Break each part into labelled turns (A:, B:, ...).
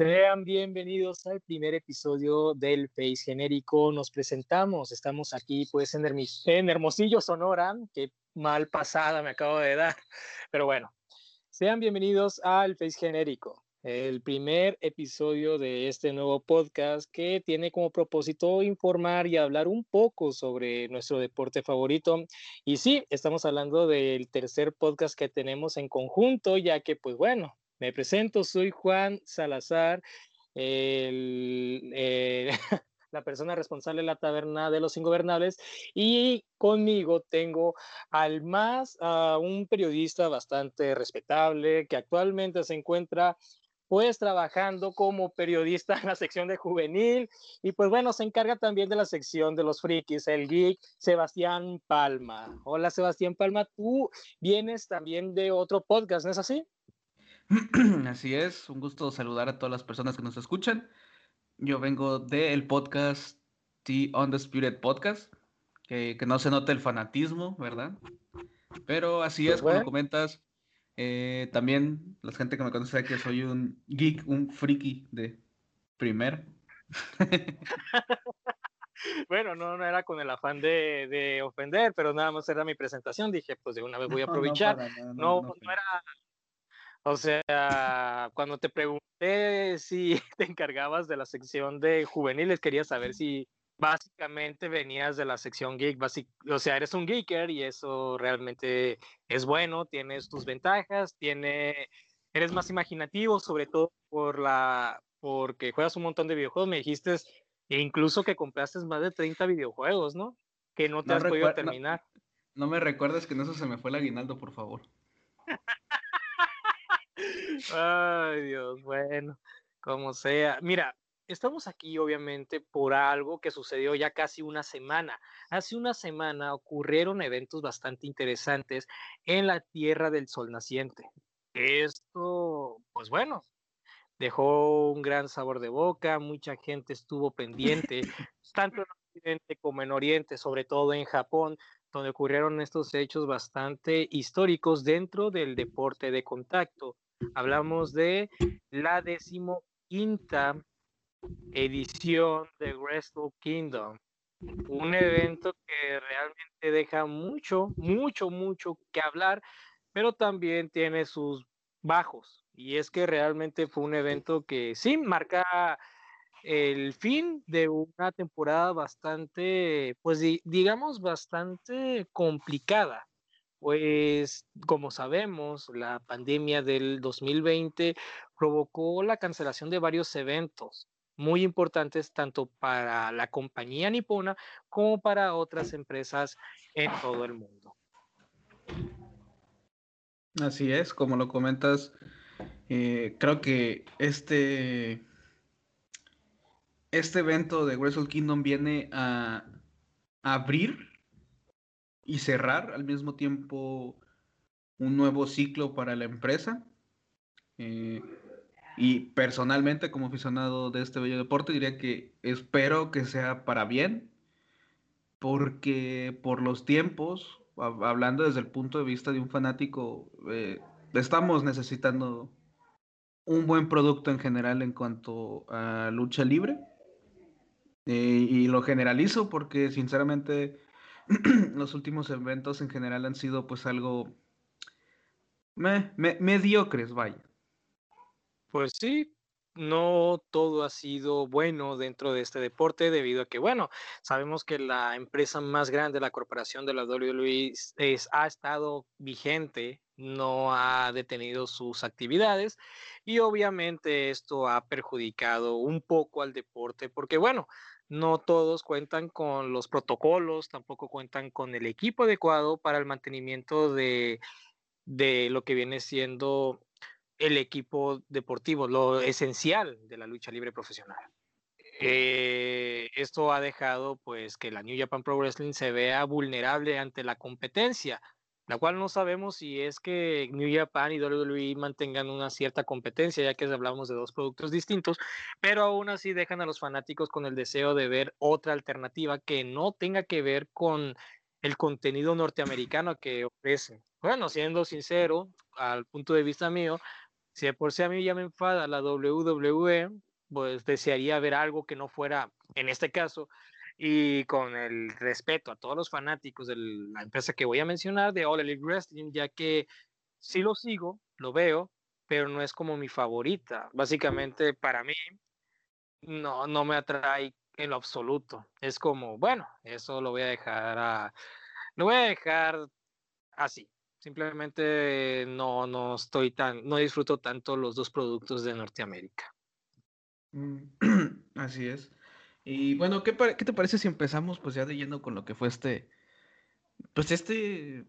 A: Sean bienvenidos al primer episodio del Face Genérico. Nos presentamos, estamos aquí pues en, Hermosillo, Sonora, que mal pasada me acabo de dar, pero bueno, sean bienvenidos al Face Genérico, el primer episodio de este nuevo podcast que tiene como propósito informar y hablar un poco sobre nuestro deporte favorito. Y sí, estamos hablando del tercer podcast que tenemos en conjunto, ya que pues bueno, me presento, soy Juan Salazar, eh, la persona responsable de la taberna de los ingobernables, y conmigo tengo al más, un periodista bastante respetable que actualmente se encuentra pues trabajando como periodista en la sección de juvenil y pues bueno, se encarga también de la sección de los frikis, el geek, Sebastián Palma. Hola Sebastián Palma, tú vienes también de otro podcast, ¿no es así?
B: Así es, un gusto saludar a todas las personas que nos escuchan. Yo vengo del podcast The Undisputed Podcast, que, no se note el fanatismo, ¿verdad? Pero así pues es, como comentas, eh, también la gente que me conoce sabe que soy un geek, un friki de primer.
A: bueno, no, no era con el afán de, ofender, pero nada más era mi presentación. Dije, pues de una vez voy a aprovechar. no, no, no era o sea, cuando te pregunté si te encargabas de la sección de juveniles, quería saber si básicamente venías de la sección geek, o sea, eres un geeker y eso realmente es bueno, tienes tus ventajas, tiene, eres más imaginativo, sobre todo por la, porque juegas un montón de videojuegos, me dijiste incluso que compraste más de 30 videojuegos, ¿no? Que no te has podido terminar.
B: No, no me recuerdes que en eso se me fue el aguinaldo, por favor.
A: Ay, Dios, bueno, como sea. Mira, estamos aquí obviamente por algo que sucedió ya casi una semana. Hace una semana ocurrieron eventos bastante interesantes en la Tierra del Sol Naciente. Esto, pues bueno, dejó un gran sabor de boca, mucha gente estuvo pendiente, tanto en Occidente como en Oriente, sobre todo en Japón, donde ocurrieron estos hechos bastante históricos dentro del deporte de contacto. Hablamos de la decimoquinta edición de Wrestle Kingdom. Un evento que realmente deja mucho, mucho, mucho que hablar, pero también tiene sus bajos. Y es que realmente fue un evento que sí marca el fin de una temporada bastante, pues digamos, bastante complicada pues como sabemos, la pandemia del 2020 provocó la cancelación de varios eventos muy importantes tanto para la compañía nipona como para otras empresas en todo el mundo.
B: Así es, como lo comentas, eh, creo que este, este evento de Wrestle Kingdom viene a abrir y cerrar al mismo tiempo un nuevo ciclo para la empresa. Eh, y personalmente, como aficionado de este bello deporte, diría que espero que sea para bien, porque por los tiempos, hablando desde el punto de vista de un fanático, eh, estamos necesitando un buen producto en general en cuanto a lucha libre. Eh, y lo generalizo porque sinceramente los últimos eventos en general han sido pues algo mediocres, vaya.
A: Pues sí, no todo ha sido bueno dentro de este deporte debido a que, bueno, sabemos que la empresa más grande, la corporación de la WWE, es, ha estado vigente, no ha detenido sus actividades y obviamente esto ha perjudicado un poco al deporte porque, bueno, no todos cuentan con los protocolos, tampoco cuentan con el equipo adecuado para el mantenimiento de, lo que viene siendo el equipo deportivo, lo esencial de la lucha libre profesional. Eh, esto ha dejado pues que la New Japan Pro Wrestling se vea vulnerable ante la competencia, la cual no sabemos si es que New Japan y WWE mantengan una cierta competencia, ya que hablamos de dos productos distintos, pero aún así dejan a los fanáticos con el deseo de ver otra alternativa que no tenga que ver con el contenido norteamericano que ofrecen. Bueno, siendo sincero, al punto de vista mío, si de por sí a mí ya me enfada la WWE, pues desearía ver algo que no fuera, en este caso, y con el respeto a todos los fanáticos de la empresa que voy a mencionar, de All Elite Wrestling, ya que sí lo sigo, lo veo, pero no es como mi favorita. Básicamente, para mí, no, no me atrae en lo absoluto. Es como, bueno, eso lo voy a dejar a, lo voy a dejar así. Simplemente no, no estoy tan, no disfruto tanto los dos productos de Norteamérica.
B: Mm, así es. Y bueno, ¿qué, ¿qué, te parece si empezamos pues ya de lleno con lo que fue este, pues este,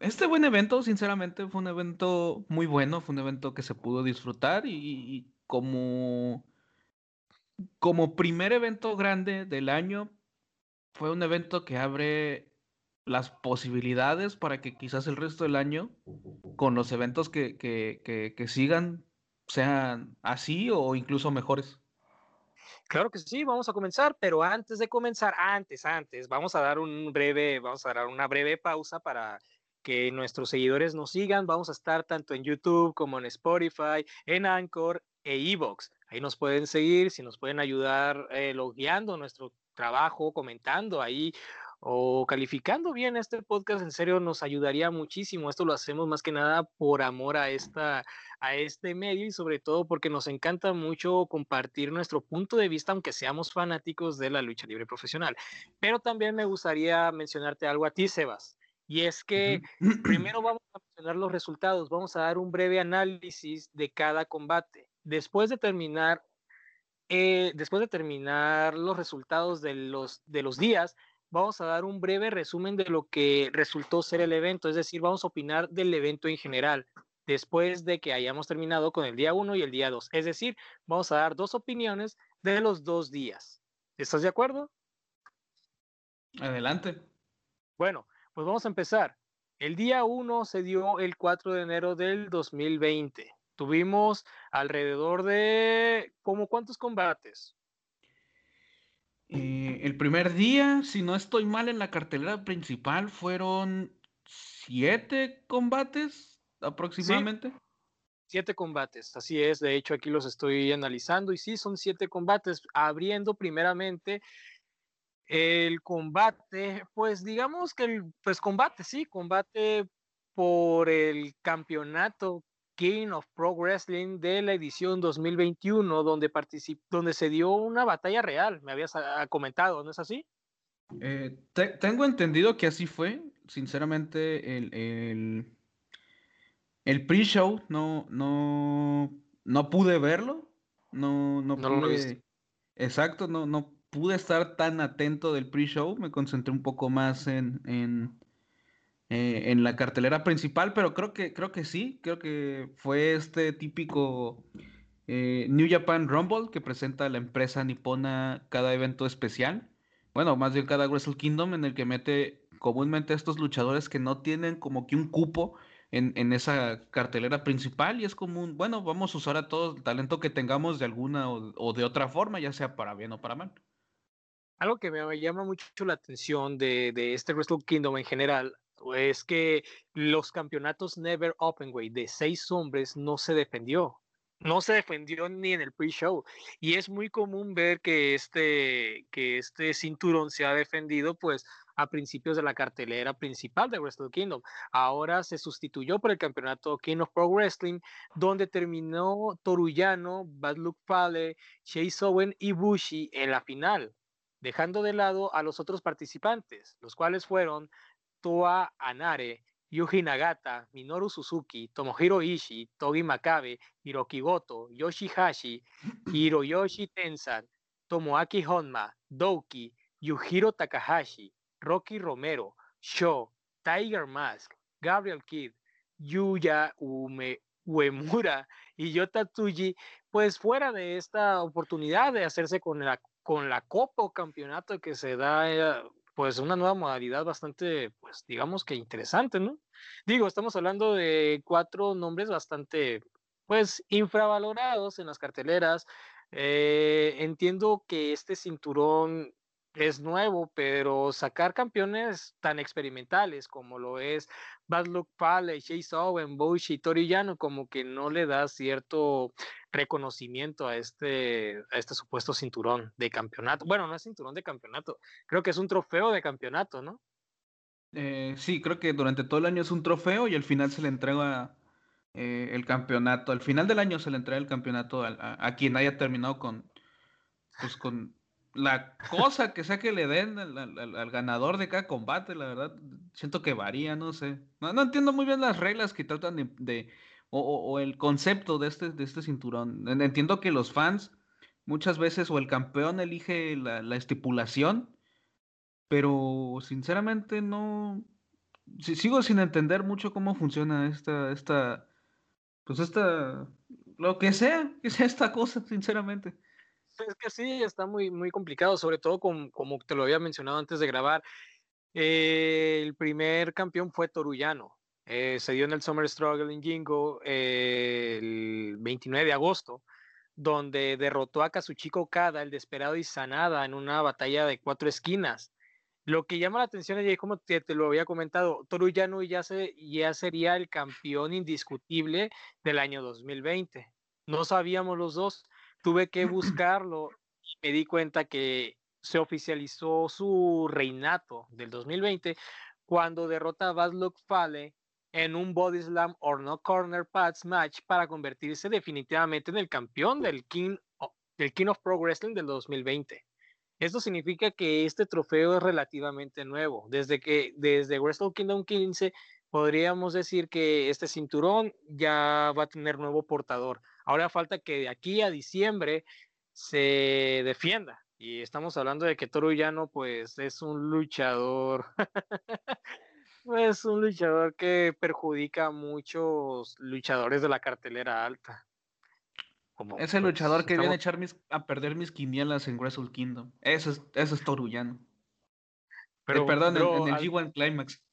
B: este buen evento, sinceramente fue un evento muy bueno, fue un evento que se pudo disfrutar y, como, como primer evento grande del año, fue un evento que abre las posibilidades para que quizás el resto del año, con los eventos que, que, que sigan, sean así o incluso mejores.
A: Claro que sí, vamos a comenzar, pero antes de comenzar, antes, antes, vamos a dar un breve, vamos a dar una breve pausa para que nuestros seguidores nos sigan. Vamos a estar tanto en YouTube como en Spotify, en Anchor e Evox. Ahí nos pueden seguir, si nos pueden ayudar eh, logueando nuestro trabajo, comentando ahí o calificando bien este podcast, en serio nos ayudaría muchísimo. Esto lo hacemos más que nada por amor a, esta, a este medio y sobre todo porque nos encanta mucho compartir nuestro punto de vista, aunque seamos fanáticos de la lucha libre profesional. Pero también me gustaría mencionarte algo a ti, Sebas. Y es que primero vamos a mencionar los resultados, vamos a dar un breve análisis de cada combate. Después de terminar, eh, después de terminar los resultados de los, de los días, vamos a dar un breve resumen de lo que resultó ser el evento, es decir, vamos a opinar del evento en general, después de que hayamos terminado con el día 1 y el día 2. Es decir, vamos a dar dos opiniones de los dos días. ¿Estás de acuerdo?
B: Adelante.
A: Bueno, pues vamos a empezar. El día 1 se dio el 4 de enero del 2020. Tuvimos alrededor de, ¿cómo cuántos combates?
B: Eh, el primer día, si no estoy mal en la cartelera principal, fueron siete combates aproximadamente.
A: Siete combates, así es. De hecho, aquí los estoy analizando y sí, son siete combates. Abriendo primeramente el combate, pues digamos que el pues combate, sí, combate por el campeonato King of Pro Wrestling de la edición 2021, donde, donde se dio una batalla real, me habías ah, comentado, ¿no es así?
B: Eh, tengo entendido que así fue. Sinceramente, el, el, pre-show no, no, no pude verlo. No, no, pude. exacto, no, no pude estar tan atento del pre-show. Me concentré un poco más en, eh, en la cartelera principal, pero creo que, creo que sí, creo que fue este típico eh, New Japan Rumble que presenta la empresa nipona cada evento especial. Bueno, más bien cada Wrestle Kingdom en el que mete comúnmente a estos luchadores que no tienen como que un cupo en, esa cartelera principal y es como un, bueno, vamos a usar a todo el talento que tengamos de alguna o, de otra forma, ya sea para bien o para mal.
A: Algo que me llama mucho la atención de, de este Wrestle Kingdom en general es que los campeonatos Never Openweight de seis hombres no se defendió. No se defendió ni en el pre-show. Y es muy común ver que este, que este cinturón se ha defendido, pues, a principios de la cartelera principal de Wrestle Kingdom. Ahora se sustituyó por el campeonato King of Pro Wrestling, donde terminó Torullano, Bad Luck Fale, Chase Owen y Bushi en la final, dejando de lado a los otros participantes, los cuales fueron Toa Anare, Yuji Nagata, Minoru Suzuki, Tomohiro Ishii, Togi Makabe, Hiroki Goto, Yoshihashi, Hiroyoshi Tensan, Tomoaki Honma, Douki, Yujiro Takahashi, Rocky Romero, Sho, Tiger Mask, Gabriel Kidd, Yuya Uemura y Yota Tsuji, pues fuera de esta oportunidad de hacerse con la, con la Copa o campeonato que se da eh, pues una nueva modalidad bastante, pues digamos que interesante, ¿no? Digo, estamos hablando de cuatro nombres bastante, pues, infravalorados en las carteleras. Eh, entiendo que este cinturón es nuevo, pero sacar campeones tan experimentales como lo es Bad Luck Fale, Chase Owen, Bush y Torillano, como que no le da cierto reconocimiento a este, a este supuesto cinturón de campeonato. Bueno, no es cinturón de campeonato, creo que es un trofeo de campeonato, ¿no?
B: Eh, sí, creo que durante todo el año es un trofeo y al final se le entrega eh, el campeonato. Al final del año se le entrega el campeonato a, quien haya terminado con, pues, con la cosa que sea que le den al, ganador de cada combate, la verdad, siento que varía, no sé. No, entiendo muy bien las reglas que tratan de, o, el concepto de este, de este cinturón. Entiendo que los fans muchas veces o el campeón elige la, estipulación, pero sinceramente no, sigo sin entender mucho cómo funciona esta, esta, pues esta, lo que sea, que sea esta cosa, sinceramente.
A: Es que sí, está muy, muy complicado, sobre todo como te lo había mencionado antes de grabar. Eh, el primer campeón fue Torullano. Eh, se dio en el Summer Struggle en Jingo eh, el 29 de agosto, donde derrotó a Kazuchika Okada, el desesperado y Sanada, en una batalla de cuatro esquinas. Lo que llama la atención es, como te, te, lo había comentado, Torullano ya, se, ya sería el campeón indiscutible del año 2020. No sabíamos los dos tuve que buscarlo y me di cuenta que se oficializó su reinato del 2020 cuando derrota a Baslock Fale en un Body Slam or No Corner Pads match para convertirse definitivamente en el campeón del King, del King of Pro Wrestling del 2020. Esto significa que este trofeo es relativamente nuevo. Desde que desde Wrestle Kingdom 15 podríamos decir que este cinturón ya va a tener nuevo portador. Ahora falta que de aquí a diciembre se defienda. Y estamos hablando de que Toru Llano, pues, es un luchador. es un luchador que perjudica a muchos luchadores de la cartelera alta.
B: Como, es el pues, luchador que viene a echar mis, a perder mis quinielas en Wrestle Kingdom. Eso es, eso es Torullano. Pero, eh, perdón, en, el G1 Climax.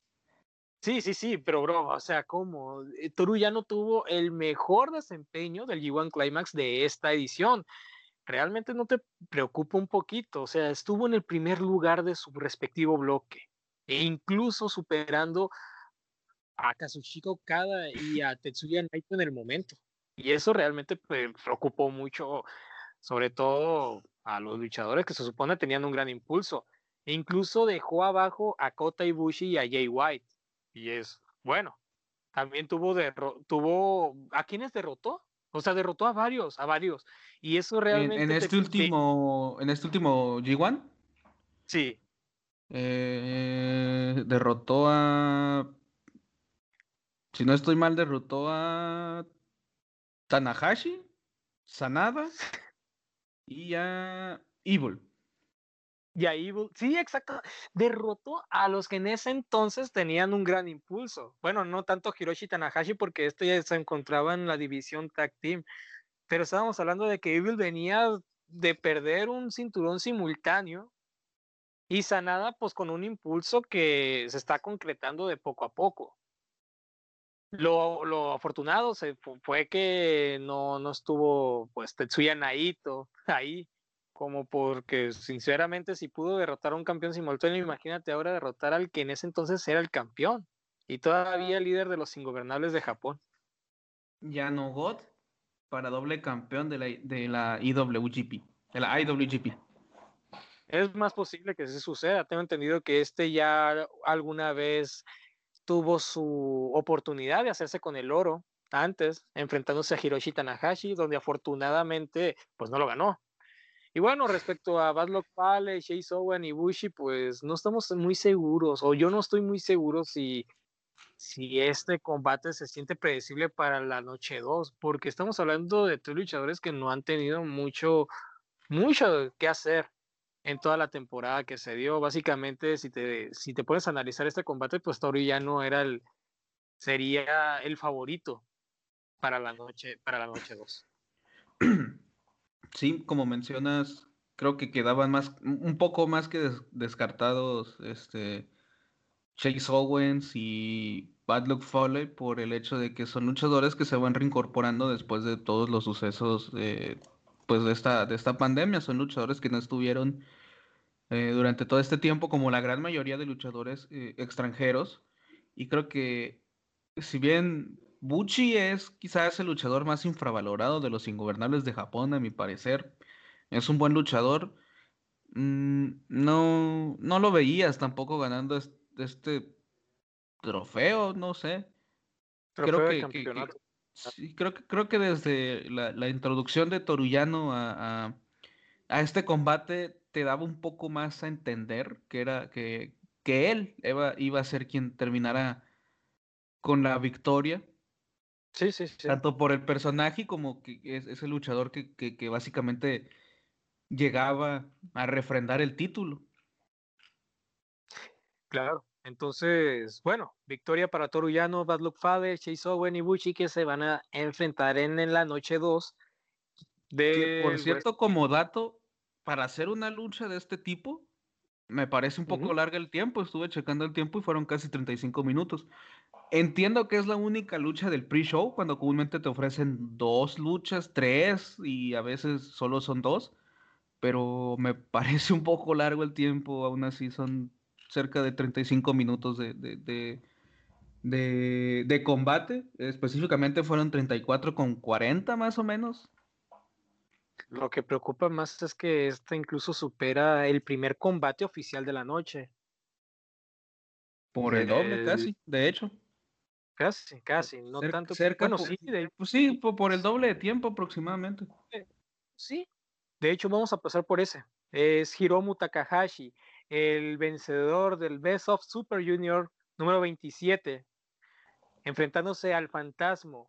A: Sí, sí, sí, pero bro, o sea, ¿cómo? Eh, Toru ya no tuvo el mejor desempeño del G1 Climax de esta edición. Realmente no te preocupa un poquito, o sea, estuvo en el primer lugar de su respectivo bloque e incluso superando a Kazuchika Okada y a Tetsuya Naito en el momento. Y eso realmente pues, preocupó mucho, sobre todo a los luchadores que se supone tenían un gran impulso. E incluso dejó abajo a Kota Ibushi y a Jay White y es bueno. También tuvo, tuvo, ¿a quiénes derrotó? O sea, derrotó a varios, a varios. Y eso realmente...
B: En, este último, en este último G1.
A: Sí.
B: Eh, derrotó a... Si no estoy mal, derrotó a Tanahashi, Sanada y a Evil.
A: Y ahí, sí, exacto, derrotó a los que en ese entonces tenían un gran impulso. Bueno, no tanto Hiroshi Tanahashi porque esto ya se encontraba en la división tag team, pero estábamos hablando de que Evil venía de perder un cinturón simultáneo y Sanada pues con un impulso que se está concretando de poco a poco. Lo, lo afortunado fue que no, no estuvo pues Tetsuya Naito ahí como porque sinceramente si pudo derrotar a un campeón simultáneo, imagínate ahora derrotar al que en ese entonces era el campeón y todavía líder de los ingobernables de Japón.
B: Ya no God para doble campeón de la, de la IWGP, de la IWGP.
A: Es más posible que eso suceda. Tengo entendido que este ya alguna vez tuvo su oportunidad de hacerse con el oro antes, enfrentándose a Hiroshi Tanahashi, donde afortunadamente pues no lo ganó. Y bueno, respecto a Badlock Pale, Chase Owen y Bushi, pues no estamos muy seguros, o yo no estoy muy seguro si, si este combate se siente predecible para la noche 2, porque estamos hablando de tres luchadores que no han tenido mucho, mucho que hacer en toda la temporada que se dio. Básicamente, si te, si te puedes analizar este combate, pues Tori ya no era el, sería el favorito para la noche, para la noche 2.
B: Sí, como mencionas, creo que quedaban más, un poco más que descartados, este, Chase Owens y Bad Luck Foley por el hecho de que son luchadores que se van reincorporando después de todos los sucesos pues de esta, de esta pandemia. Son luchadores que no estuvieron eh, durante todo este tiempo, como la gran mayoría de luchadores eh, extranjeros. Y creo que si bien Buchi es quizás el luchador más infravalorado de los ingobernables de Japón, a mi parecer, es un buen luchador. Mm, no, no lo veías tampoco ganando este, trofeo, no sé. creo que, creo que creo que desde la, introducción de Toruyano a, a, este combate te daba un poco más a entender que era que, que él iba, iba a ser quien terminara con la victoria.
A: Sí, sí, sí.
B: Tanto por el personaje como que es, es el luchador que, que, que, básicamente llegaba a refrendar el título.
A: Claro. Entonces, bueno, victoria para Toruyano, Bad Luck Father, Chase Owen y Buchi que se van a enfrentar en, la noche 2.
B: De, por cierto, como dato, para hacer una lucha de este tipo, me parece un poco larga el tiempo. Estuve checando el tiempo y fueron casi 35 minutos. Entiendo que es la única lucha del pre-show, cuando comúnmente te ofrecen dos luchas, tres y a veces solo son dos. Pero me parece un poco largo el tiempo, aún así son cerca de 35 minutos de, de, de, combate. Específicamente fueron 34 con 40 más o menos.
A: Lo que preocupa más es que este incluso supera el primer combate oficial de la noche.
B: Por el, doble, casi, de hecho.
A: Casi, casi, no tanto.
B: Cerca, bueno, sí, pues sí, por el doble de tiempo aproximadamente.
A: Eh, sí, de hecho vamos a pasar por ese. Es Hiromu Takahashi, el vencedor del Best of Super Junior número 27, enfrentándose al Fantasma,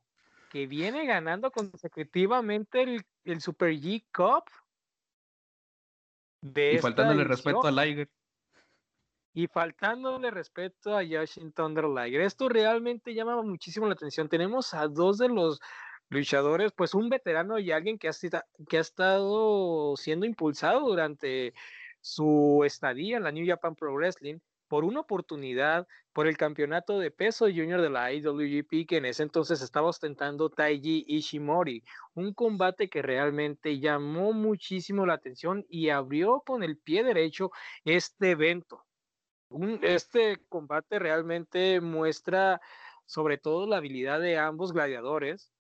A: que viene ganando consecutivamente el, Super G Cup.
B: y faltándole respeto a Liger.
A: Y faltándole respeto a Yoshin Thunder Liger. Esto realmente llama muchísimo la atención. Tenemos a dos de los luchadores, pues un veterano y alguien que ha, que ha estado siendo impulsado durante su estadía en la New Japan Pro Wrestling por una oportunidad por el campeonato de peso junior de la IWGP que en ese entonces estaba ostentando Taiji Ishimori, un combate que realmente llamó muchísimo la atención y abrió con el pie derecho este evento. Este combate realmente muestra sobre todo la habilidad de ambos gladiadores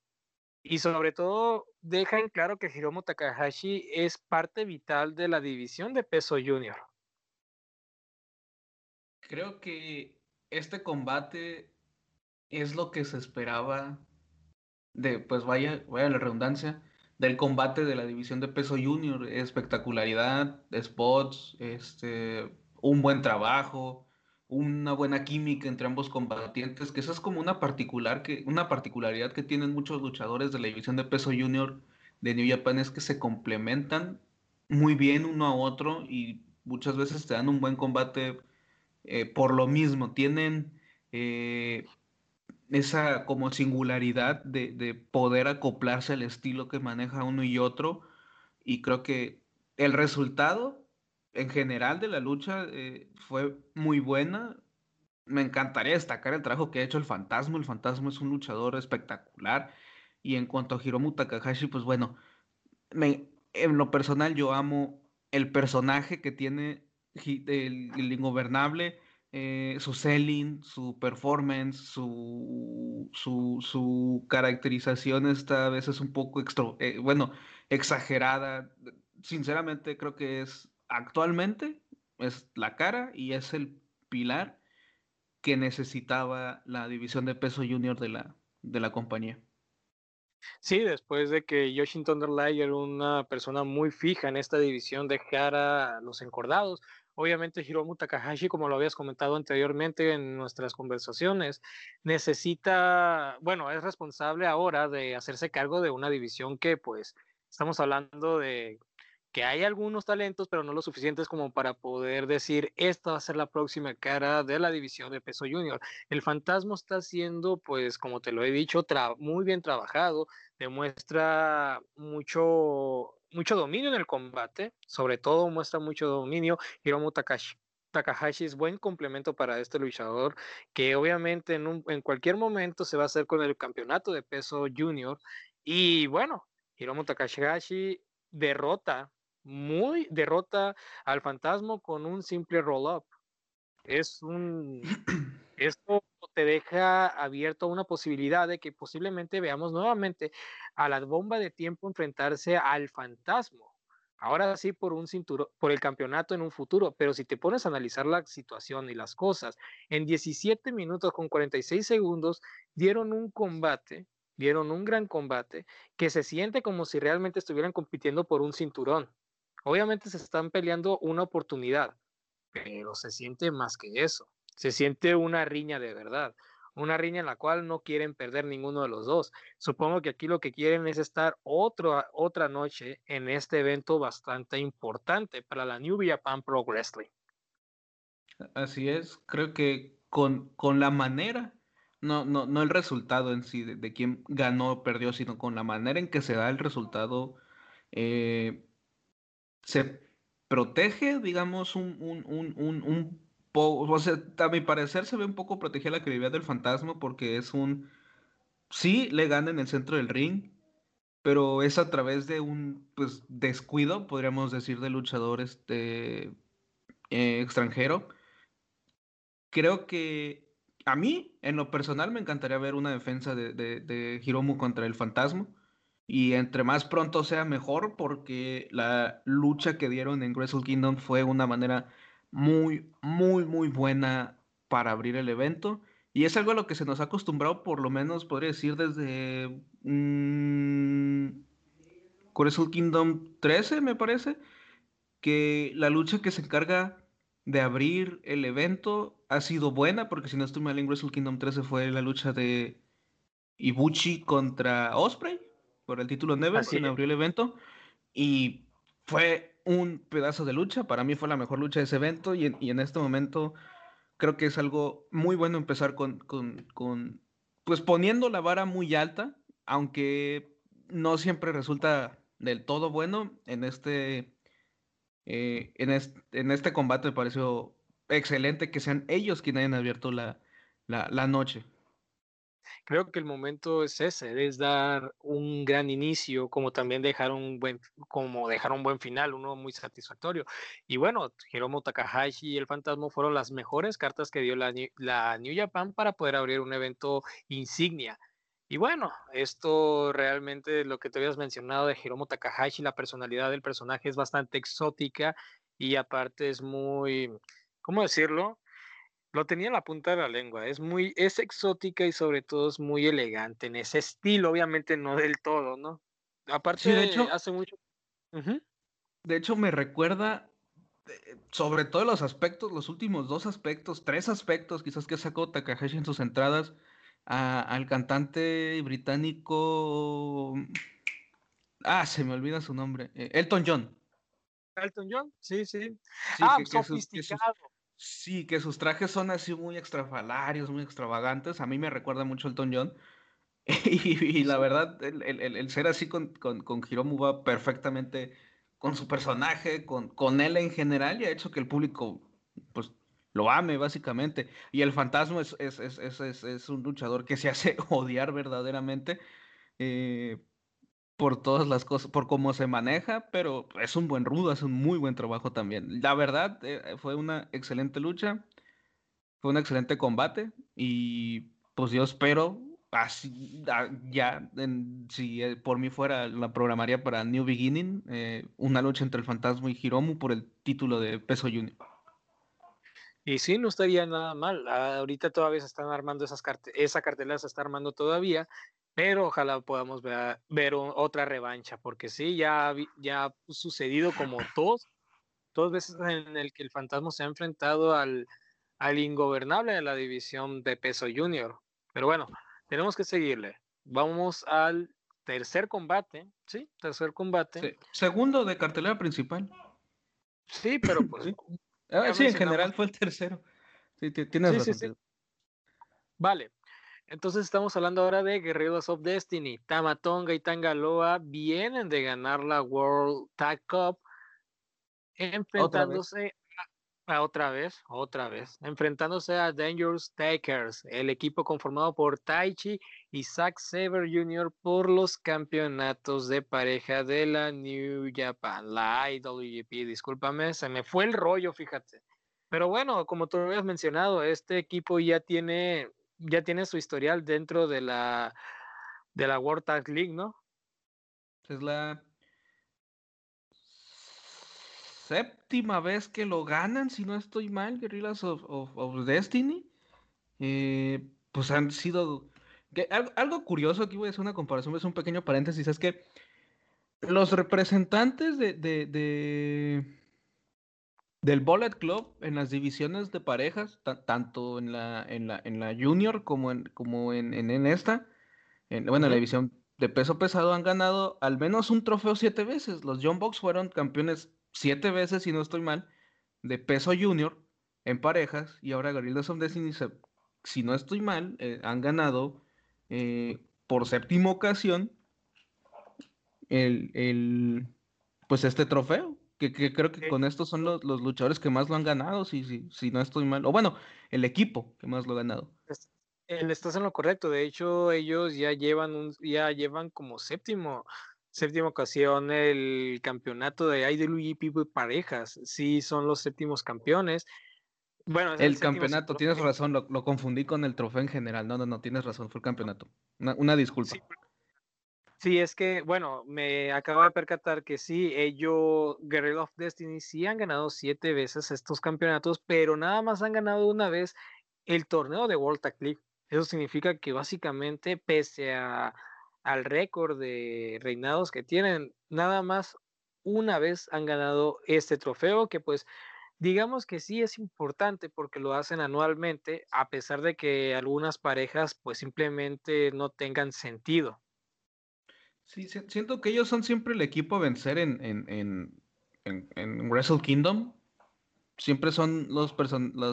A: y sobre todo deja en claro que Hiromu Takahashi es parte vital de la división de peso junior.
B: Creo que este combate es lo que se esperaba de, pues vaya, vaya la redundancia, del combate de la división de peso junior. Espectacularidad, spots, este, un buen trabajo, una buena química entre ambos combatientes, que esa es como una, particular que, una particularidad que tienen muchos luchadores de la división de peso junior de New Japan, es que se complementan muy bien uno a otro y muchas veces te dan un buen combate eh, por lo mismo, tienen eh, esa como singularidad de, de poder acoplarse al estilo que maneja uno y otro y creo que el resultado en general de la lucha eh, fue muy buena. Me encantaría destacar el trabajo que ha hecho el Fantasma. El Fantasma es un luchador espectacular. Y en cuanto a Hiromu Takahashi, pues bueno, en lo personal yo amo el personaje que tiene el, ingobernable, eh, su selling, su performance, su, su, su, caracterización está a veces un poco extra, eh, bueno, exagerada. Sinceramente creo que es actualmente es la cara y es el pilar que necesitaba la división de peso junior de la, de la compañía.
A: Sí, después de que Yoshin Thunder Liger, una persona muy fija en esta división, dejara los encordados. Obviamente Hiromu Takahashi, como lo habías comentado anteriormente en nuestras conversaciones, necesita, bueno, es responsable ahora de hacerse cargo de una división que pues estamos hablando de que hay algunos talentos, pero no lo suficientes como para poder decir, esta va a ser la próxima cara de la división de peso junior. El fantasma está siendo, pues, como te lo he dicho, muy bien trabajado, demuestra mucho mucho dominio en el combate, sobre todo muestra mucho dominio. Hiromu Takashi, Takahashi es buen complemento para este luchador, que obviamente en, en cualquier momento se va a hacer con el campeonato de peso junior. Y bueno, Hiromu Takahashi derrota, muy derrota al fantasma con un simple roll-up. Es un. Esto te deja abierto una posibilidad de que posiblemente veamos nuevamente a la bomba de tiempo enfrentarse al fantasma. Ahora sí por un cinturón, por el campeonato en un futuro, pero si te pones a analizar la situación y las cosas, en 17 minutos con 46 segundos dieron un combate, dieron un gran combate que se siente como si realmente estuvieran compitiendo por un cinturón. Obviamente se están peleando una oportunidad, pero se siente más que eso. Se siente una riña de verdad una riña en la cual no quieren perder ninguno de los dos. Supongo que aquí lo que quieren es estar otro, otra noche en este evento bastante importante para la New Japan Pro Wrestling.
B: Así es, creo que con, con la manera, no, no, no el resultado en sí de, quién ganó o perdió, sino con la manera en que se da el resultado, eh, se protege, digamos, un, un, un, un o sea, a mi parecer se ve un poco protegida la credibilidad del fantasma porque es un... Sí, le gana en el centro del ring, pero es a través de un pues, descuido, podríamos decir, de luchador este, eh, extranjero. Creo que a mí, en lo personal, me encantaría ver una defensa de, de, de Hiromu contra el fantasma. Y entre más pronto sea mejor, porque la lucha que dieron en Wrestle Kingdom fue una manera muy, muy, muy buena para abrir el evento. Y es algo a lo que se nos ha acostumbrado, por lo menos podría decir desde mmm, Kingdom 13, me parece, que la lucha que se encarga de abrir el evento ha sido buena, porque si no estoy mal en Wrestle Kingdom 13 fue la lucha de Ibuchi contra Osprey por el título Never, quien abrió el evento. Y fue un pedazo de lucha. Para mí fue la mejor lucha de ese evento y en, este momento creo que es algo muy bueno empezar con, con, pues poniendo la vara muy alta, aunque no siempre resulta del todo bueno. En este, eh, en, este, en este combate me pareció excelente que sean ellos quienes hayan abierto la, la, la noche
A: creo que el momento es ese, es dar un gran inicio, como también dejar un buen, como dejar un buen final, uno muy satisfactorio. Y bueno, Hiromu Takahashi y el Fantasma fueron las mejores cartas que dio la, New Japan para poder abrir un evento insignia. Y bueno, esto realmente lo que te habías mencionado de Hiromu Takahashi, la personalidad del personaje es bastante exótica y aparte es muy, ¿cómo decirlo? Lo tenía en la punta de la lengua. Es muy, es exótica y sobre todo es muy elegante en ese estilo, obviamente no del todo, ¿no? Aparte, de hecho, hace mucho.
B: De hecho, me recuerda, eh, sobre todo los aspectos, los últimos dos aspectos, tres aspectos, quizás que sacó Takahashi en sus entradas, al cantante británico. Ah, se me olvida su nombre. Eh, Elton John.
A: Elton John, sí, sí. ah, sofisticado.
B: Sí, que sus trajes son así muy extrafalarios, muy extravagantes. A mí me recuerda mucho el John. y, la verdad, el, ser así con, con, con, Hiromu va perfectamente con su personaje, con, con él en general, y ha hecho que el público pues lo ame básicamente. Y el fantasma es, es, es, es un luchador que se hace odiar verdaderamente. Eh, por todas las cosas, por cómo se maneja, pero es un buen rudo, hace un muy buen trabajo también. La verdad, eh, fue una excelente lucha, fue un excelente combate y pues yo espero, así, ah, ya, si eh, por mí fuera, la programaría para New Beginning, eh, una lucha entre el Fantasma y Hiromu por el título de peso junior.
A: Y sí, no estaría nada mal. Ahorita todavía se están armando esas cartelas, esa cartelera se está armando todavía pero ojalá podamos ver, ver otra revancha, porque sí, ya, ya ha sucedido como dos, dos veces en el que el fantasma se ha enfrentado al, al ingobernable de la división de peso junior. Pero bueno, tenemos que seguirle. Vamos al tercer combate, ¿sí? Tercer combate.
B: Segundo de cartelera principal.
A: Sí, pero pues...
B: sí, ah, en general fue el tercero. Sí, tienes razón.
A: Vale, Entonces estamos hablando ahora de Guerreros of Destiny. Tamatonga y Tangaloa vienen de ganar la World Tag Cup enfrentándose otra vez, otra vez, enfrentándose a Dangerous Takers, el equipo conformado por Taichi y Zack Saber Jr. por los campeonatos de pareja de la New Japan, la IWGP, discúlpame, se me fue el rollo, fíjate. Pero bueno, como tú habías mencionado, este equipo ya tiene, ya tiene su historial dentro de la, de la World Tag League, ¿no?
B: Es la séptima vez que lo ganan, si no estoy mal, Guerrillas of, Destiny. Eh, pues han sido... algo, curioso, aquí voy a hacer una comparación, es un pequeño paréntesis, es que los representantes de, del Bullet Club en las divisiones de parejas, tanto en la, en la, en la Junior como en, como en, en, esta, bueno, en la división de peso pesado han ganado al menos un trofeo siete veces. Los John Box fueron campeones siete veces, si no estoy mal, de peso junior en parejas y ahora Guerrillas of Destiny, si no estoy mal, eh, han ganado eh, por séptima ocasión el, pues este trofeo. Que, creo que con estos son los, luchadores que más lo han ganado, si, si, si no estoy mal. O bueno, el equipo que más lo ha ganado.
A: Estás en lo correcto. De hecho, ellos ya llevan un, ya llevan como séptimo séptima ocasión el campeonato de IWGP parejas. Sí, son los séptimos campeones.
B: Bueno, el, campeonato, tienes razón, lo, confundí con el trofeo en general. No, no, no, tienes razón, fue el campeonato. Una, disculpa.
A: Sí. Es que, bueno, me acabo de percatar que sí, ellos, Guerrero of Destiny, sí han ganado siete veces estos campeonatos, pero nada más han ganado una vez el torneo de World Tag League. Eso significa que básicamente, pese a al récord de reinados que tienen. Nada más una vez han ganado este trofeo que pues digamos que sí es importante porque lo hacen anualmente a pesar de que algunas parejas pues simplemente no tengan sentido.
B: Sí, siento que ellos son siempre el equipo a vencer en, en, en, Wrestle Kingdom. Siempre son los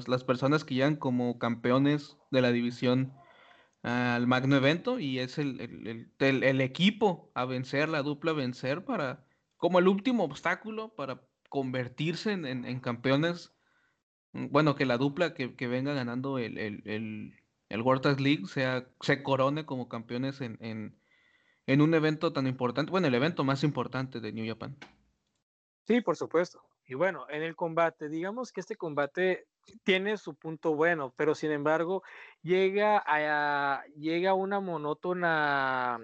B: las personas que llegan como campeones de la división al magno evento y es el, el, equipo a vencer, la dupla a vencer para, como el último obstáculo para convertirse en, campeones. Mm, bueno, que la dupla que, venga ganando el, el, World Tag League sea, se corone como campeones en, en un evento tan importante, bueno, el evento más importante de New Japan.
A: Sí, por supuesto. Y bueno, en el combate, digamos que este combate tiene su punto bueno, pero sin embargo llega a, llega una monótona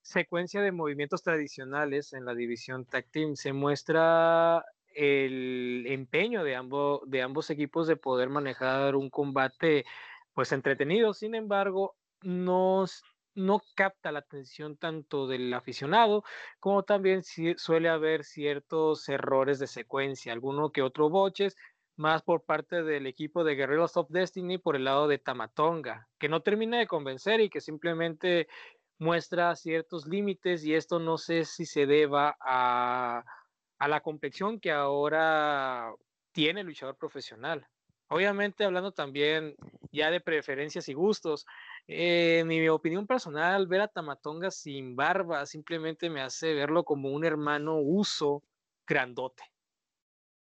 A: secuencia de movimientos tradicionales en la división tag team. Se muestra el empeño de ambos, de ambos equipos de poder manejar un combate pues entretenido. Sin embargo, no, no capta la atención tanto del aficionado como también suele haber ciertos errores de secuencia, alguno que otro boches, más por parte del equipo de Guerrillas of Destiny por el lado de Tamatonga, que no termina de convencer y que simplemente muestra ciertos límites y esto no sé si se deba a, a la complexión que ahora tiene el luchador profesional. Obviamente hablando también ya de preferencias y gustos, eh, en mi opinión personal, ver a Tamatonga sin barba simplemente me hace verlo como un hermano uso grandote.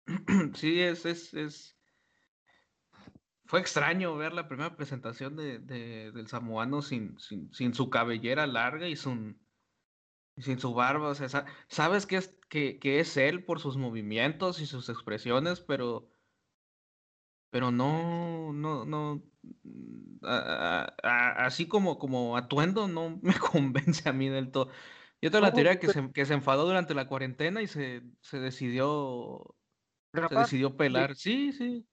B: Sí, es, es, es... Fue extraño ver la primera presentación de, del samoano sin, sin, su cabellera larga y sin, sin su barba. O sea, sabes que es, que, es él por sus movimientos y sus expresiones, pero, pero no, no, no, así como, como atuendo no me convence a mí del todo. Yo tengo la teoría que se, que se enfadó durante la cuarentena y se, se decidió se decidió pelar, sí, sí.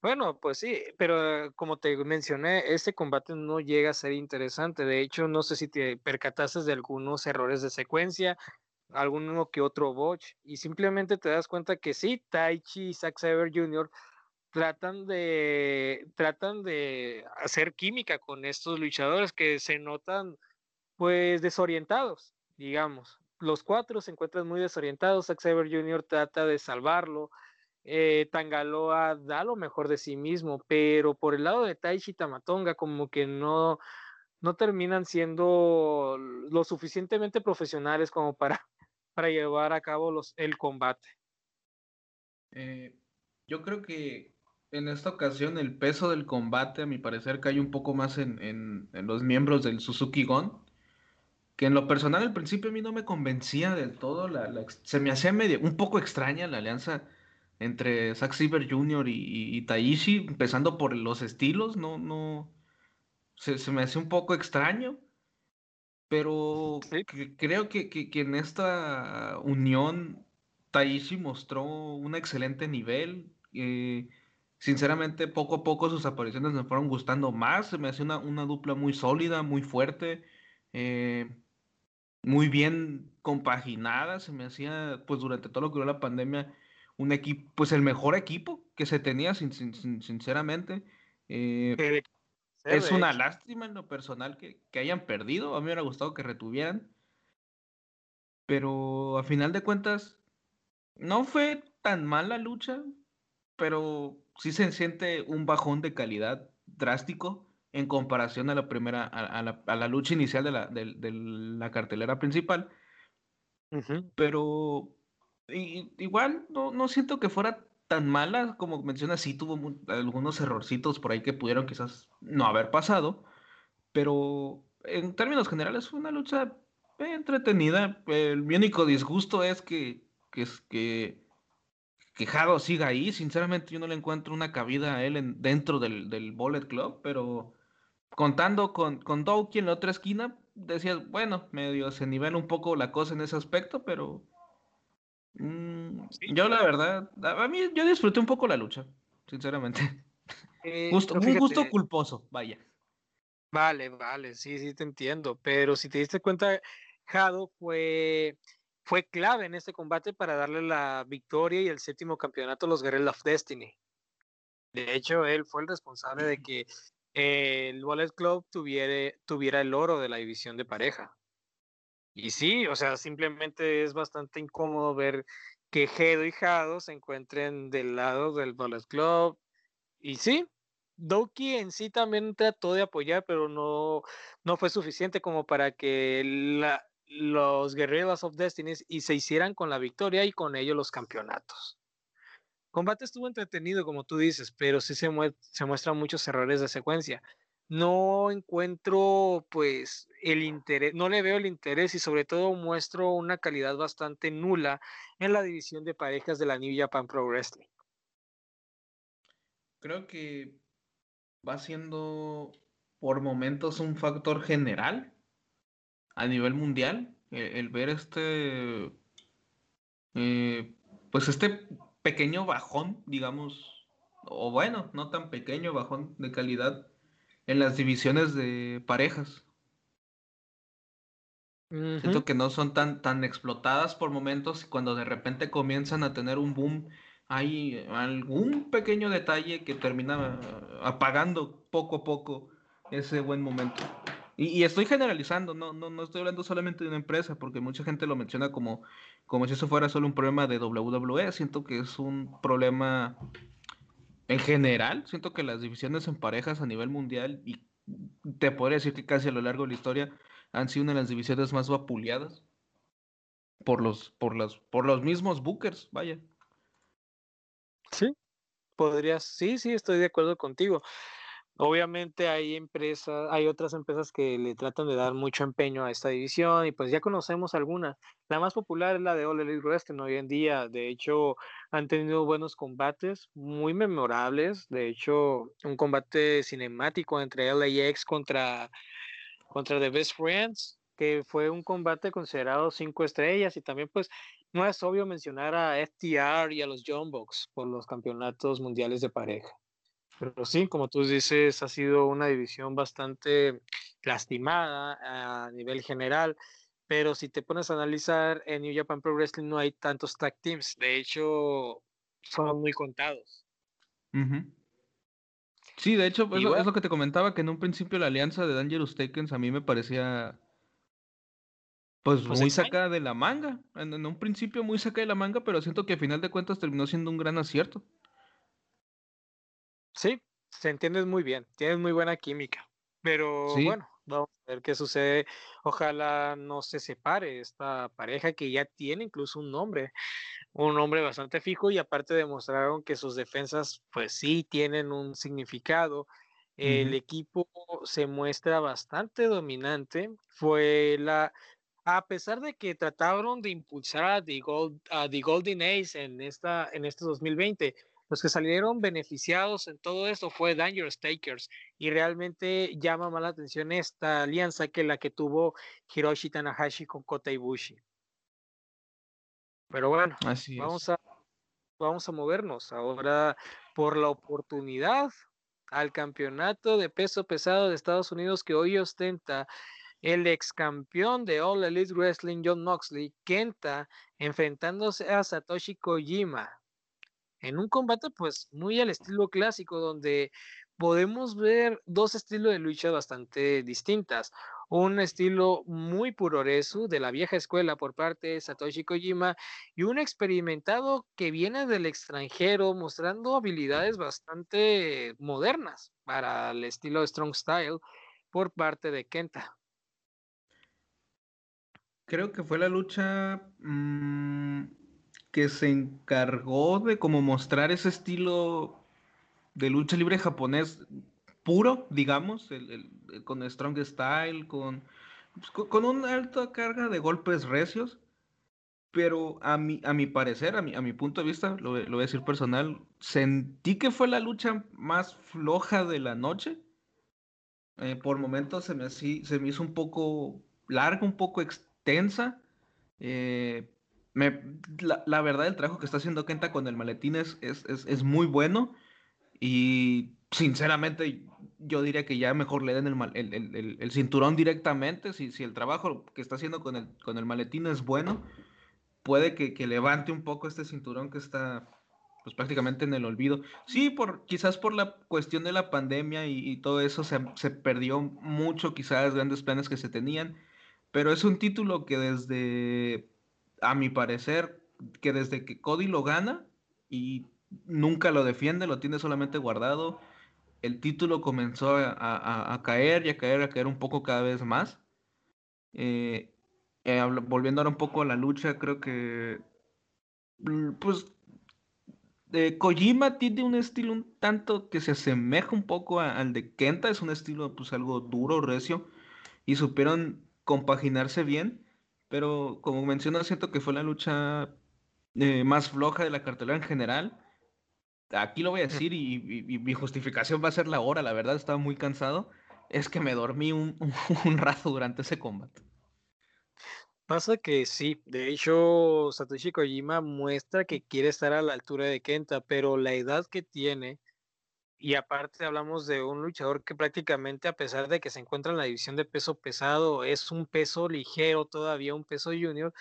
A: Bueno, pues sí, pero como te mencioné, este combate no llega a ser interesante. De hecho, no sé si te percataste de algunos errores de secuencia, alguno que otro botch, y simplemente te das cuenta que sí, Taichi y Zack Saber Jr. tratan de, tratan de hacer química con estos luchadores que se notan pues desorientados, digamos los cuatro se encuentran muy desorientados. Saber Jr. trata de salvarlo eh, Tangaloa da lo mejor de sí mismo, pero por el lado de Taichi Tamatonga como que no, no terminan siendo lo suficientemente profesionales como para, para llevar a cabo los, el combate.
B: Eh, yo creo que en esta ocasión el peso del combate, a mi parecer, cae un poco más en, los miembros del Suzuki Gon. Que en lo personal al principio a mí no me convencía del todo. se me hacía medio, un poco extraña la alianza entre Zack Saber Jr. y, y, Taishi, empezando por los estilos, no, no, se, me hace un poco extraño, pero creo que, que, en esta unión Taishi mostró un excelente nivel. Eh, sinceramente, poco a poco sus apariciones me fueron gustando más. Se me hace una, una dupla muy sólida, muy fuerte, eh, muy bien compaginada. Se me hacía, pues durante todo lo que duró la pandemia, un equipo, pues el mejor equipo que se tenía, sin, sinceramente. Eh, es una lástima en lo personal que, hayan perdido. A mí me hubiera gustado que retuvieran. Pero a final de cuentas, no fue tan mala lucha, pero sí se siente un bajón de calidad drástico en comparación a la primera, a, la, lucha inicial de la, de, la cartelera principal. Pero igual no, no siento que fuera tan mala como mencionas, sí tuvo algunos errorcitos por ahí que pudieron quizás no haber pasado, pero en términos generales fue una lucha entretenida. El, mi único disgusto es que, que, que, que Jado siga ahí. Sinceramente, yo no le encuentro una cabida a él en, dentro del, del Bullet Club, pero contando con, con Doki en la otra esquina, decías, bueno, medio se nivela un poco la cosa en ese aspecto, pero Mm, yo la verdad, a mí yo disfruté un poco la lucha, sinceramente. Eh, un gusto culposo, vaya.
A: Vale, vale, sí, sí te entiendo, pero si te diste cuenta, Jado fue, fue clave en este combate para darle la victoria y el séptimo campeonato a los Guerrillas of Destiny. De hecho, él fue el responsable de que el Wallet Club tuviera, tuviera el oro de la división de pareja. Y sí, o sea, simplemente es bastante incómodo ver que Gedo y Jado se encuentren del lado del Bullet Club. Y sí, Doki en sí también trató de apoyar, pero no, no fue suficiente como para que los Guerrillas of Destiny y se hicieran con la victoria y con ello los campeonatos. Combate estuvo entretenido, como tú dices, pero sí se, se muestran muchos errores de secuencia no encuentro pues el interés, no le veo el interés y sobre todo muestro una calidad bastante nula en la división de parejas de la New Japan Pro Wrestling.
B: Creo que va siendo por momentos un factor general a nivel mundial el, ver este eh, pues este pequeño bajón digamos o bueno no tan pequeño bajón de calidad en las divisiones de parejas. Siento que no son tan, tan explotadas por momentos y cuando de repente comienzan a tener un boom, hay algún pequeño detalle que termina apagando poco a poco ese buen momento. Y, estoy generalizando, no, no, no estoy hablando solamente de una empresa, porque mucha gente lo menciona como, como si eso fuera solo un problema de WWE. Siento que es un problema en general, siento que las divisiones en parejas a nivel mundial, y te podría decir que casi a lo largo de la historia, han sido una de las divisiones más vapuleadas por los, por los, por los mismos bookers, vaya.
A: Sí, podrías, sí, sí, estoy de acuerdo contigo. Obviamente hay empresas, hay otras empresas que le tratan de dar mucho empeño a esta división y pues ya conocemos algunas. La más popular es la de Elite Wrestling hoy en día. De hecho, han tenido buenos combates, muy memorables. De hecho, un combate cinemático entre LAX contra, contra The Best Friends, que fue un combate considerado cinco estrellas y también pues no es obvio mencionar a FTR y a los John Box por los campeonatos mundiales de pareja. Pero sí, como tú dices, ha sido una división bastante lastimada a nivel general. Pero si te pones a analizar en New Japan Pro Wrestling no hay tantos tag teams. De hecho, son muy contados.
B: Sí, de hecho, es lo, que te comentaba, que en un principio la alianza de Dangerous Takens a mí me parecía Pues, pues muy sacada de la manga. En, un principio muy sacada de la manga, pero siento que a final de cuentas terminó siendo un gran acierto.
A: Sí, se entiende muy bien. Tienes muy buena química. Pero bueno, vamos a ver qué sucede. Ojalá no se separe esta pareja que ya tiene incluso un nombre, un nombre bastante fijo y aparte demostraron que sus defensas pues sí tienen un significado. El equipo se muestra bastante dominante. Fue la, a pesar de que trataron de impulsar a The, a The Golden Ace en, esta, en este 2020, los que salieron beneficiados en todo esto fue Dangerous Takers y realmente llama más la atención esta alianza que la que tuvo Hiroshi Tanahashi con Kota Ibushi. Pero bueno, vamos, A, vamos a movernos ahora por la oportunidad al campeonato de peso pesado de Estados Unidos que hoy ostenta el ex campeón de All Elite Wrestling John Moxley, Kenta, enfrentándose a Satoshi Kojima en un combate pues muy al estilo clásico donde podemos ver dos estilos de lucha bastante distintas. Un estilo muy puroresu de la vieja escuela por parte de Satoshi Kojima y un experimentado que viene del extranjero mostrando habilidades bastante modernas para el estilo Strong Style por parte de Kenta.
B: Creo que fue la lucha mm, que se encargó de como mostrar ese estilo de lucha libre japonés puro, digamos, con strong style, con, pues, con, una alta carga de golpes recios, pero a mi, a mi parecer, a mi, a mi punto de vista, lo, lo, voy a decir personal, sentí que fue la lucha más floja de la noche. Eh, por momentos se me, se me hizo un poco larga, un poco extensa. Eh, la, verdad, el trabajo que está haciendo Kenta con el maletín es, es, muy bueno. Y sinceramente, yo diría que ya mejor le den el, el, cinturón directamente. Si, si, el trabajo que está haciendo con el, con el maletín es bueno, puede que, levante un poco este cinturón que está pues prácticamente en el olvido. Sí, por, quizás por la cuestión de la pandemia y, y todo eso se, se, perdió mucho, quizás grandes planes que se tenían, pero es un título que desde a mi parecer, que desde que Cody lo gana y nunca lo defiende, lo tiene solamente guardado, el título comenzó a, caer y a caer, a caer un poco cada vez más. Eh, eh, volviendo ahora un poco a la lucha, creo que, mm, pues, eh, Kojima tiene un estilo un tanto que se asemeja un poco al de Kenta, es un estilo pues algo duro, recio, y supieron compaginarse bien. Pero como menciono, siento que fue la lucha eh, más floja de la cartelera en general. Aquí lo voy a decir y, mi justificación va a ser la hora, la verdad estaba muy cansado. Es que me dormí un, un rato durante ese combate.
A: Pasa que sí, de hecho Satoshi Kojima muestra que quiere estar a la altura de Kenta, pero la edad que tiene y aparte hablamos de un luchador que prácticamente a pesar de que se encuentra en la división de peso pesado, es un peso ligero todavía, un peso junior,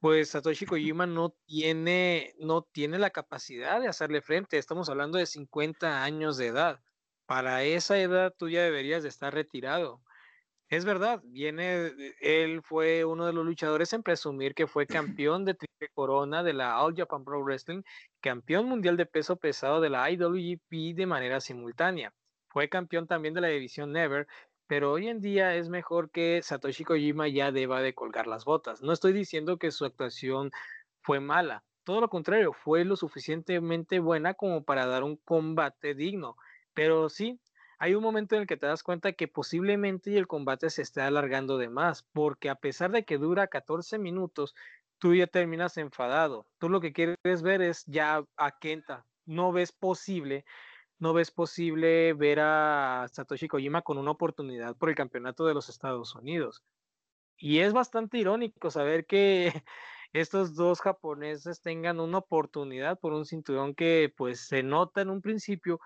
A: pues Satoshi Kojima no tiene, no tiene la capacidad de hacerle frente. Estamos hablando de 50 años de edad. Para esa edad tú ya deberías de estar retirado. Es verdad, viene, él fue uno de los luchadores en presumir que fue campeón de triple corona de la All Japan Pro Wrestling, campeón mundial de peso pesado de la IWGP de manera simultánea. Fue campeón también de la división Never, pero hoy en día es mejor que Satoshi Kojima ya deba de colgar las botas. No estoy diciendo que su actuación fue mala, todo lo contrario, fue lo suficientemente buena como para dar un combate digno. Pero sí, hay un momento en el que te das cuenta que posiblemente el combate se esté alargando de más, porque a pesar de que dura 14 minutos, tú ya terminas enfadado. Tú lo que quieres ver es ya a Kenta. No ves posible, no ves posible ver a Satoshi Kojima con una oportunidad por el campeonato de los Estados Unidos. Y es bastante irónico saber que estos dos japoneses tengan una oportunidad por un cinturón que pues se nota en un principio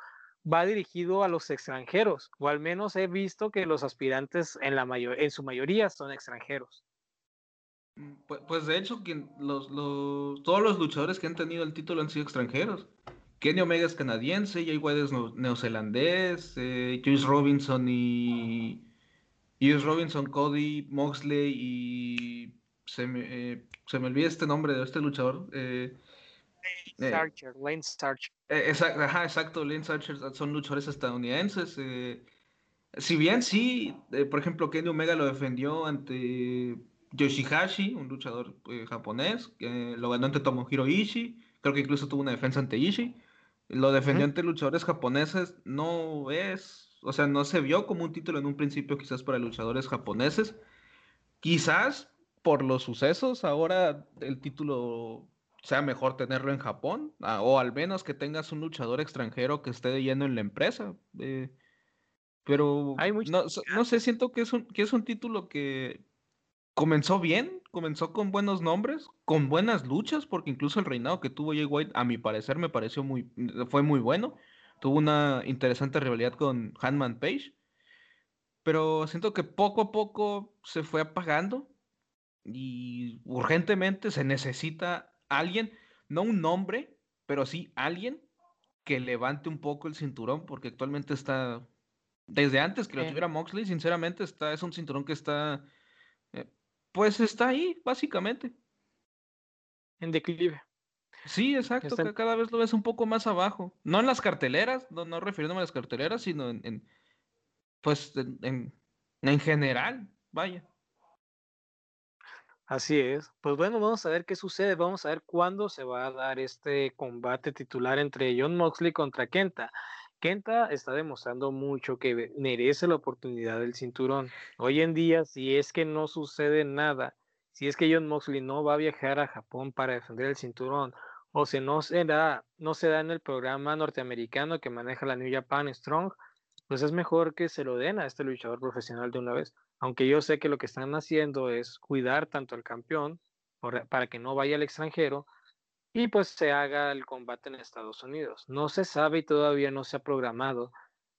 A: va dirigido a los extranjeros, o al menos he visto que los aspirantes en, la mayor, en su mayoría son extranjeros.
B: Mm, pues, de hecho, todos los luchadores que han tenido el título han sido extranjeros. Kenny Omega es canadiense, Jay White es neozelandés, eh, Juice Robinson y Juice Robinson, Cody, Moxley y se me, eh, se me olvida este nombre de este luchador. Eh,
A: Lane Archer, Lane Archer.
B: exacto, ajá, exacto, Lane Archer son luchadores estadounidenses. si bien sí, por ejemplo, Kenny Omega lo defendió ante Yoshihashi, un luchador japonés, que lo ganó ante Tomohiro Ishii, creo que incluso tuvo una defensa ante Ishii. Lo defendió ante luchadores japoneses, no es, o sea, no se vio como un título en un principio quizás para luchadores japoneses. Quizás por los sucesos ahora el título sea mejor tenerlo en Japón, o al menos que tengas un luchador extranjero que esté de lleno en la empresa. Eh, pero no, no, sé, siento que es, un, que es un título que comenzó bien, comenzó con buenos nombres, con buenas luchas, porque incluso el reinado que tuvo Jay White, a mi parecer, me pareció muy, fue muy bueno. Tuvo una interesante rivalidad con Hanman Page. Pero siento que poco a poco se fue apagando y urgentemente se necesita alguien, no un nombre, pero sí alguien que levante un poco el cinturón, porque actualmente está, desde antes que lo tuviera Moxley, sinceramente está, es un cinturón que está pues está ahí, básicamente.
A: En declive.
B: Sí, exacto, que cada vez lo ves un poco más abajo. No en las carteleras, no, no refiriéndome a las carteleras, sino en, pues en, en, general, vaya.
A: Así es. Pues bueno, vamos a ver qué sucede. Vamos a ver cuándo se va a dar este combate titular entre John Moxley contra Kenta. Kenta está demostrando mucho que merece la oportunidad del cinturón. Hoy en día, si es que no sucede nada, si es que John Moxley no va a viajar a Japón para defender el cinturón, o si no se da, no se da en el programa norteamericano que maneja la New Japan Strong, pues es mejor que se lo den a este luchador profesional de una vez. Aunque yo sé que lo que están haciendo es cuidar tanto al campeón para que no vaya al extranjero, y pues se haga el combate en Estados Unidos. No se sabe y todavía no se ha programado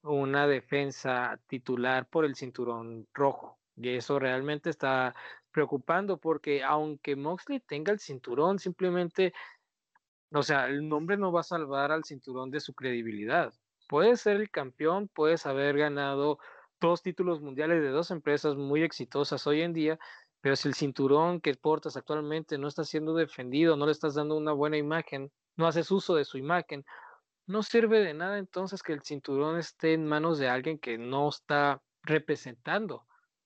A: una defensa titular por el cinturón rojo. Y eso realmente está preocupando porque aunque Moxley tenga el cinturón, simplemente, o sea, el nombre no va a salvar al cinturón de su credibilidad. Puede ser el campeón, puedes haber ganado dos títulos mundiales de dos empresas muy exitosas hoy en día, pero si el cinturón que portas actualmente no está siendo defendido, no le estás dando una buena imagen, no haces uso de su imagen, no sirve de nada entonces que el cinturón esté en manos de alguien que no está representando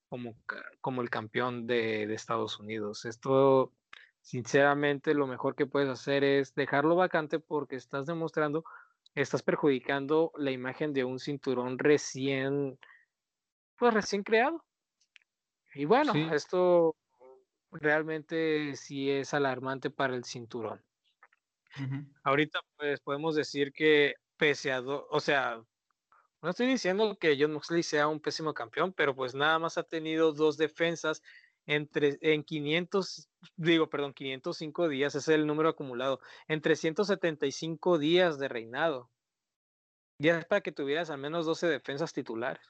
A: como, como el campeón de, de Estados Unidos. Esto, sinceramente, lo mejor que puedes hacer es dejarlo vacante porque estás demostrando, estás perjudicando la imagen de un cinturón recién, pues recién creado. Y bueno, esto realmente sí es alarmante para el cinturón. Ahorita pues podemos decir que pese a, o sea, no estoy diciendo que John Moxley sea un pésimo campeón, pero pues nada más ha tenido dos defensas entre, en 500, digo, perdón, 505 días, ese es el número acumulado, en 375 días de reinado. Ya es para que tuvieras al menos 12 defensas titulares.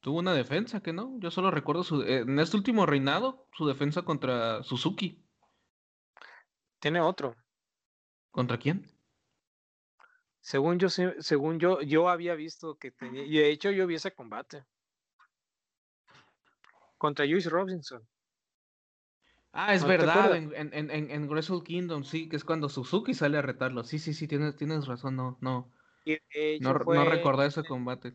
B: Tuvo una defensa, que no? Yo solo recuerdo su, en este último reinado, su defensa contra Suzuki.
A: Tiene otro.
B: ¿Contra quién?
A: Según yo, según yo, yo había visto que tenía, y de hecho yo vi ese combate. Contra Juice Robinson.
B: Ah, es verdad, en, en, en, en, Wrestle Kingdom, sí, que es cuando Suzuki sale a retarlo. Sí, sí, sí, tienes, tienes razón, no, no. no, no recordé ese combate.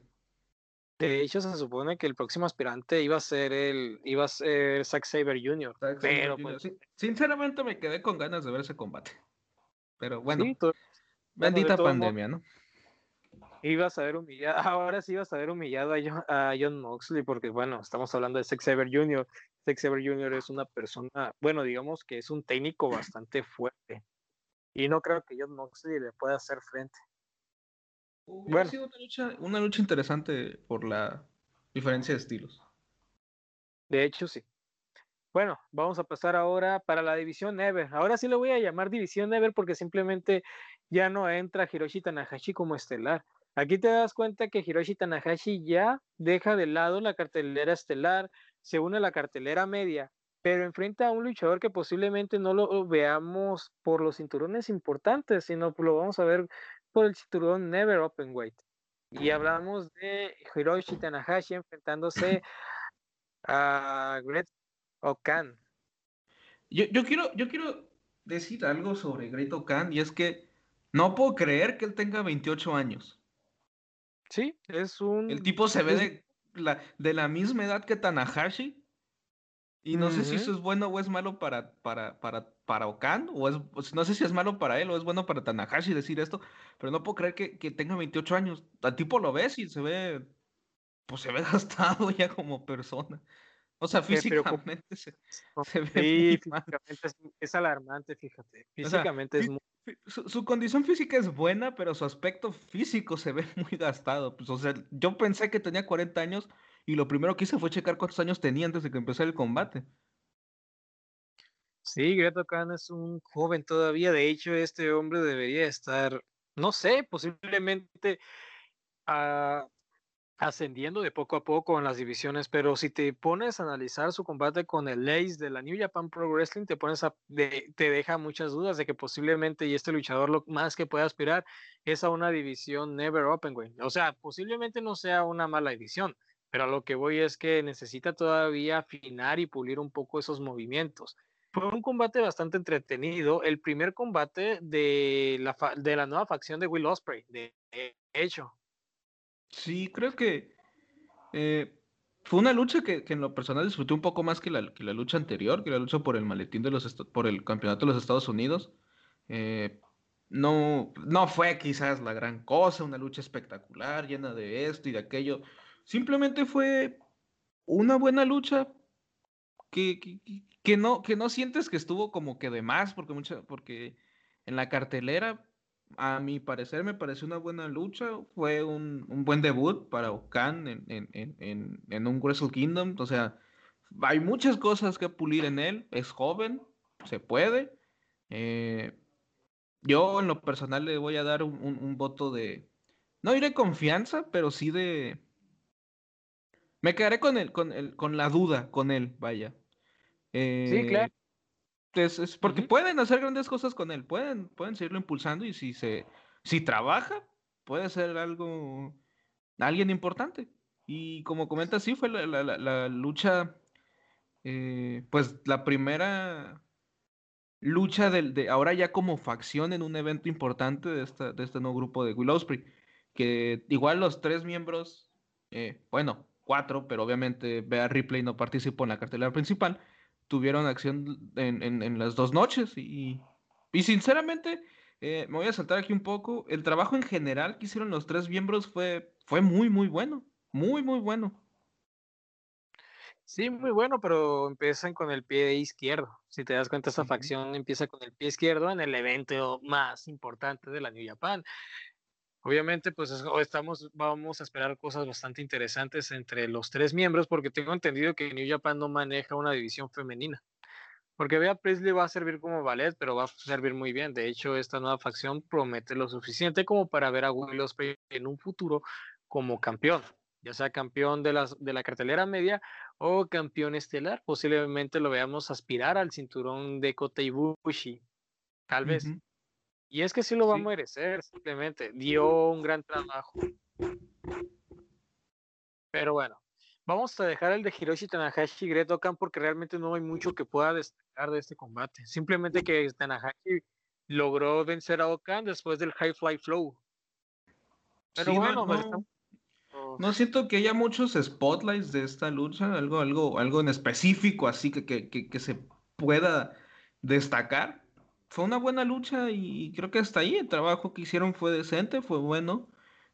A: De hecho, se supone que el próximo aspirante iba a ser el, iba a ser Zack Saber Jr. pero pues
B: sinceramente me quedé con ganas de ver ese combate. Pero bueno, bendita pandemia, ¿no?
A: Ibas a ver humillado, ahora sí ibas a ver humillado a John, a John Moxley, porque bueno, estamos hablando de Zack Saber Jr. Zack Saber Jr. es una persona, bueno, digamos que es un técnico bastante fuerte. Y no creo que John Moxley le pueda hacer frente
B: bueno. sido una lucha, una lucha interesante por la diferencia de estilos.
A: De hecho, sí. Bueno, vamos a pasar ahora para la división Ever. Ahora sí lo voy a llamar división Ever porque simplemente ya no entra Hiroshi Tanahashi como estelar. Aquí te das cuenta que Hiroshi Tanahashi ya deja de lado la cartelera estelar, se une a la cartelera media, pero enfrenta a un luchador que posiblemente no lo veamos por los cinturones importantes, sino lo vamos a ver por el cinturón Never Open Weight. Y hablamos de Hiroshi Tanahashi enfrentándose a Greg Okan.
B: Yo, yo, quiero, yo quiero decir algo sobre Great Okan y es que no puedo creer que él tenga 28 años.
A: Sí, es un...
B: El tipo se ve de la, de la misma edad que Tanahashi. Y no sé si eso es bueno o es malo para, para, para, para Okan, o es, no sé si es malo para él o es bueno para Tanahashi decir esto, pero no puedo creer que, que tenga 28 años. Al tipo lo ves y se ve, pues se ve gastado ya como persona. O sea, físicamente se,
A: se, ve sí, físicamente es, alarmante, fíjate. Físicamente es muy...
B: Su, condición física es buena, pero su aspecto físico se ve muy gastado. Pues, o sea, yo pensé que tenía 40 años y lo primero que hice fue checar cuántos años tenía antes de que empezara el combate.
A: Sí, Greto Khan es un joven todavía. De hecho, este hombre debería estar, no sé, posiblemente a ah, ascendiendo de poco a poco en las divisiones, pero si te pones a analizar su combate con el Ace de la New Japan Pro Wrestling, te pones a, te deja muchas dudas de que posiblemente y este luchador lo más que puede aspirar es a una división Never Open, güey. O sea, posiblemente no sea una mala división, pero a lo que voy es que necesita todavía afinar y pulir un poco esos movimientos. Fue un combate bastante entretenido, el primer combate de la, de la nueva facción de Will Ospreay, de hecho.
B: Sí, creo que eh, fue una lucha que, en lo personal disfruté un poco más que la, que la lucha anterior, que la lucha por el maletín de los por el campeonato de los Estados Unidos. Eh, no, no fue quizás la gran cosa, una lucha espectacular, llena de esto y de aquello. Simplemente fue una buena lucha que, que, no, que no sientes que estuvo como que de más, porque, mucha, porque en la cartelera a mi parecer me pareció una buena lucha. Fue un, buen debut para Okan en, un Wrestle Kingdom. O sea, hay muchas cosas que pulir en él. Es joven, se puede. Eh, yo en lo personal le voy a dar un, voto de, no diré confianza, pero sí de... Me quedaré con, el, con, el, con la duda con él, vaya.
A: sí, claro. Eh,
B: es, porque pueden hacer grandes cosas con él, pueden, pueden seguirlo impulsando y si se, si trabaja, puede ser algo, alguien importante. Y como comenta, sí, fue la, lucha, eh, pues la primera lucha del, de ahora ya como facción en un evento importante de, esta, de este nuevo grupo de Will Ospreay, que igual los tres miembros, eh, bueno, cuatro, pero obviamente Bea Ripley no participó en la cartelera principal, tuvieron acción en, las dos noches y, y sinceramente eh, me voy a saltar aquí un poco. El trabajo en general que hicieron los tres miembros fue, fue muy, muy bueno. Muy, muy bueno.
A: Sí, muy bueno, pero empiezan con el pie izquierdo. Si te das cuenta, esta facción empieza con el pie izquierdo en el evento más importante de la New Japan. Obviamente, pues estamos, vamos a esperar cosas bastante interesantes entre los tres miembros, porque tengo entendido que New Japan no maneja una división femenina. Porque Bea Presley va a servir como ballet, pero va a servir muy bien. De hecho, esta nueva facción promete lo suficiente como para ver a Will Ospreay en un futuro como campeón, ya sea campeón de, las, de la cartelera media o campeón estelar. Posiblemente lo veamos aspirar al cinturón de Kota Ibushi, tal vez. Y es que sí lo va a merecer, simplemente. Dio un gran trabajo. Pero bueno, vamos a dejar el de Hiroshi Tanahashi y Great Okan porque realmente no hay mucho que pueda destacar de este combate. Simplemente que Tanahashi logró vencer a Okan después del High Fly Flow.
B: Pero bueno, no, siento que haya muchos spotlights de esta lucha, algo, algo, algo en específico así que, que, que se pueda destacar fue una buena lucha y creo que hasta ahí el trabajo que hicieron fue decente, fue bueno.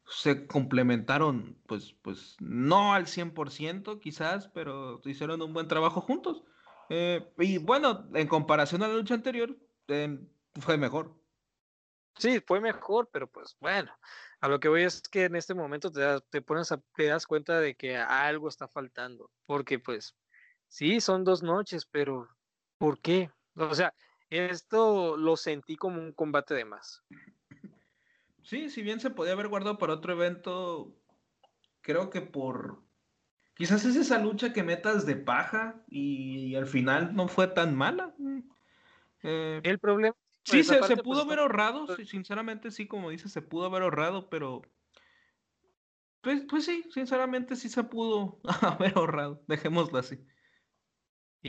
B: Se complementaron, pues, pues no al 100% quizás, pero hicieron un buen trabajo juntos. Eh, y bueno, en comparación a la lucha anterior, em, fue mejor.
A: Sí, fue mejor, pero pues bueno, a lo que voy es que en este momento te, te pones a, te das cuenta de que algo está faltando, porque pues sí, son dos noches, pero ¿por qué? O sea, esto lo sentí como un combate de más.
B: Sí, si bien se podía haber guardado para otro evento, creo que por... Quizás es esa lucha que metas de paja y, al final no fue tan mala. Mm,
A: eh, el problema...
B: Sí, se, pudo pues, haber ahorrado, sinceramente sí, como dices, se pudo haber ahorrado, pero... Pues, pues sí, sinceramente sí se pudo haber ahorrado, dejémoslo así.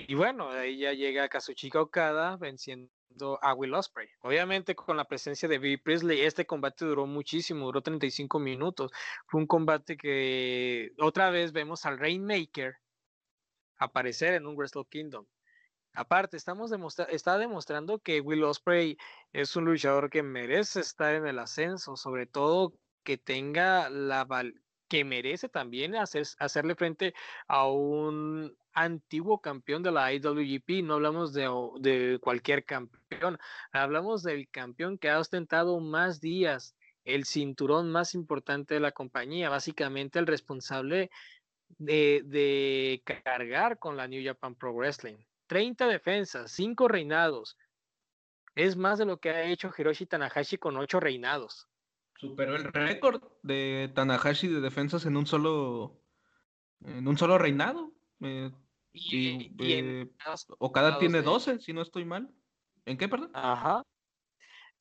A: Y bueno, ahí ya llega Kazuchika Okada venciendo a Will Ospreay. Obviamente con la presencia de Billy Priestley, este combate duró muchísimo, duró 35 minutos. Fue un combate que otra vez vemos al Rainmaker aparecer en un Wrestle Kingdom. Aparte, estamos está demostrando que Will Ospreay es un luchador que merece estar en el ascenso, sobre todo que tenga la que merece también hacer, hacerle frente a un antiguo campeón de la IWGP. No hablamos de, de cualquier campeón, hablamos del campeón que ha ostentado más días el cinturón más importante de la compañía, básicamente el responsable de, de, cargar con la New Japan Pro Wrestling. 30 defensas, 5 reinados. Es más de lo que ha hecho Hiroshi Tanahashi con 8 reinados.
B: Superó el récord de Tanahashi de defensas en un solo en un solo reinado. Eh, y, eh, Okada tiene 12, si no estoy mal. ¿En qué, perdón?
A: Ajá.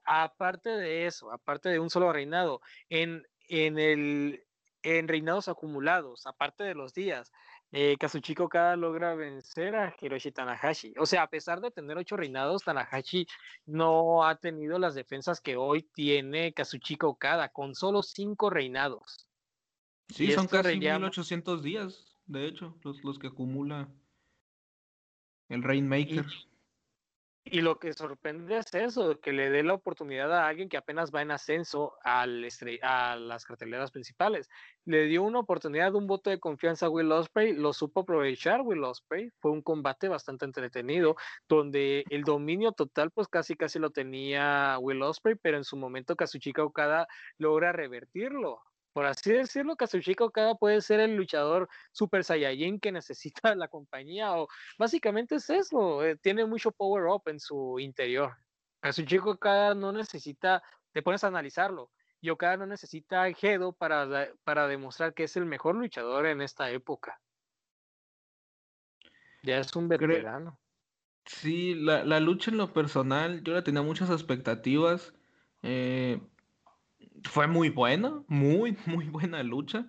A: Aparte de eso, aparte de un solo reinado, en, en el en reinados acumulados, aparte de los días, eh, Kazuchika Okada logra vencer a Hiroshi Tanahashi. O sea, a pesar de tener ocho reinados, Tanahashi no ha tenido las defensas que hoy tiene Kazuchika Okada, con solo cinco reinados.
B: Sí, son casi 1800 días, de hecho, los, los que acumula el Rainmaker.
A: Y lo que sorprende es eso, que le dé la oportunidad a alguien que apenas va en ascenso a las carteleras principales. Le dio una oportunidad, un voto de confianza a Will Ospreay, lo supo aprovechar Will Ospreay. Fue un combate bastante entretenido, donde el dominio total, pues casi casi lo tenía Will Ospreay, pero en su momento Kazuchika Okada logra revertirlo por así decirlo, Kazuchika Okada puede ser el luchador Super Saiyajin que necesita la compañía, o básicamente es eso, eh, tiene mucho power up en su interior. Kazuchika Okada no necesita, te pones a analizarlo, y Okada no necesita Gedo para, para demostrar que es el mejor luchador en esta época. Ya es un veterano.
B: Sí, la, la lucha en lo personal, yo le tenía muchas expectativas. Eh, fue muy buena, muy, muy buena lucha.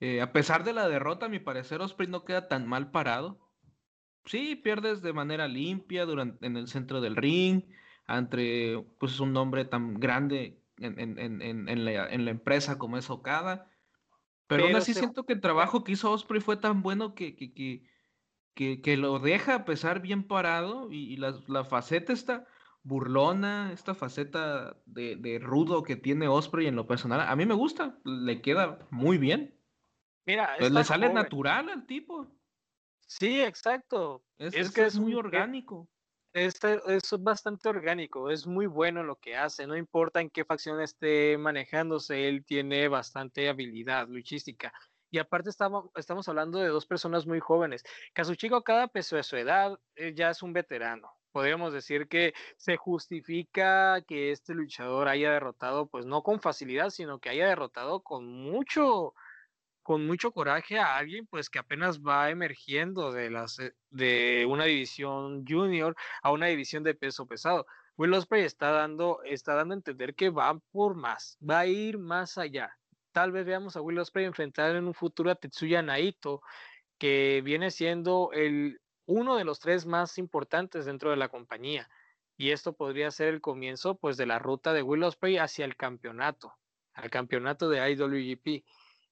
B: Eh, a pesar de la derrota, a mi parecer, Osprey no queda tan mal parado. Sí, pierdes de manera limpia durante, en el centro del ring, entre pues, un nombre tan grande en, en, en, en la, la, empresa como es Okada. Pero, aún así siento que el trabajo que hizo Osprey fue tan bueno que, que, que, que, lo deja a pesar bien parado y, y la, la faceta está burlona, esta faceta de, rudo que tiene Osprey en lo personal, a mí me gusta, le queda muy bien.
A: Mira,
B: pues le sale natural al tipo.
A: Sí, exacto.
B: Es, que es muy orgánico.
A: Este, es bastante orgánico, es muy bueno lo que hace, no importa en qué facción esté manejándose, él tiene bastante habilidad luchística. Y aparte estamos, estamos hablando de dos personas muy jóvenes. Kazuchika, cada peso de su edad, eh, ya es un veterano podríamos decir que se justifica que este luchador haya derrotado, pues no con facilidad, sino que haya derrotado con mucho, con mucho coraje a alguien, pues que apenas va emergiendo de, las, eh, de una división junior a una división de peso pesado. Will Ospreay está dando, está dando a entender que va por más, va a ir más allá. Tal vez veamos a Will Ospreay enfrentar en un futuro a Tetsuya Naito, que viene siendo el uno de los tres más importantes dentro de la compañía. Y esto podría ser el comienzo pues de la ruta de Will Ospreay hacia el campeonato, al campeonato de IWGP.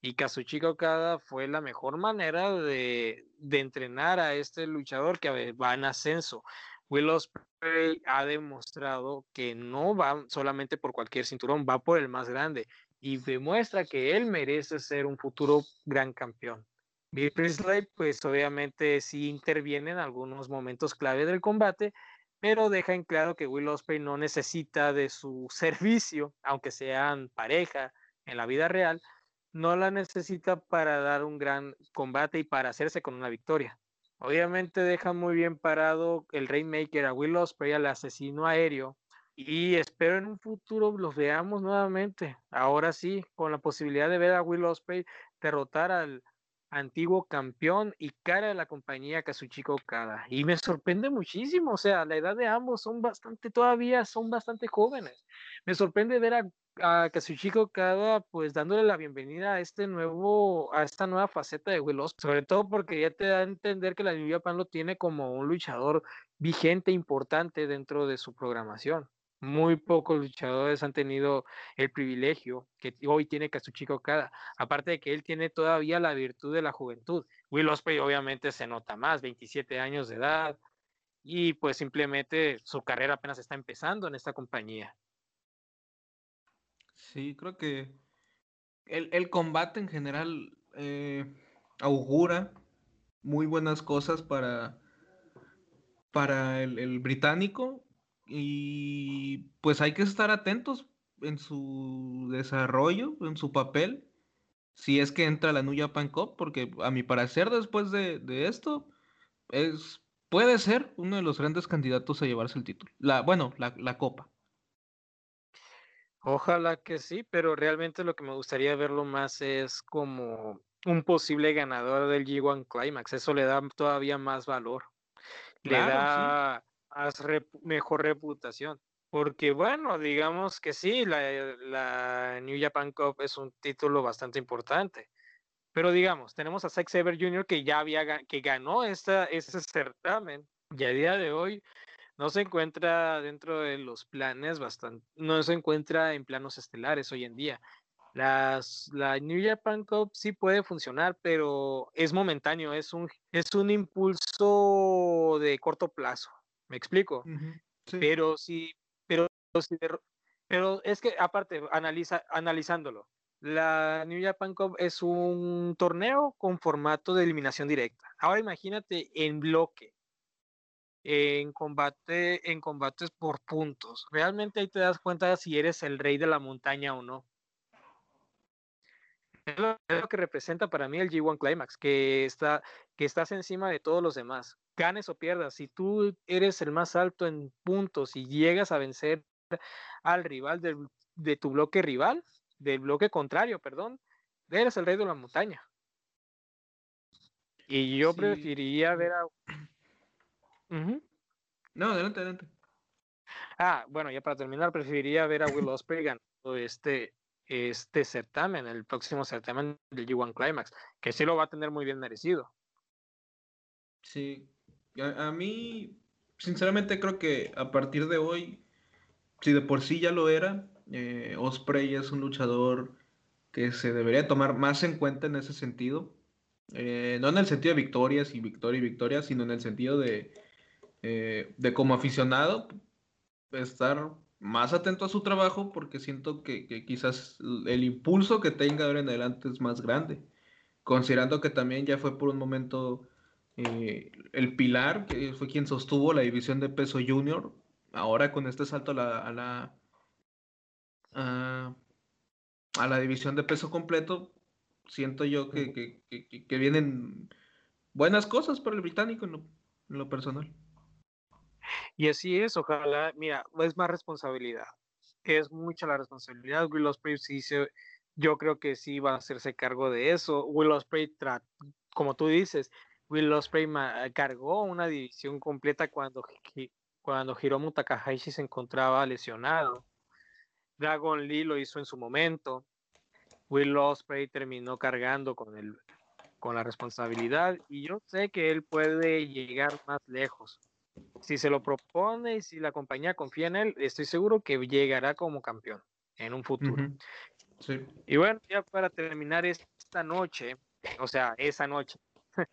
A: Y Kazuchika Okada fue la mejor manera de, de entrenar a este luchador que va en ascenso. Will Ospreay ha demostrado que no va solamente por cualquier cinturón, va por el más grande y demuestra que él merece ser un futuro gran campeón. Bill Priestley, pues obviamente sí interviene en algunos momentos clave del combate, pero deja en claro que Will Ospreay no necesita de su servicio, aunque sean pareja en la vida real, no la necesita para dar un gran combate y para hacerse con una victoria. Obviamente deja muy bien parado el Rainmaker a Will Ospreay, al asesino aéreo, y espero en un futuro los veamos nuevamente. Ahora sí, con la posibilidad de ver a Will Ospreay derrotar al antiguo campeón y cara de la compañía Kazuchika Okada. Y me sorprende muchísimo, o sea, la edad de ambos son bastante, todavía son bastante jóvenes. Me sorprende ver a, a Kazuchika Okada pues dándole la bienvenida a este nuevo, a esta nueva faceta de Will Ospreay, sobre todo porque ya te da a entender que la New Japan lo tiene como un luchador vigente, importante dentro de su programación. Muy pocos luchadores han tenido el privilegio que hoy tiene Kazuchika Okada. Aparte de que él tiene todavía la virtud de la juventud. Will Ospreay obviamente se nota más, 27 años de edad. Y pues simplemente su carrera apenas está empezando en esta compañía.
B: Sí, creo que el, combate en general eh, augura muy buenas cosas para, para el británico y pues hay que estar atentos en su desarrollo, en su papel, si es que entra la New Japan Cup, porque a mi parecer después de, esto es puede ser uno de los grandes candidatos a llevarse el título. La, bueno, la, la copa.
A: Ojalá que sí, pero realmente lo que me gustaría verlo más es como un posible ganador del G1 Climax. Eso le da todavía más valor. le da mejor reputación. Porque bueno, digamos que sí, la, New Japan Cup es un título bastante importante. Pero digamos, tenemos a Zack Saber Jr. que ya había que ganó esta, ese certamen y a día de hoy no se encuentra dentro de los planes bastante, no se encuentra en planos estelares hoy en día. Las, la New Japan Cup sí puede funcionar, pero es momentáneo, es un, es un impulso de corto plazo. ¿Me explico? Pero sí, pero, pero es que aparte, analiza, analizándolo, la New Japan Cup es un torneo con formato de eliminación directa. Ahora imagínate en bloque, en combate, en combates por puntos. Realmente ahí te das cuenta si eres el rey de la montaña o no. Es lo, que representa para mí el G1 Climax, que, está, que estás encima de todos los demás ganes o pierdas, si tú eres el más alto en puntos y llegas a vencer al rival de tu bloque rival, del bloque contrario, perdón, eres el rey de la montaña. Y yo preferiría ver a...
B: No, adelante, adelante.
A: Ah, bueno, ya para terminar, preferiría ver a Will Ospreay ganando este, este certamen, el próximo certamen del G1 Climax, que sí lo va a tener muy bien merecido.
B: Sí, a, mí, sinceramente, creo que a partir de hoy, si de por sí ya lo era, eh, Osprey es un luchador que se debería tomar más en cuenta en ese sentido. Eh, no en el sentido de victorias y victoria y victoria, sino en el sentido de, eh, de como aficionado, estar más atento a su trabajo porque siento que, que, quizás el impulso que tenga ahora en adelante es más grande, considerando que también ya fue por un momento eh, el Pilar, que fue quien sostuvo la división de peso junior, ahora con este salto a la, a la, a, la división de peso completo, siento yo que, que, vienen buenas cosas para el británico en lo, personal.
A: Y así es, ojalá, mira, es más responsabilidad. Es mucha la responsabilidad. Will Ospreay sí yo creo que sí va a hacerse cargo de eso. Will Ospreay, como tú dices, Will Ospreay cargó una división completa cuando, cuando Hiromu Takahashi se encontraba lesionado. Dragon Lee lo hizo en su momento. Will Ospreay terminó cargando con, el, con la responsabilidad y yo sé que él puede llegar más lejos. Si se lo propone y si la compañía confía en él, estoy seguro que llegará como campeón en un futuro. Y bueno, ya para terminar esta noche, o sea, esa noche,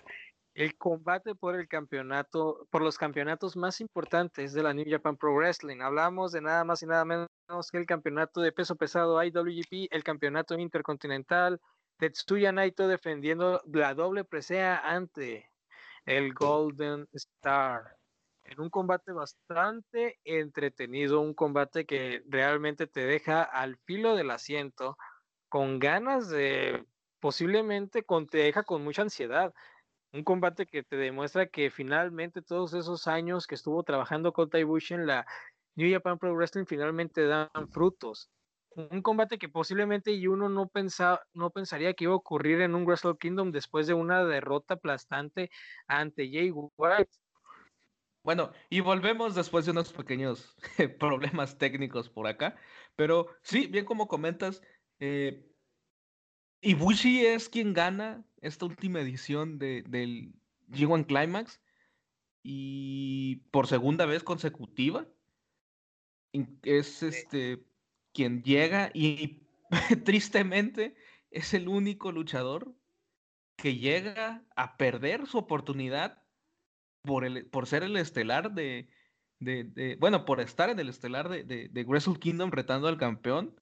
A: el combate por el campeonato, por los campeonatos más importantes de la New Japan Pro Wrestling. Hablamos de nada más y nada menos que el campeonato de peso pesado IWGP, el campeonato intercontinental, Tetsuya Naito defendiendo la doble presea ante el Golden Star. En un combate bastante entretenido, un combate que realmente te deja al filo del asiento, con ganas de posiblemente te deja con mucha ansiedad un combate que te demuestra que finalmente todos esos años que estuvo trabajando con Ibushi en la New Japan Pro Wrestling finalmente dan frutos. un combate que posiblemente uno no, pensaba, no pensaría que iba a ocurrir en un Wrestle Kingdom después de una derrota aplastante ante Jay White.
B: Bueno, y volvemos después de unos pequeños problemas técnicos por acá, pero sí, bien como comentas, eh, Ibushi es quien gana esta última edición de, del G1 Climax y por segunda vez consecutiva es este quien llega y tristemente es el único luchador que llega a perder su oportunidad por, el, por ser el estelar de, de, bueno, por estar en el estelar de, de, Wrestle Kingdom retando al campeón.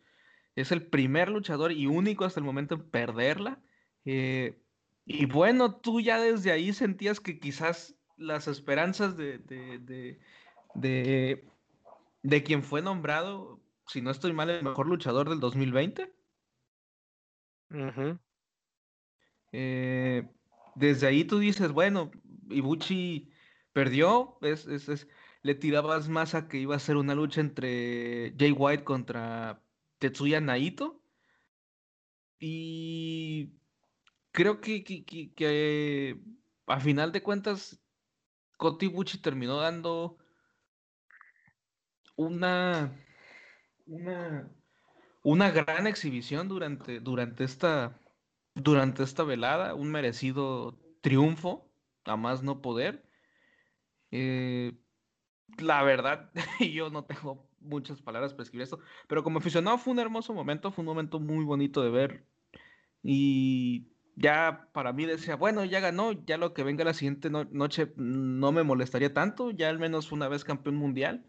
B: Es el primer luchador y único hasta el momento en perderla. Eh, y bueno, tú ya desde ahí sentías que quizás las esperanzas de, de, de, de quien fue nombrado si no estoy mal, el mejor luchador del 2020. Eh, desde ahí tú dices, bueno, Ibuchi perdió, es, es, le tirabas más que iba a ser una lucha entre Jay White contra Tetsuya Naito. Y creo que, que, que, a final de cuentas, Koti Ibuchi terminó dando una una, una gran exhibición durante, durante, esta, durante esta velada, un merecido triunfo, a más no poder. Eh, la verdad, yo no tengo muchas palabras para escribir esto, pero como aficionado fue un hermoso momento, fue un momento muy bonito de ver. Y ya para mí decía, bueno, ya ganó, ya lo que venga la siguiente noche no me molestaría tanto, ya al menos una vez campeón mundial.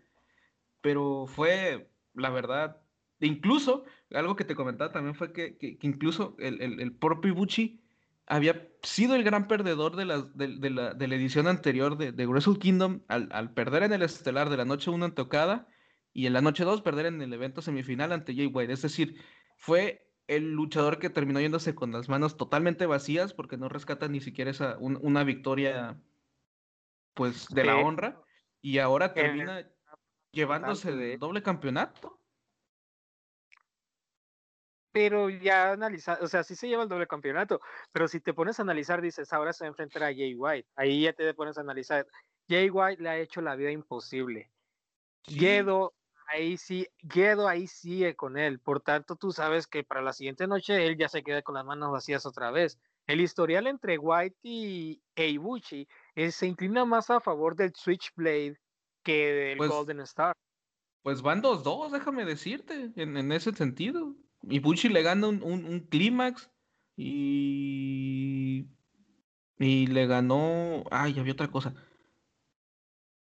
B: Pero fue la verdad, incluso algo que te comentaba también fue que, incluso el, propio Ibuchi había sido el gran perdedor de la, de, la, de la edición anterior de, de Wrestle Kingdom al, perder en el estelar de la noche 1 ante Okada y en la noche 2 perder en el evento semifinal ante Jay White. Es decir, fue el luchador que terminó yéndose con las manos totalmente vacías porque no rescata ni siquiera esa, una victoria pues de la honra y ahora termina llevándose el doble campeonato.
A: Pero ya analiza, o sea, sí se lleva el doble campeonato, pero si te pones a analizar, dices, ahora se va a enfrentar a Jay White. Ahí ya te pones a analizar. Jay White le ha hecho la vida imposible. Guedo, ahí sí, Guedo ahí sigue con él. Por tanto, tú sabes que para la siguiente noche él ya se queda con las manos vacías otra vez. El historial entre White y Eibuchi se inclina más a favor del Switchblade que del pues Golden Star.
B: Pues van 2-2, déjame decirte, en, ese sentido. Y Bushi le gana un, clímax y. Y le ganó. Ay, había otra cosa.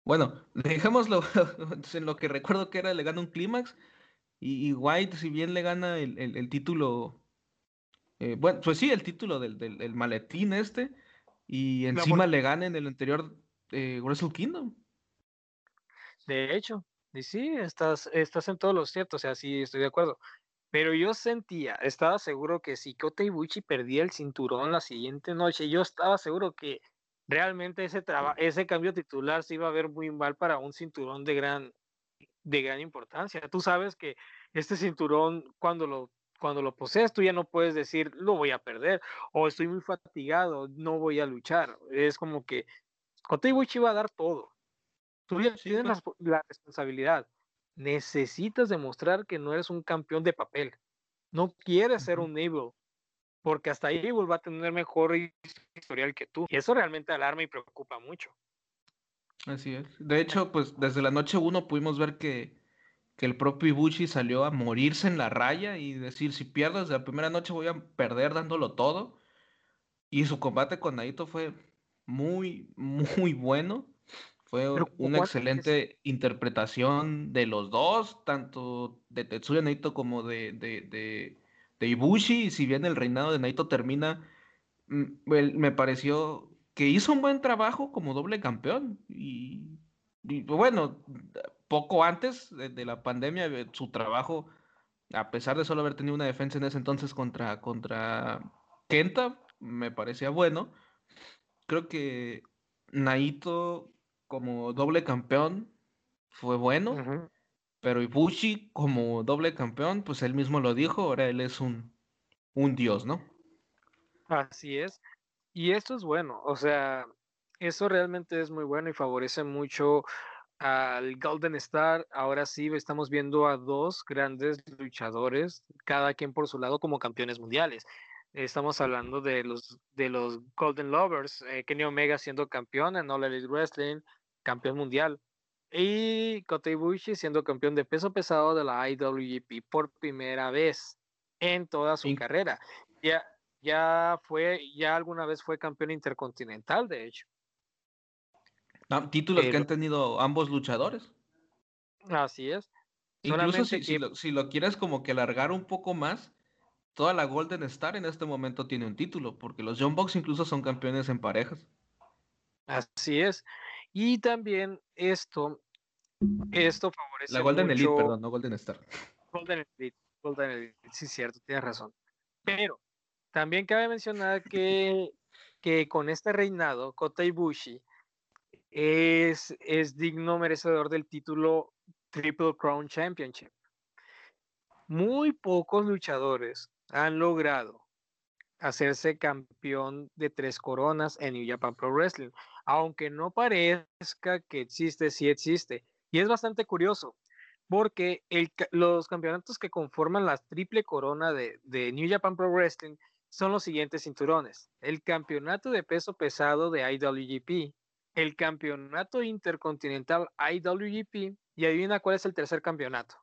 B: Bueno, dejémoslo en lo que recuerdo que era, le gana un clímax. Y, White, si bien le gana el, título. Eh, bueno, pues sí, el título del, del, maletín este. Y encima le gana en el anterior eh, Wrestle Kingdom.
A: De hecho, y sí, estás, estás en todos los ciertos, o sea, sí, estoy de acuerdo. Pero yo sentía, estaba seguro que si Kota Ibuchi perdía el cinturón la siguiente noche, yo estaba seguro que realmente ese, ese cambio titular se iba a ver muy mal para un cinturón de gran, de gran importancia. Tú sabes que este cinturón, cuando lo, cuando lo posees, tú ya no puedes decir, lo voy a perder, o estoy muy fatigado, no voy a luchar. Es como que Kota Ibuchi va a dar todo. Tú ya tienes pues. la, responsabilidad. Necesitas demostrar que no eres un campeón de papel. No quieres ser un Evil, porque hasta Evil va a tener mejor historial que tú. Y eso realmente alarma y preocupa mucho.
B: Así es. De hecho, pues desde la noche uno pudimos ver que, que el propio Ibushi salió a morirse en la raya y decir, si pierdo desde la primera noche voy a perder dándolo todo. Y su combate con Naito fue muy, muy bueno. Fue una excelente interpretación de los dos, tanto de Tetsuya Naito como de, de, de, Ibushi. Y si bien el reinado de Naito termina, mm, me pareció que hizo un buen trabajo como doble campeón. Y, bueno, poco antes de, la pandemia, eh, su trabajo, a pesar de solo haber tenido una defensa en ese entonces contra, contra Kenta, me parecía bueno. Creo que Naito como doble campeón fue bueno. Pero Ibushi, como doble campeón, pues él mismo lo dijo, ahora él es un, un dios, ¿no?
A: Así es. Y esto es bueno, o sea, eso realmente es muy bueno y favorece mucho al Golden Star. Ahora sí estamos viendo a dos grandes luchadores, cada quien por su lado como campeones mundiales. Estamos hablando de los, de los Golden Lovers, eh, Kenny Omega siendo campeón en All Elite Wrestling, campeón mundial. Y Kota Ibushi siendo campeón de peso pesado de la IWGP por primera vez en toda su carrera. Ya, ya fue, ya alguna vez fue campeón intercontinental, de hecho.
B: Títulos que han tenido ambos luchadores.
A: Así es.
B: Incluso si, si, lo, si, lo, quieres como que alargar un poco más, toda la Golden Star en este momento tiene un título, porque los John Box incluso son campeones en parejas.
A: Así es. Y también esto, esto favorece.
B: La Golden Elite, perdón, no Golden Star.
A: Golden Elite, Golden Elite, sí, cierto, tienes razón. Pero también cabe mencionar que, que con este reinado, Kota Ibushi es, es digno merecedor del título Triple Crown Championship. Muy pocos luchadores han logrado hacerse campeón de tres coronas en New Japan Pro Wrestling, aunque no parezca que existe, sí existe. Y es bastante curioso, porque los campeonatos que conforman la triple corona de, de New Japan Pro Wrestling son los siguientes cinturones. El campeonato de peso pesado de IWGP, el campeonato intercontinental IWGP y adivina cuál es el tercer campeonato.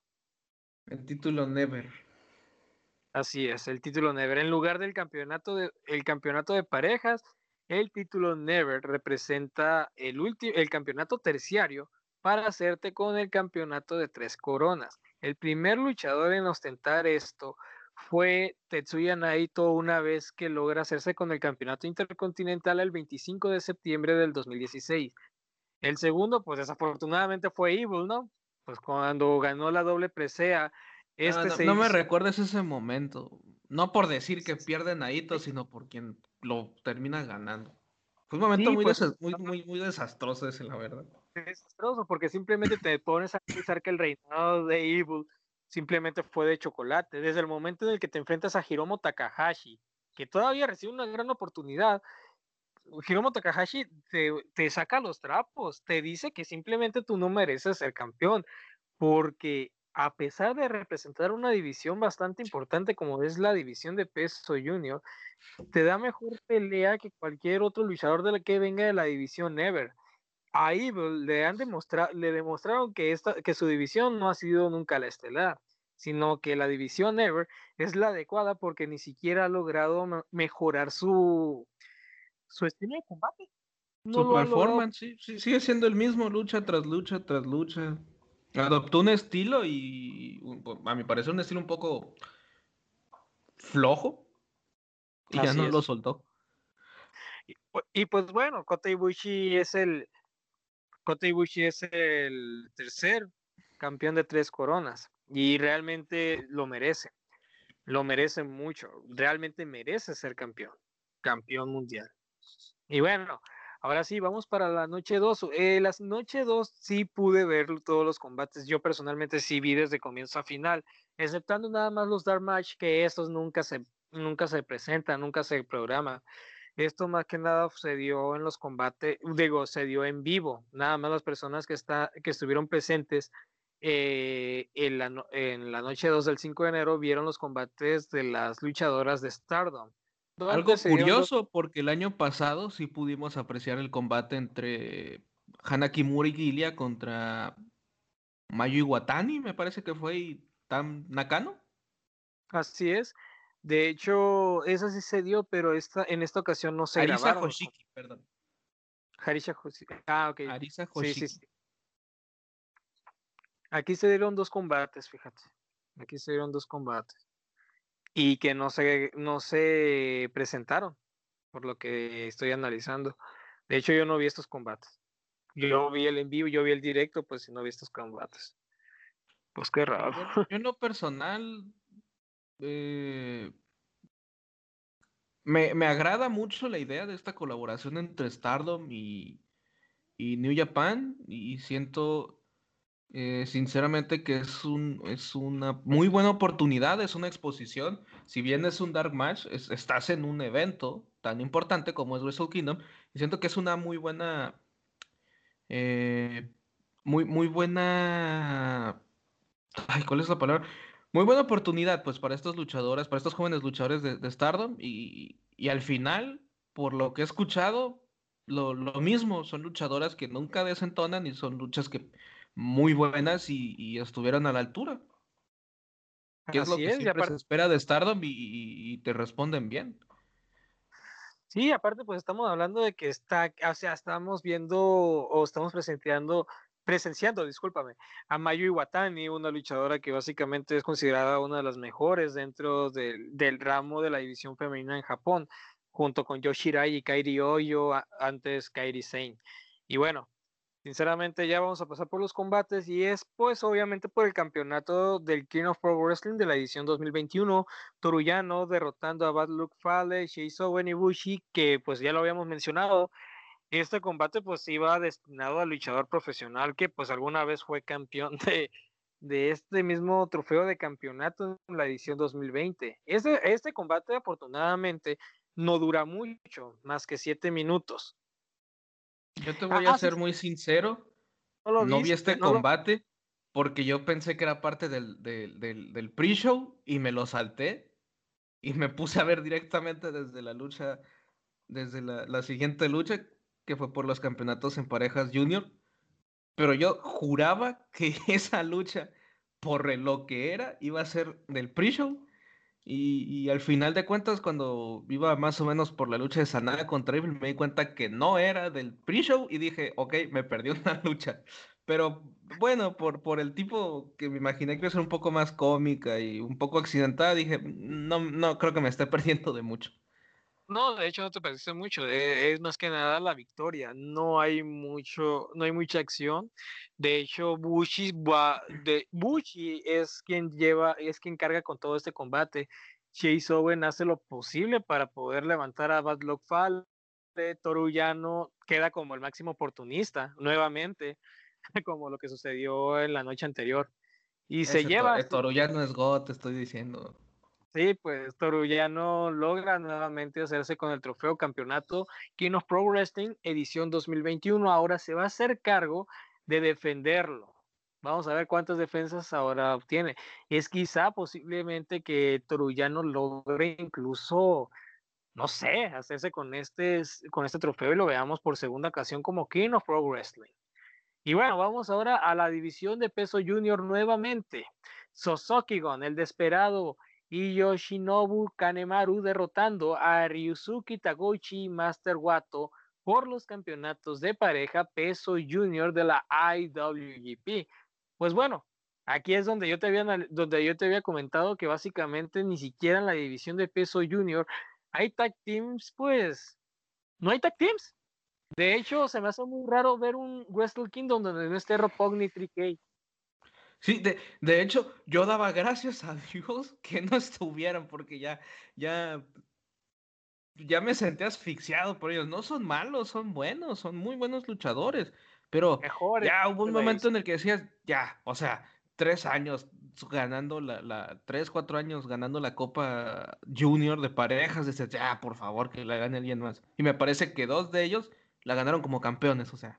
B: El título Never.
A: Así es, el título Never. En lugar del campeonato de, el campeonato de parejas, el título Never representa el, el campeonato terciario para hacerte con el campeonato de tres coronas. El primer luchador en ostentar esto fue Tetsuya Naito una vez que logra hacerse con el campeonato intercontinental el 25 de septiembre del 2016. El segundo, pues desafortunadamente fue Evil, ¿no? Pues cuando ganó la doble presea.
B: Este no, me recuerdes ese momento. No por decir que pierde Naito, sino por quien lo termina ganando. Fue un momento muy, pues, muy, muy, muy desastroso ese, la verdad.
A: Desastroso, porque simplemente te pones a pensar que el reinado de Evil simplemente fue de chocolate. Desde el momento en el que te enfrentas a Hiromo Takahashi, que todavía recibe una gran oportunidad, Hiromo Takahashi te, saca los trapos, te dice que simplemente tú no mereces ser campeón, porque a pesar de representar una división bastante importante como es la división de peso junior, te da mejor pelea que cualquier otro luchador de la que venga de la división Ever a Evil le han demostrado, le demostraron que, esta, que su división no ha sido nunca la estelar, sino que la división Ever es la adecuada porque ni siquiera ha logrado mejorar su, su estilo de combate.
B: su performance, sí, sigue siendo el mismo, lucha tras lucha tras lucha. Adoptó un estilo y, a mi parecer, un estilo un poco flojo. Y ya no lo soltó.
A: Y, pues bueno, Kota Ibushi es el, Kota Ibushi es el tercer campeón de tres coronas y realmente lo merece. Lo merece mucho. Realmente merece ser campeón. Campeón mundial. Y bueno, ahora sí, vamos para la noche 2. Eh, la noche 2 sí pude ver todos los combates. Yo personalmente sí vi desde comienzo a final, exceptando nada más los Dark Match, que estos nunca se, nunca se presentan, nunca se programan. Esto más que nada se dio en los combates, digo, se dio en vivo. Nada más las personas que, está, que estuvieron presentes eh, en, la, en la noche 2 del 5 de enero vieron los combates de las luchadoras de Stardom.
B: Algo curioso, porque el año pasado sí pudimos apreciar el combate entre Hana Kimura y Gilia contra Mayu Iwatani, me parece que fue, y Tam Nakano.
A: Así es. De hecho, esa sí se dio, pero esta, en esta ocasión no se
B: Arisa grabaron. Hoshiki, perdón.
A: Harisha Hoshiki. Ah, ok.
B: Arisa Hoshiki. Sí, sí, sí.
A: Aquí se dieron dos combates, fíjate. Aquí se dieron dos combates. Y que no se, no se presentaron, por lo que estoy analizando. De hecho, yo no vi estos combates. Yo vi el en vivo, yo vi el directo, pues si no vi estos combates. Pues qué raro.
B: Yo, en lo personal eh, me, me, agrada mucho la idea de esta colaboración entre Stardom y, y New Japan y siento Eh, sinceramente que es, un, es una muy buena oportunidad, es una exposición. Si bien es un Dark Match, estás en un evento tan importante como es Wrestle Kingdom. Y siento que es una muy buena... Eh, muy, muy buena... Ay, ¿cuál es la palabra? Muy buena oportunidad, pues, para estos luchadores, para estos jóvenes luchadores de, Stardom. Y, y, al final, por lo que he escuchado, lo, lo mismo, son luchadoras que nunca desentonan y son luchas que muy buenas y, estuvieron a la altura. ¿Qué es lo que siempre se espera de Stardom y, te responden bien?
A: Sí, aparte pues estamos hablando de que está, o sea, estamos viendo o estamos presenciando, presenciando, discúlpame, a Mayu Iwatani, una luchadora que básicamente es considerada una de las mejores dentro del, del ramo de la división femenina en Japón, junto con Yoshirai y Kairi Oyo, antes Kairi Sane. Y bueno, Sinceramente ya vamos a pasar por los combates y es pues obviamente por el campeonato del King of Pro Wrestling de la edición 2021, Toruyano derrotando a Bad Luck Fale, Sheiso Ibushi, que pues ya lo habíamos mencionado, este combate pues iba destinado al luchador profesional que pues alguna vez fue campeón de, de este mismo trofeo de campeonato en la edición 2020. Este, este combate afortunadamente no dura mucho, más que siete minutos.
B: Yo te voy a ser muy sincero. No, vi este combate porque yo pensé que era parte del, del, pre-show y me lo salté y me puse a ver directamente desde la lucha, desde la, la siguiente lucha, que fue por los campeonatos en parejas junior. Pero yo juraba que esa lucha, por lo que era, iba a ser del pre-show y, al final de cuentas, cuando iba más o menos por la lucha de Sanada contra Evil, me di cuenta que no era del pre-show y dije, ok, me perdí una lucha. Pero bueno, por, por el tipo que me imaginé que iba a ser un poco más cómica y un poco accidentada, dije, no, no creo que me esté perdiendo de mucho.
A: No, de hecho no te perdiste mucho, eh, es más que nada la victoria, no hay mucho, no hay mucha acción. De hecho, Bushi, de, Bushi es quien lleva, es quien carga con todo este combate. Chase Owen hace lo posible para poder levantar a Bad Luck Fall. Torullano queda como el máximo oportunista nuevamente, como lo que sucedió en la noche anterior. Y se lleva.
B: Torullano es God, te estoy diciendo.
A: Sí, pues Torullano logra nuevamente hacerse con el trofeo campeonato King of Pro Wrestling edición 2021. Ahora se va a hacer cargo de defenderlo. Vamos a ver cuántas defensas ahora obtiene. Es quizá posiblemente que Torullano logre incluso, no sé, hacerse con este, con este trofeo y lo veamos por segunda ocasión como King of Pro Wrestling. Y bueno, vamos ahora a la división de peso junior nuevamente. Sosokigon, el desesperado y Yoshinobu Kanemaru derrotando a Ryusuke Taguchi y Master Wato por los campeonatos de pareja peso junior de la IWGP. Pues bueno, aquí es donde yo te había, donde yo te había comentado que básicamente ni siquiera en la división de peso junior hay tag teams, pues no hay tag teams. De hecho, se me hace muy raro ver un Wrestle Kingdom donde no esté Ropogni 3K.
B: Sí, de, de, hecho, yo daba gracias a Dios que no estuvieran, porque ya, ya, ya me senté asfixiado por ellos. No son malos, son buenos, son muy buenos luchadores. Pero ya hubo un momento en el que decías, ya, o sea, tres años ganando la, la, tres, cuatro años ganando la Copa Junior de parejas, decías, ya, por favor, que la gane alguien más. Y me parece que dos de ellos la ganaron como campeones, o sea.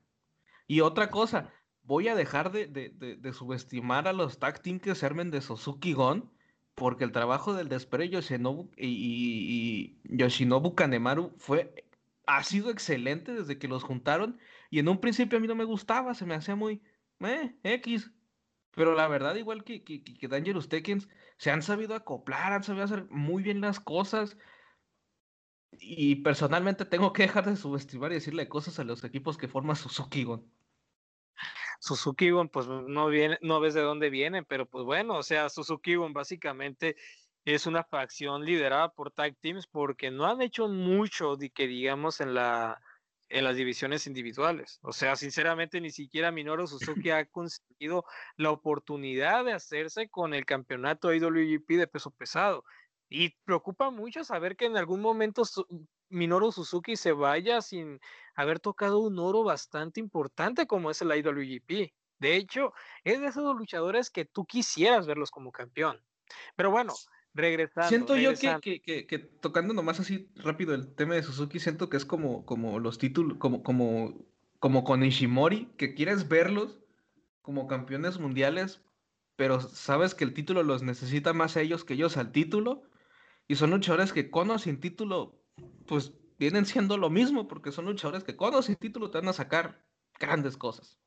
B: Y otra cosa, voy a dejar de, subestimar a los tag team que se armen de Suzuki Gon, porque el trabajo del Despero Yoshinobu y, Yoshinobu Kanemaru fue, ha sido excelente desde que los juntaron. Y en un principio a mí no me gustaba, se me hacía muy eh, X. Pero la verdad, igual que, que, que Dangerous Tekens, se han sabido acoplar, han sabido hacer muy bien las cosas. Y personalmente tengo que dejar de subestimar y decirle cosas a los equipos que forma Suzuki Gon.
A: Suzuki pues no viene, no ves de dónde vienen, pero pues bueno, o sea, Suzuki básicamente es una facción liderada por tag teams porque no han hecho mucho de que digamos en la en las divisiones individuales. O sea, sinceramente ni siquiera Minoru Suzuki ha conseguido la oportunidad de hacerse con el campeonato IWGP de peso pesado. Y preocupa mucho saber que en algún momento Minoru Suzuki se vaya sin haber tocado un oro bastante importante como es el IWGP. De hecho, es de esos luchadores que tú quisieras verlos como campeón. Pero bueno, regresando.
B: Siento yo que, que, que, tocando nomás así rápido el tema de Suzuki, siento que es como, como los títulos, como, como, como con Ishimori, que quieres verlos como campeones mundiales, pero sabes que el título los necesita más a ellos que ellos al título. Y son luchadores que con o sin título, pues vienen siendo lo mismo, porque son luchadores que con o sin título te van a sacar grandes cosas.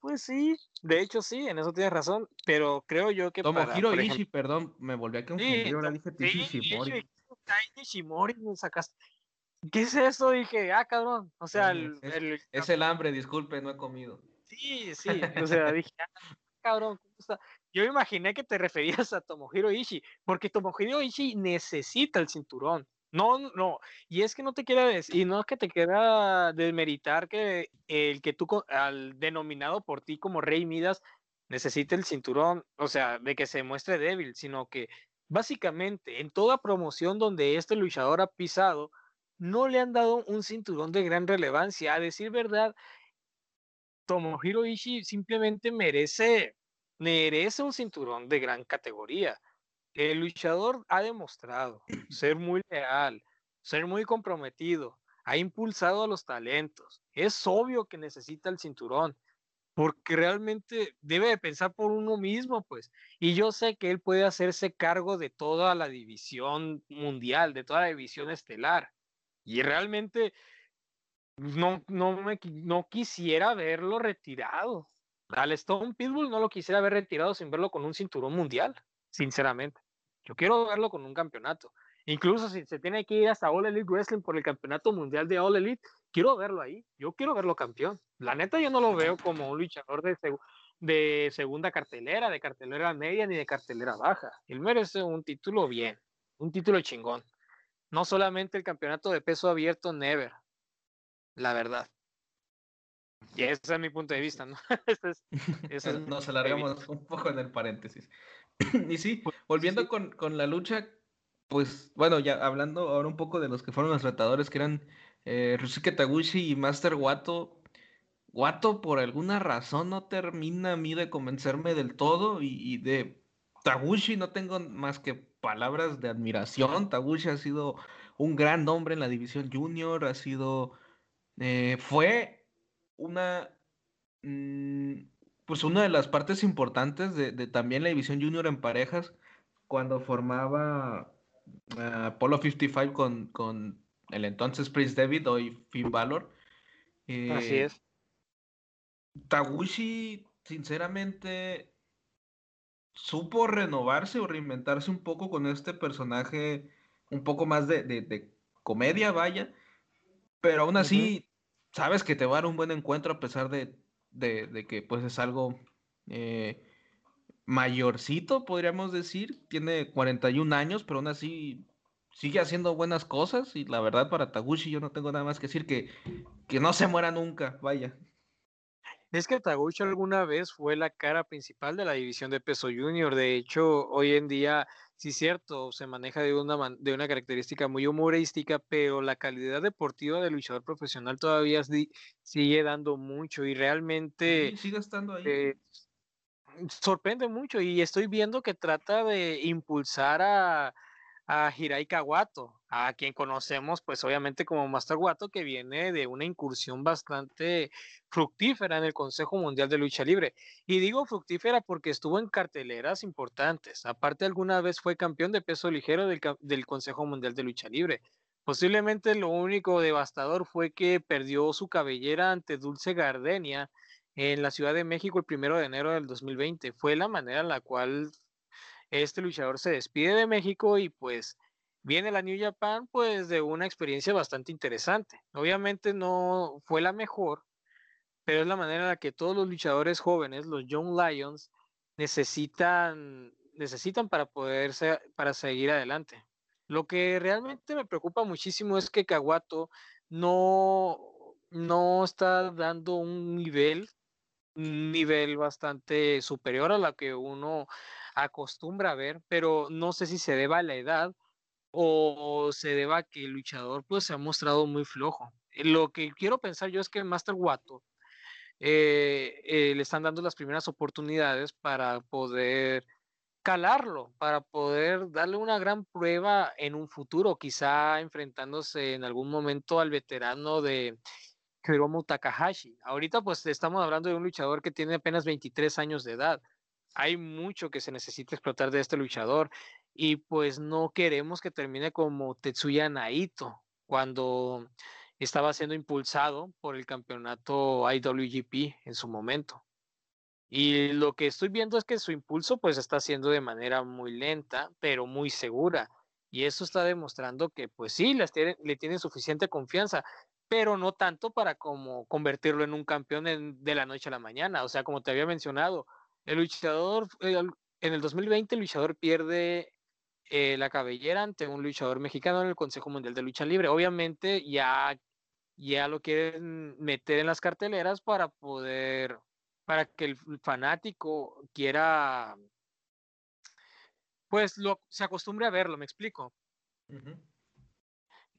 A: Pues sí, de hecho sí, en eso tienes razón, pero creo yo que
B: Tomohiro para, Ishii, perdón, me volví a confundir, sí, ahora dije
A: Ishimori. Ishimori, me sacaste. ¿Qué es eso? Dije, ah, cabrón, o sea, el,
B: es, el, es el hambre, disculpe, no he comido.
A: Sí, sí, o sea, dije, ah, cabrón, ¿cómo está? Yo imaginé que te referías a Tomohiro Ishii, porque Tomohiro Ishii necesita el cinturón. No, no, y es que no te quiera decir, y no es que te quiera desmeritar que el que tú, al denominado por ti como Rey Midas, necesite el cinturón, o sea, de que se muestre débil, sino que básicamente en toda promoción donde este luchador ha pisado, no le han dado un cinturón de gran relevancia. A decir verdad, Tomohiro Ishii simplemente merece, merece un cinturón de gran categoría. El luchador ha demostrado ser muy leal, ser muy comprometido, ha impulsado a los talentos. Es obvio que necesita el cinturón, porque realmente debe de pensar por uno mismo, pues. Y yo sé que él puede hacerse cargo de toda la división mundial, de toda la división estelar. Y realmente no, no, me, no quisiera verlo retirado. Al Stone Pitbull no lo quisiera ver retirado sin verlo con un cinturón mundial sinceramente. Yo quiero verlo con un campeonato. Incluso si se tiene que ir hasta All Elite Wrestling por el campeonato mundial de All Elite, quiero verlo ahí. Yo quiero verlo campeón. La neta, yo no lo veo como un luchador de, de segunda cartelera, de cartelera media ni de cartelera baja. Él merece un título bien, un título chingón. No solamente el campeonato de peso abierto, never. La verdad. Y ese es mi punto de vista, ¿no?
B: Nos alargamos un poco en el paréntesis. y sí, pues, volviendo Con, con, la lucha, pues bueno, ya hablando ahora un poco de los que fueron los retadores, que eran eh, Ryusuke Taguchi y Master Wato. Wato por alguna razón no termina a mí de convencerme del todo y, de Taguchi no tengo más que palabras de admiración. Taguchi ha sido un gran hombre en la división junior, ha sido, eh, fue una, mm, pues una de las partes importantes de, también la división junior en parejas, cuando formaba Apollo 55 con, con el entonces Prince David, hoy Finn Balor.
A: Así eh, es.
B: Taguchi, sinceramente, supo renovarse o reinventarse un poco con este personaje, un poco más de, comedia, vaya, pero aún así, sabes que te va a dar un buen encuentro a pesar de de, que pues es algo eh, mayorcito, podríamos decir. Tiene 41 años, pero aún así sigue haciendo buenas cosas. Y la verdad, para Taguchi, yo no tengo nada más que decir que, que no se muera nunca, vaya.
A: Es que Taguchi alguna vez fue la cara principal de la división de peso junior. De hecho, hoy en día sí cierto, se maneja de una, de una característica muy humorística, pero la calidad deportiva del luchador profesional todavía sigue dando mucho y realmente...
B: sigue estando ahí.
A: Eh, sorprende mucho y estoy viendo que trata de impulsar a, a Hirai Kawato, a quien conocemos pues obviamente como Master Wato, que viene de una incursión bastante fructífera en el Consejo Mundial de Lucha Libre. Y digo fructífera porque estuvo en carteleras importantes. Aparte alguna vez fue campeón de peso ligero del, del Consejo Mundial de Lucha Libre. Posiblemente lo único devastador fue que perdió su cabellera ante Dulce Gardenia en la Ciudad de México el primero de enero del 2020. Fue la manera en la cual este luchador se despide de México y pues viene la New Japan pues de una experiencia bastante interesante. Obviamente no fue la mejor, pero es la manera en la que todos los luchadores jóvenes, los Young Lions, necesitan, necesitan para poder para seguir adelante. Lo que realmente me preocupa muchísimo es que Kawato no, no está dando un nivel, un nivel bastante superior a lo que uno acostumbra a ver, pero no sé si se deba a la edad o se deba a que el luchador pues se ha mostrado muy flojo. Lo que quiero pensar yo es que Master Wato eh, eh, le están dando las primeras oportunidades para poder calarlo, para poder darle una gran prueba en un futuro, quizá enfrentándose en algún momento al veterano de Hiromu Takahashi. Ahorita pues estamos hablando de un luchador que tiene apenas 23 años de edad. Hay mucho que se necesita explotar de este luchador y pues no queremos que termine como Tetsuya Naito cuando estaba siendo impulsado por el campeonato IWGP en su momento. Y lo que estoy viendo es que su impulso pues está haciendo de manera muy lenta, pero muy segura. Y eso está demostrando que pues sí, le tienen suficiente confianza, pero no tanto para como convertirlo en un campeón de la noche a la mañana. O sea, como te había mencionado, el luchador, en el 2020 el luchador pierde eh, la cabellera ante un luchador mexicano en el Consejo Mundial de Lucha Libre. Obviamente ya, ya lo quieren meter en las carteleras para poder, para que el fanático quiera, pues lo, se acostumbre a verlo, me explico.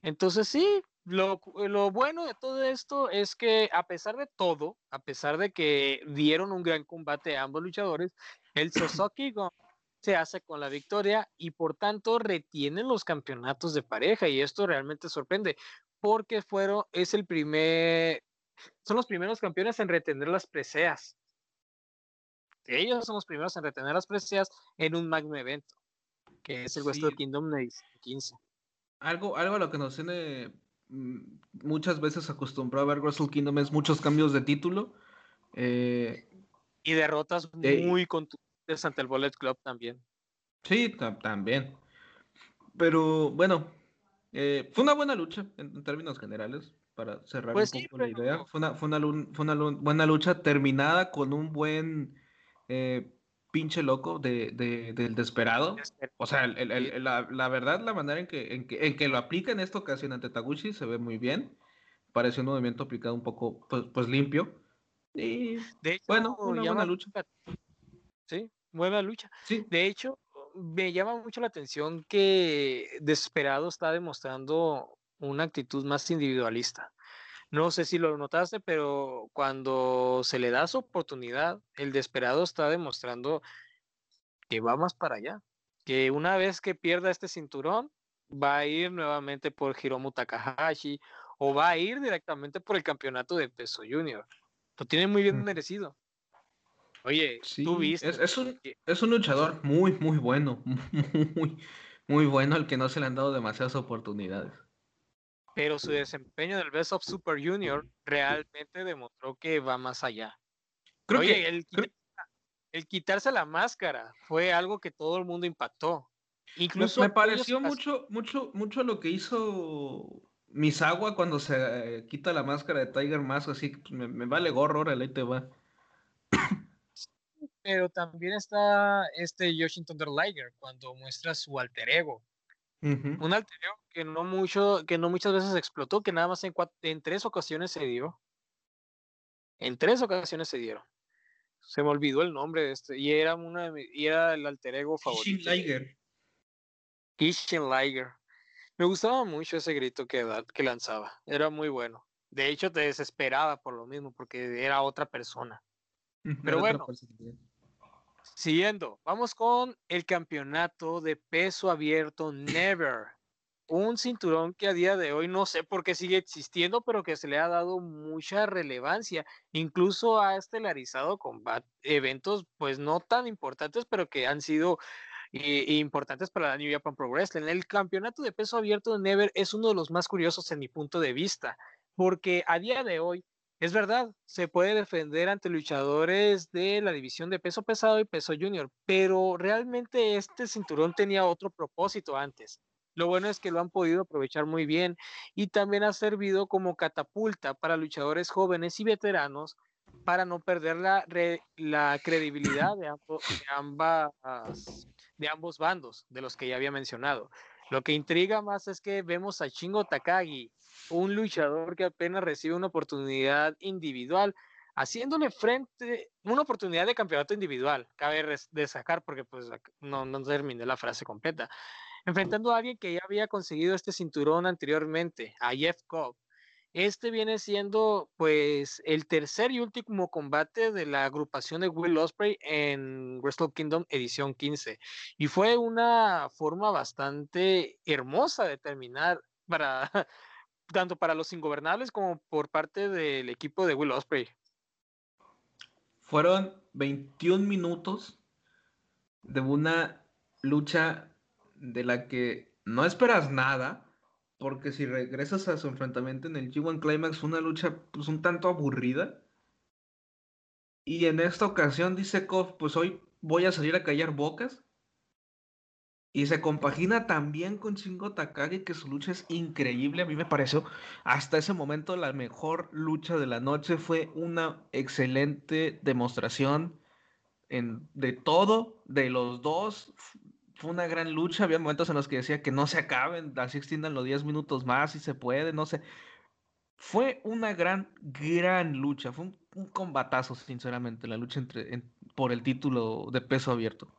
A: Entonces sí, lo, lo, bueno de todo esto es que a pesar de todo, a pesar de que dieron un gran combate a ambos luchadores, el Suzuki se hace con la victoria y por tanto retienen los campeonatos de pareja y esto realmente sorprende porque fueron, es el primer, son los primeros campeones en retener las preseas. Ellos son los primeros en retener las preseas en un magno evento, que es el Wrestle Kingdom 15
B: algo, algo a lo que nos tiene muchas veces acostumbrado a ver Wrestle Kingdom es muchos cambios de título. Eh,
A: y derrotas eh, muy contundentes ante el Bullet Club también.
B: Sí, también. Pero bueno, eh, fue una buena lucha en, términos generales, para cerrar pues un poco la idea. Fue una, fue, una, fue una, buena lucha terminada con un buen pinche loco de, del desesperado. O sea, la, verdad, la manera en que, en que, en, que, lo aplica en esta ocasión ante Taguchi se ve muy bien. Parece un movimiento aplicado un poco, pues, pues limpio. Y
A: de hecho, bueno, una buena lucha. Sí, buena lucha. Sí. De hecho, me llama mucho la atención que Desesperado está demostrando una actitud más individualista. No sé si lo notaste, pero cuando se le da su oportunidad, el desesperado está demostrando que va más para allá. Que una vez que pierda este cinturón, va a ir nuevamente por Hiromu Takahashi o va a ir directamente por el campeonato de peso junior. Lo tiene muy bien merecido. Oye, tú viste.
B: Es, un, es un luchador muy, muy bueno. Muy, muy bueno al que no se le han dado demasiadas oportunidades
A: pero su desempeño en el Best of Super Junior realmente demostró que va más allá. Creo que el, quitarse la máscara fue algo que todo el mundo impactó.
B: Incluso me, pareció mucho, mucho, mucho lo que hizo Misawa cuando se eh, quita la máscara de Tiger Mask, así que pues, me, vale gorro, ahora ahí te va.
A: Pero también está este Thunder Liger cuando muestra su alter ego. Un alter ego que no mucho, que no muchas veces explotó, que nada más en, en tres ocasiones se dio. En tres ocasiones se dieron. Se me olvidó el nombre de este. Y era una y era el alter ego favorito. Kishin Liger. Kishin Liger. Me gustaba mucho ese grito que, que lanzaba. Era muy bueno. De hecho, te desesperaba por lo mismo, porque era otra persona. Pero bueno. Siguiendo, vamos con el campeonato de peso abierto Never un cinturón que a día de hoy no sé por qué sigue existiendo, pero que se le ha dado mucha relevancia. Incluso ha estelarizado con eventos pues no tan importantes, pero que han sido eh, importantes para la New Japan Pro Wrestling. El campeonato de peso abierto de Never es uno de los más curiosos en mi punto de vista, porque a día de hoy es verdad, se puede defender ante luchadores de la división de peso pesado y peso junior, pero realmente este cinturón tenía otro propósito antes. Lo bueno es que lo han podido aprovechar muy bien y también ha servido como catapulta para luchadores jóvenes y veteranos para no perder la, la credibilidad de, ambas, de ambos bandos, de los que ya había mencionado. Lo que intriga más es que vemos a Shingo Takagi, un luchador que apenas recibe una oportunidad individual, haciéndole frente, una oportunidad de campeonato individual, cabe destacar porque pues no, no terminé la frase completa, enfrentando a alguien que ya había conseguido este cinturón anteriormente, a Jeff Cobb. Este viene siendo pues el tercer y último combate de la agrupación de Will Ospreay en Wrestle Kingdom edición 15 y fue una forma bastante hermosa de terminar para tanto para los ingobernables como por parte del equipo de Will Ospreay.
B: Fueron 21 minutos de una lucha de la que no esperas nada, porque si regresas a su enfrentamiento en el G1 Climax una lucha pues un tanto aburrida. Y en esta ocasión dice Kof, pues hoy voy a salir a callar bocas. Y se compagina también con Shingo Takagi, que su lucha es increíble. A mí me pareció hasta ese momento la mejor lucha de la noche. Fue una excelente demostración en, de todo, de los dos fue una gran lucha. Había momentos en los que decía que no se acaben, así extiendan los 10 minutos más si se puede, no sé. Fue una gran, gran lucha. Fue un, combatazo, sinceramente, la lucha entre, por el título de peso abierto.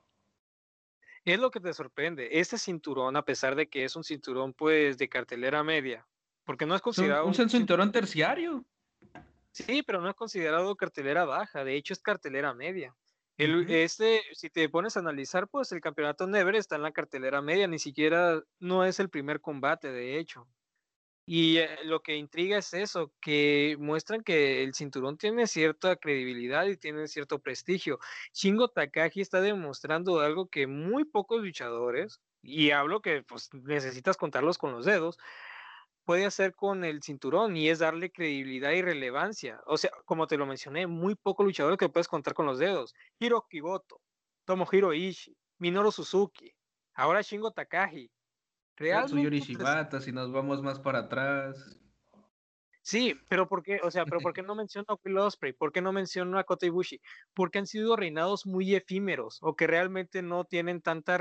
A: Es lo que te sorprende. Este cinturón, a pesar de que es un cinturón, pues, de cartelera media, porque no es considerado.
B: Un, cinturón terciario.
A: Sí, pero no es considerado cartelera baja. De hecho, es cartelera media. El, Este, si te pones a analizar, pues el campeonato Never está en la cartelera media, ni siquiera no es el primer combate, de hecho. Y eh, lo que intriga es eso, que muestran que el cinturón tiene cierta credibilidad y tiene cierto prestigio. Shingo Takagi está demostrando algo que muy pocos luchadores, y hablo que pues necesitas contarlos con los dedos, puede hacer con el cinturón y es darle credibilidad y relevancia. O sea, como te lo mencioné, muy poco luchador que puedes contar con los dedos. Hiro Kigoto, Tomohiro Ishii, Minoru Suzuki, ahora Shingo Takagi.
B: Realmente. Shibata, si nos vamos más para atrás.
A: Sí, pero ¿por qué? O sea, pero ¿por qué no menciono a Will Ospreay? ¿Por qué no menciono a Kota Ibushi? Porque han sido reinados muy efímeros o que realmente no tienen tanta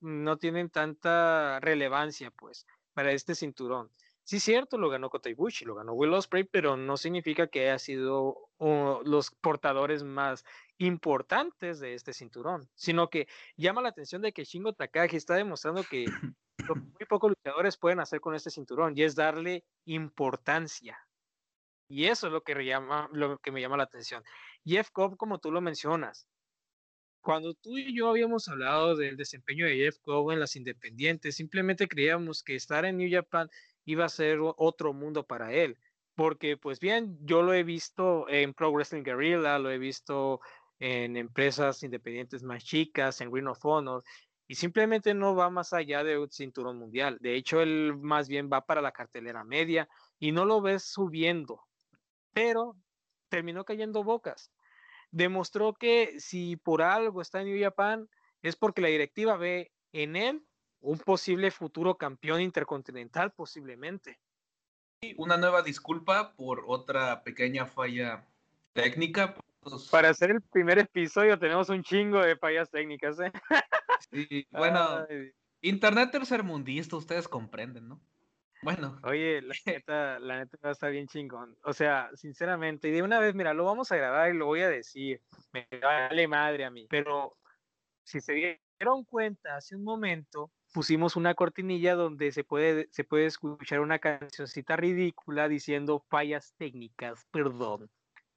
A: no tienen tanta relevancia, pues, para este cinturón. Sí, cierto, lo ganó Kota Ibushi, lo ganó Will Ospreay, pero no significa que haya sido los portadores más importantes de este cinturón, sino que llama la atención de que Shingo Takagi está demostrando que muy pocos luchadores pueden hacer con este cinturón y es darle importancia. Y eso es lo que, llama, lo que me llama la atención. Jeff Cobb, como tú lo mencionas, cuando tú y yo habíamos hablado del desempeño de Jeff Cobb en las independientes, simplemente creíamos que estar en New Japan iba a ser otro mundo para él. Porque, pues bien, yo lo he visto en Pro Wrestling Guerrilla, lo he visto en empresas independientes más chicas, en Ring of Honor, y simplemente no va más allá de un cinturón mundial. De hecho, él más bien va para la cartelera media y no lo ves subiendo, pero terminó cayendo bocas. Demostró que si por algo está en New Japan es porque la directiva ve en él un posible futuro campeón intercontinental, posiblemente.
B: Y una nueva disculpa por otra pequeña falla técnica.
A: Pues Para hacer el primer episodio tenemos un chingo de fallas técnicas. ¿eh?
B: Sí, bueno, internet tercermundista, ustedes comprenden, ¿no? Bueno.
A: Oye, la neta, la neta va a estar bien chingón. O sea, sinceramente, y de una vez, mira, lo vamos a grabar y lo voy a decir. Me vale madre a mí. Pero si se dieron cuenta hace un momento, pusimos una cortinilla donde se puede, se puede escuchar una cancioncita ridícula diciendo fallas técnicas, perdón.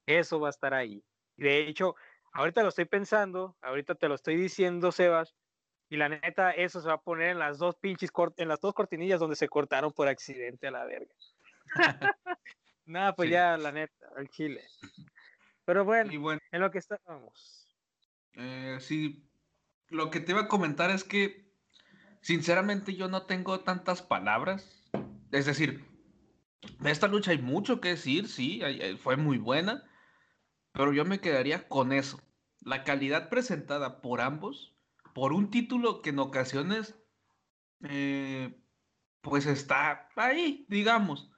A: Eso va a estar ahí. De hecho, ahorita lo estoy pensando, ahorita te lo estoy diciendo, Sebas, y la neta, eso se va a poner en las dos pinches en las dos cortinillas donde se cortaron por accidente a la verga. Nada, pues ya, la neta, al chile. Pero bueno, en lo que estábamos.
B: Eh, sí, lo que te iba a comentar es que Sinceramente yo no tengo tantas palabras. Es decir, de esta lucha hay mucho que decir, sí, fue muy buena, pero yo me quedaría con eso. La calidad presentada por ambos, por un título que en ocasiones, eh, pues está ahí, digamos.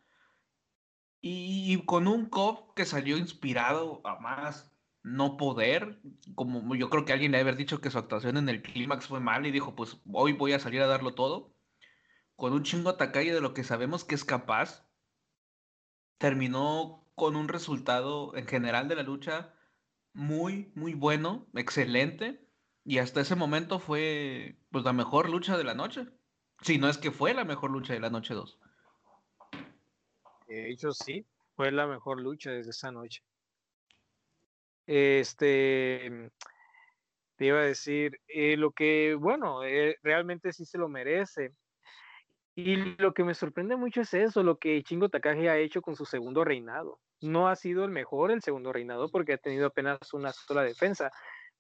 B: Y, y con un cop que salió inspirado a más no poder, como yo creo que alguien le haber dicho que su actuación en el clímax fue mal y dijo, pues hoy voy a salir a darlo todo, con un chingo Takagi de lo que sabemos que es capaz, terminó con un resultado en general de la lucha muy, muy bueno, excelente, y hasta ese momento fue pues la mejor lucha de la noche, si no es que fue la mejor lucha de la noche 2.
A: De hecho, sí, fue la mejor lucha desde esa noche. Este, te iba a decir, eh, lo que, bueno, eh, realmente sí se lo merece. Y lo que me sorprende mucho es eso, lo que Chingo Takagi ha hecho con su segundo reinado. No ha sido el mejor el segundo reinado porque ha tenido apenas una sola defensa,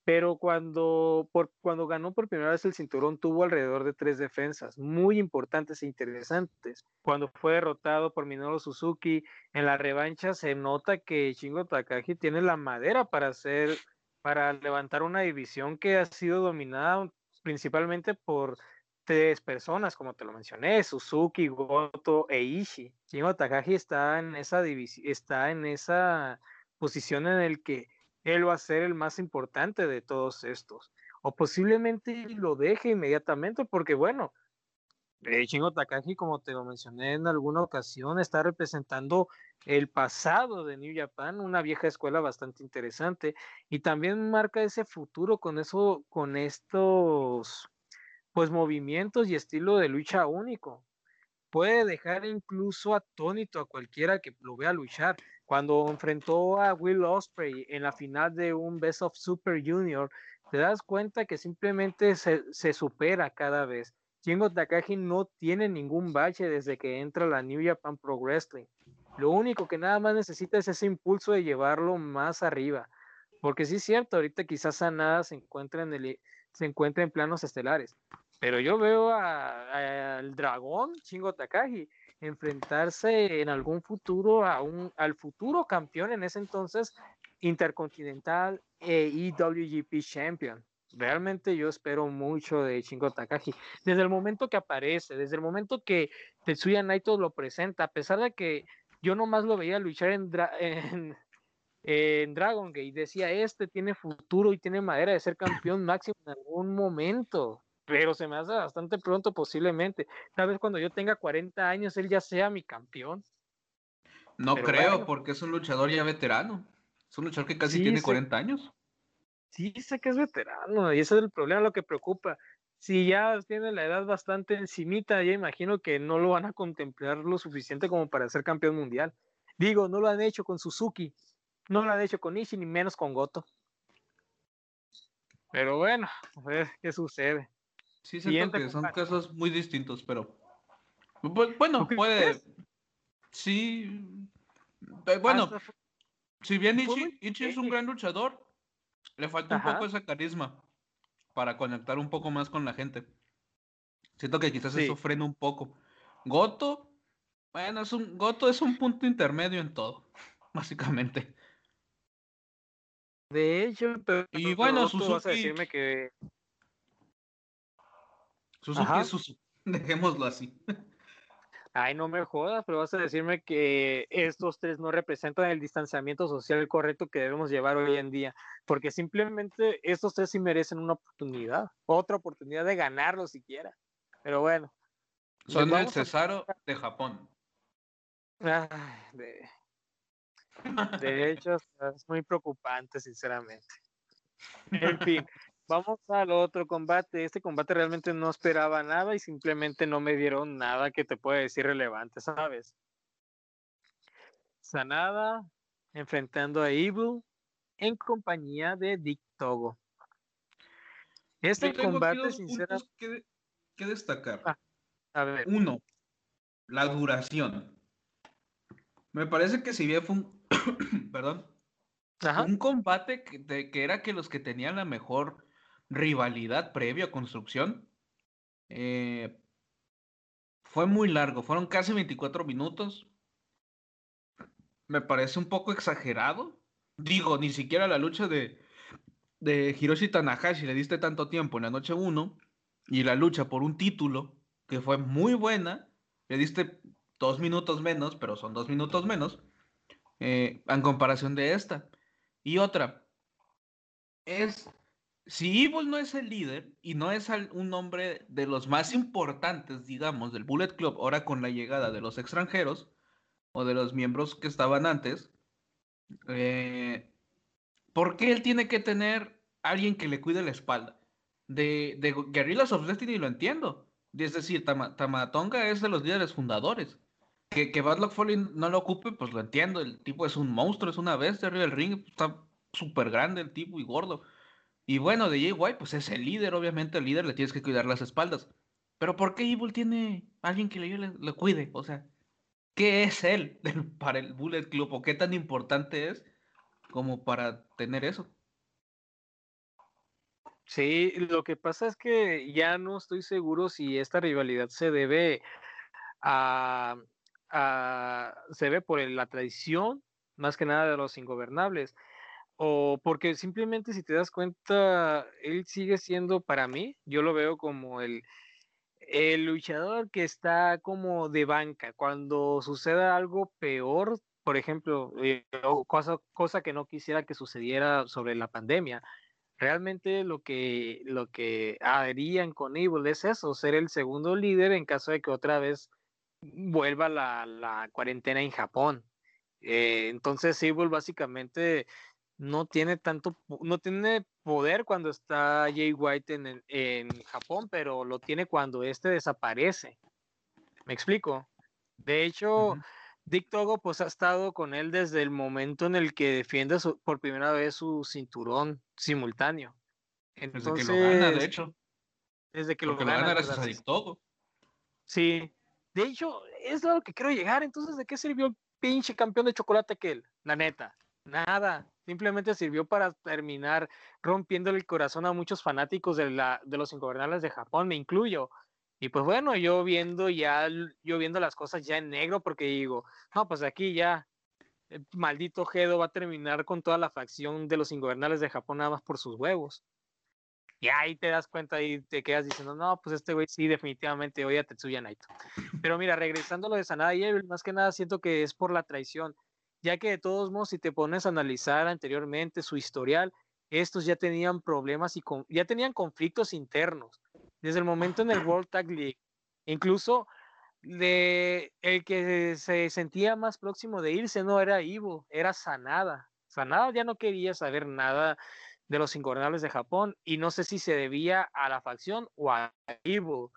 A: pero cuando, por, cuando ganó por primera vez el cinturón tuvo alrededor de tres defensas muy importantes e interesantes. Cuando fue derrotado por Minoru Suzuki en la revancha se nota que Shingo Takagi tiene la madera para hacer, para levantar una división que ha sido dominada principalmente por tres personas, como te lo mencioné, Suzuki, Goto e Ishii. Shingo Takagi está en esa división, está en esa posición en el que él va a ser el más importante de todos estos. O posiblemente lo deje inmediatamente, porque bueno, Shingo Takagi, como te lo mencioné en alguna ocasión, está representando el pasado de New Japan, una vieja escuela bastante interesante, y también marca ese futuro con eso, con estos pues movimientos y estilo de lucha único. Puede dejar incluso atónito a cualquiera que lo vea luchar cuando enfrentó a Will Osprey en la final de un Best of Super Junior, te das cuenta que simplemente se, supera cada vez. Shingo Takagi no tiene ningún bache desde que entra a la New Japan Pro Wrestling. Lo único que nada más necesita es ese impulso de llevarlo más arriba. Porque sí es cierto, ahorita quizás Sanada se encuentra en, el, se encuentra en planos estelares. Pero yo veo al dragón Shingo Takagi enfrentarse en algún futuro a un, al futuro campeón en ese entonces intercontinental e Champion. Realmente yo espero mucho de Shingo Takagi. Desde el momento que aparece, desde el momento que Tetsuya Naito lo presenta, a pesar de que yo nomás lo veía luchar en, en, en Dragon Gate, decía, este tiene futuro y tiene madera de ser campeón máximo en algún momento pero se me hace bastante pronto posiblemente. Tal vez cuando yo tenga 40 años él ya sea mi campeón.
B: No creo, porque es un luchador ya veterano. Es un luchador que casi tiene 40 años.
A: Sí, sé que es veterano y ese es el problema, lo que preocupa. Si ya tiene la edad bastante encimita, ya imagino que no lo van a contemplar lo suficiente como para ser campeón mundial. Digo, no lo han hecho con Suzuki, no lo han hecho con Ishii, ni menos con Goto. Pero bueno, a ver qué sucede.
B: Sí, siento que son casos muy distintos, pero. Bueno, puede. Sí. Bueno, si bien Ichi, es un gran luchador, le falta un poco ese carisma para conectar un poco más con la gente. Siento que quizás eso frena un poco. Goto, bueno, es un Goto es un punto intermedio en todo, básicamente.
A: De hecho,
B: y bueno, Suzuki,
A: que
B: Suzuki, dejémoslo así.
A: Ay, no me jodas, pero vas a decirme que estos tres no representan el distanciamiento social correcto que debemos llevar hoy en día, porque simplemente estos tres sí merecen una oportunidad, otra oportunidad de ganarlo siquiera. Pero bueno.
B: Son el Cesaro de Japón.
A: de... de hecho, es muy preocupante, sinceramente. En fin, Vamos al otro combate. Este combate realmente no esperaba nada y simplemente no me dieron nada que te pueda decir relevante, ¿sabes? Sanada enfrentando a Evil en compañía de Dick Togo.
B: Este combate, sinceramente. Que, destacar. Ah, a ver. Uno, la duración. Me parece que si bien fue un. perdón. Un combate que, que era que los que tenían la mejor rivalidad previa a construcción. Eh, fue muy largo, fueron casi 24 minutos. Me parece un poco exagerado. Digo, ni siquiera la lucha de, de Hiroshi Tanahashi le diste tanto tiempo en la noche 1 y la lucha por un título que fue muy buena, le diste dos minutos menos, pero son dos minutos menos, eh, en comparación de esta. Y otra, es si Evil no es el líder y no es un hombre de los más importantes, digamos, del Bullet Club, ahora con la llegada de los extranjeros o de los miembros que estaban antes, eh, ¿por qué él tiene que tener alguien que le cuide la espalda? De, de Guerrillas of Destiny lo entiendo. Es decir, Tamatonga es de los líderes fundadores. que, que Bad Luck Foley no lo ocupe, pues lo entiendo. El tipo es un monstruo, es una bestia arriba del ring. Está súper grande el tipo y gordo. Y bueno, de Jay White, pues es el líder, obviamente el líder le tienes que cuidar las espaldas. Pero ¿por qué Evil tiene alguien que le, le, cuide? O sea, ¿qué es él para el Bullet Club? ¿O qué tan importante es como para tener eso?
A: Sí, lo que pasa es que ya no estoy seguro si esta rivalidad se debe a, se debe por la tradición, más que nada de los ingobernables, o porque simplemente si te das cuenta, él sigue siendo para mí, yo lo veo como el, el luchador que está como de banca. Cuando suceda algo peor, por ejemplo, eh, cosa, cosa que no quisiera que sucediera sobre la pandemia, realmente lo que, lo que harían con Evil es eso, ser el segundo líder en caso de que otra vez vuelva la, la cuarentena en Japón. Eh, entonces Evil básicamente no tiene tanto, no tiene poder cuando está Jay White en, en Japón, pero lo tiene cuando este desaparece. ¿Me explico? De hecho, Dick Togo pues ha estado con él desde el momento en el que defiende por primera vez su cinturón simultáneo.
B: Entonces, desde que lo gana, de hecho.
A: Desde que lo
B: gana,
A: gana
B: gracias a Dick Togo.
A: Sí. De hecho, es lo que quiero llegar. Entonces, ¿de qué sirvió el pinche campeón de chocolate aquel? La neta. Nada. Simplemente sirvió para terminar rompiendo el corazón a muchos fanáticos de, la, de los ingobernables de Japón, me incluyo. Y pues bueno, yo viendo ya, yo viendo las cosas ya en negro, porque digo, no, pues aquí ya, el maldito Gedo va a terminar con toda la facción de los ingobernables de Japón nada más por sus huevos. Y ahí te das cuenta y te quedas diciendo, no, pues este güey sí, definitivamente oye a Tetsuya Naito. Pero mira, regresando a lo de Sanada y Evil, más que nada siento que es por la traición, ya que de todos modos, si te pones a analizar anteriormente su historial, estos ya tenían problemas y ya tenían conflictos internos desde el momento en el World Tag League. Incluso de el que se sentía más próximo de irse no era Ivo, era Sanada. Sanada ya no quería saber nada de los ingobernables de Japón y no sé si se debía a la facción o a Ivo,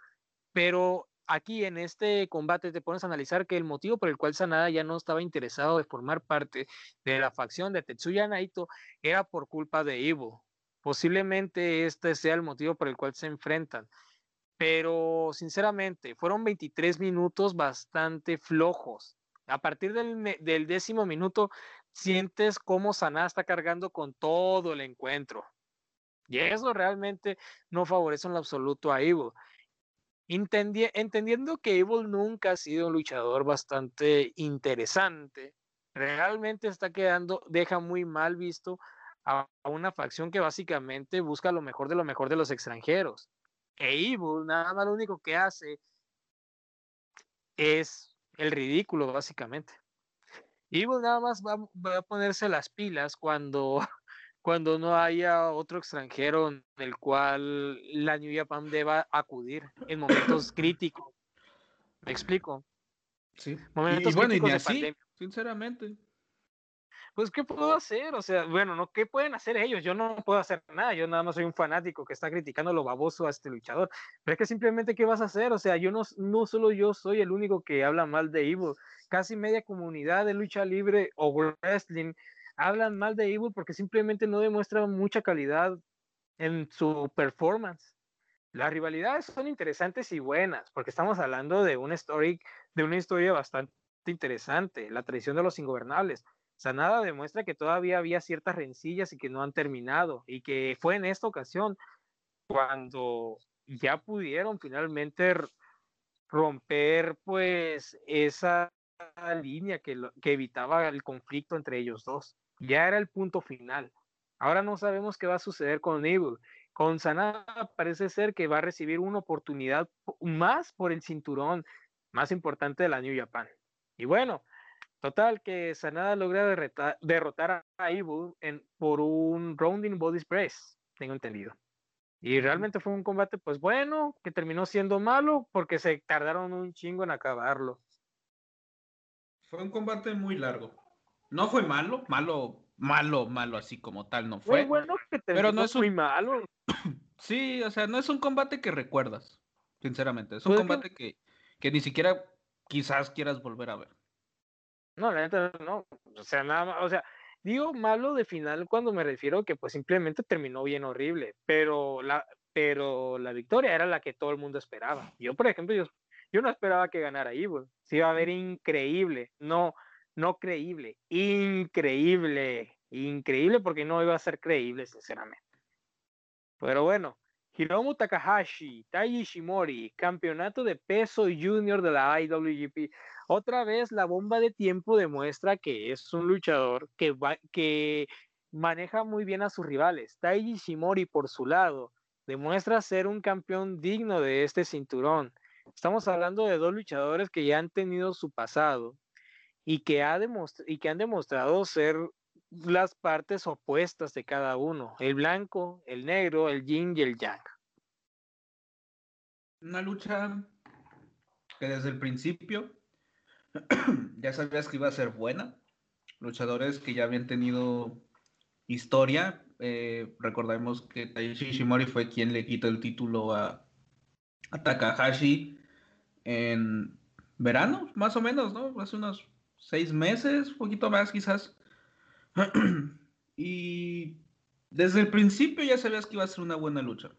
A: pero aquí en este combate te pones a analizar que el motivo por el cual Sanada ya no estaba interesado de formar parte de la facción de Tetsuya Naito era por culpa de Ivo. Posiblemente este sea el motivo por el cual se enfrentan. Pero sinceramente, fueron 23 minutos bastante flojos. A partir del, del décimo minuto, sientes cómo Sanada está cargando con todo el encuentro. Y eso realmente no favorece en lo absoluto a Entendiendo que Evil nunca ha sido un luchador bastante interesante, realmente está quedando, deja muy mal visto a, una facción que básicamente busca lo mejor de lo mejor de los extranjeros. E Evil nada más lo único que hace es el ridículo, básicamente. Evil nada más va, a ponerse las pilas cuando, cuando no haya otro extranjero en el cual la New Japan deba acudir en momentos críticos. ¿Me explico?
B: Sí. Momentos y, bueno, y ni así, sinceramente
A: pues, ¿qué puedo hacer? O sea, bueno, no, ¿qué pueden hacer ellos? Yo no puedo hacer nada, yo nada más soy un fanático que está criticando lo baboso a este luchador, pero es que simplemente, ¿qué vas a hacer? O sea, yo no, no solo yo soy el único que habla mal de Evil, casi media comunidad de lucha libre o wrestling hablan mal de Evil porque simplemente no demuestra mucha calidad en su performance. Las rivalidades son interesantes y buenas, porque estamos hablando de una, story, de una historia bastante interesante, la traición de los ingobernables Sanada demuestra que todavía había ciertas rencillas y que no han terminado y que fue en esta ocasión cuando ya pudieron finalmente romper pues esa línea que, que evitaba el conflicto entre ellos dos. Ya era el punto final. Ahora no sabemos qué va a suceder con Evil. Con Sanada parece ser que va a recibir una oportunidad más por el cinturón más importante de la New Japan. Y bueno, Total, que Sanada logra derrotar a Evil en, por un Rounding Body Press, tengo entendido. Y realmente fue un combate, pues bueno, que terminó siendo malo porque se tardaron un chingo en acabarlo.
B: Fue un combate muy largo. No fue malo, malo, malo, malo así como tal, no fue.
A: bueno que pero no es muy malo.
B: sí, o sea, no es un combate que recuerdas, sinceramente. Es un pues combate que... que ni siquiera quizás quieras volver a ver.
A: No, la neta no, o sea, nada más, o sea, digo malo de final cuando me refiero que pues simplemente terminó bien horrible, pero la, pero la victoria era la que todo el mundo esperaba. Yo, por ejemplo, yo, yo no esperaba que ganara Evil, se iba a ver increíble, no, no creíble, increíble, increíble porque no iba a ser creíble, sinceramente. Pero bueno, Hiromu Takahashi, Taiji Ishimori, campeonato de peso junior de la IWGP. Otra vez la bomba de tiempo demuestra que es un luchador que, que maneja muy bien a sus rivales. Taiji Ishimori, por su lado, demuestra ser un campeón digno de este cinturón. Estamos hablando de dos luchadores que ya han tenido su pasado y que, ha y que han demostrado ser las partes opuestas de cada uno, el blanco, el negro, el yin y el yang.
B: Una lucha que desde el principio ya sabías que iba a ser buena. Luchadores que ya habían tenido historia. Eh, recordemos que Taishi Ishimori fue quien le quitó el título a, a Takahashi en verano, más o menos, ¿no? Hace unos seis meses, un poquito más quizás. y desde el principio ya sabías que iba a ser una buena lucha.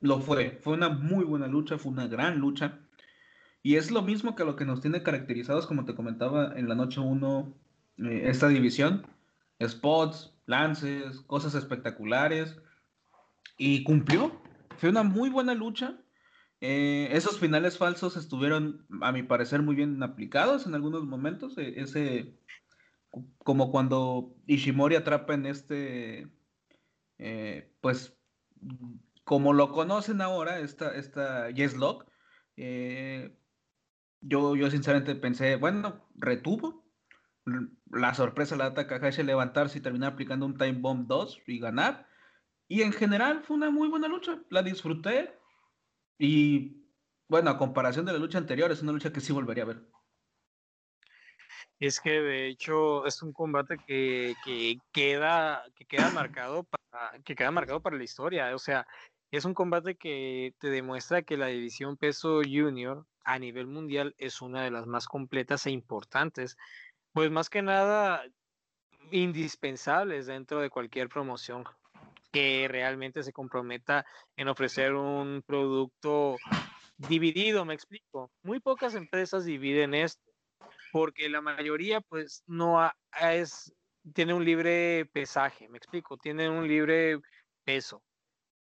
B: Lo fue, fue una muy buena lucha, fue una gran lucha. Y es lo mismo que lo que nos tiene caracterizados, como te comentaba en la noche 1, eh, esta división. Spots, lances, cosas espectaculares. Y cumplió. Fue una muy buena lucha. Eh, esos finales falsos estuvieron, a mi parecer, muy bien aplicados en algunos momentos. E, ese, como cuando Ishimori atrapa en este, eh, pues, como lo conocen ahora, esta, esta Yes Lock, eh, yo, yo sinceramente pensé, bueno, retuvo. La sorpresa la da Takahashi levantarse y terminar aplicando un Time Bomb 2 y ganar. Y en general fue una muy buena lucha. La disfruté. Y bueno, a comparación de la lucha anterior, es una lucha que sí volvería a ver
A: es que de hecho es un combate que, queda, que queda marcado para, que queda marcado para la historia. O sea, es un combate que te demuestra que la división peso junior a nivel mundial es una de las más completas e importantes. Pues más que nada indispensables dentro de cualquier promoción que realmente se comprometa en ofrecer un producto dividido, me explico. Muy pocas empresas dividen esto porque la mayoría pues no es, tiene un libre pesaje, me explico, tiene un libre peso.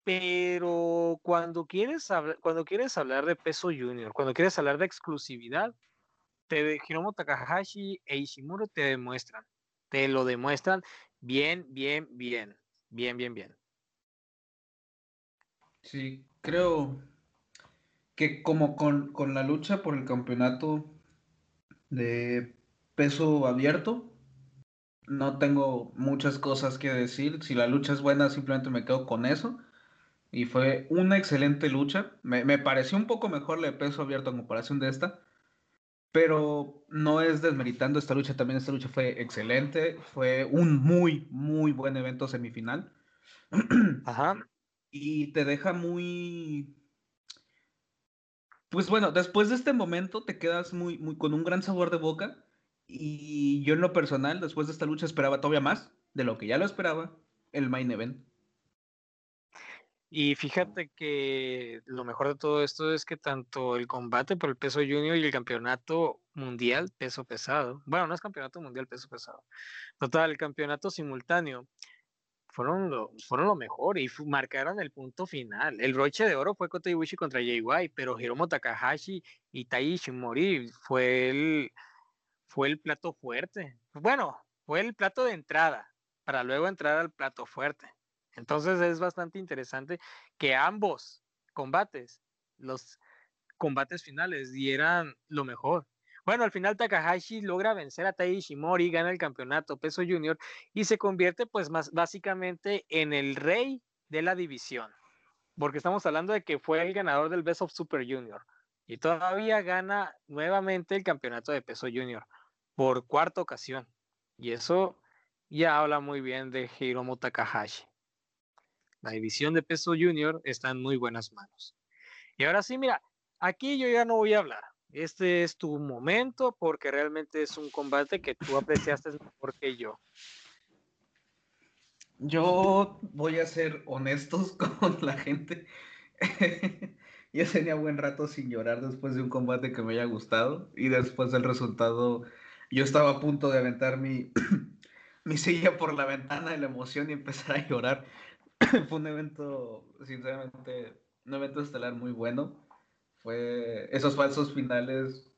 A: Pero cuando quieres, cuando quieres hablar de peso junior, cuando quieres hablar de exclusividad, te, Hiromu Takahashi e Ishimuro te demuestran, te lo demuestran bien, bien, bien, bien, bien, bien.
B: Sí, creo que como con, con la lucha por el campeonato de peso abierto. No tengo muchas cosas que decir. Si la lucha es buena, simplemente me quedo con eso. Y fue una excelente lucha. Me, pareció un poco mejor la de peso abierto en comparación de esta. Pero no es desmeritando esta lucha. También esta lucha fue excelente. Fue un muy, muy buen evento semifinal. Ajá. Y te deja muy pues bueno, después de este momento te quedas muy, muy con un gran sabor de boca. Y yo en lo personal, después de esta lucha, esperaba todavía más de lo que ya lo esperaba, el main event.
A: Y fíjate que lo mejor de todo esto es que tanto el combate por el peso junior y el campeonato mundial peso pesado, bueno, no es campeonato mundial peso pesado, total, el campeonato simultáneo fueron lo, fueron lo mejor y marcaron el punto final. El broche de oro fue Kota Ibushi contra JY, pero Hiromu Takahashi y Tai Ishimori fue el, fue el plato fuerte. Bueno, fue el plato de entrada para luego entrar al plato fuerte. Entonces es bastante interesante que ambos combates, los combates finales, dieran lo mejor. Bueno, al final Takahashi logra vencer a Tai Ishimori, gana el campeonato peso junior y se convierte pues más básicamente en el rey de la división. Porque estamos hablando de que fue el ganador del Best of Super Junior y todavía gana nuevamente el campeonato de peso junior por cuarta ocasión. Y eso ya habla muy bien de Hiromu Takahashi. La división de peso junior está en muy buenas manos. Y ahora sí, mira, aquí yo ya no voy a hablar este es tu momento porque realmente es un combate que tú apreciaste mejor que yo.
B: Yo voy a ser honestos con la gente. ya tenía buen rato sin llorar después de un combate que me haya gustado y después del resultado yo estaba a punto de aventar mi, mi silla por la ventana de la emoción y empezar a llorar. Fue un evento, sinceramente, un evento estelar muy bueno. Fue esos falsos finales.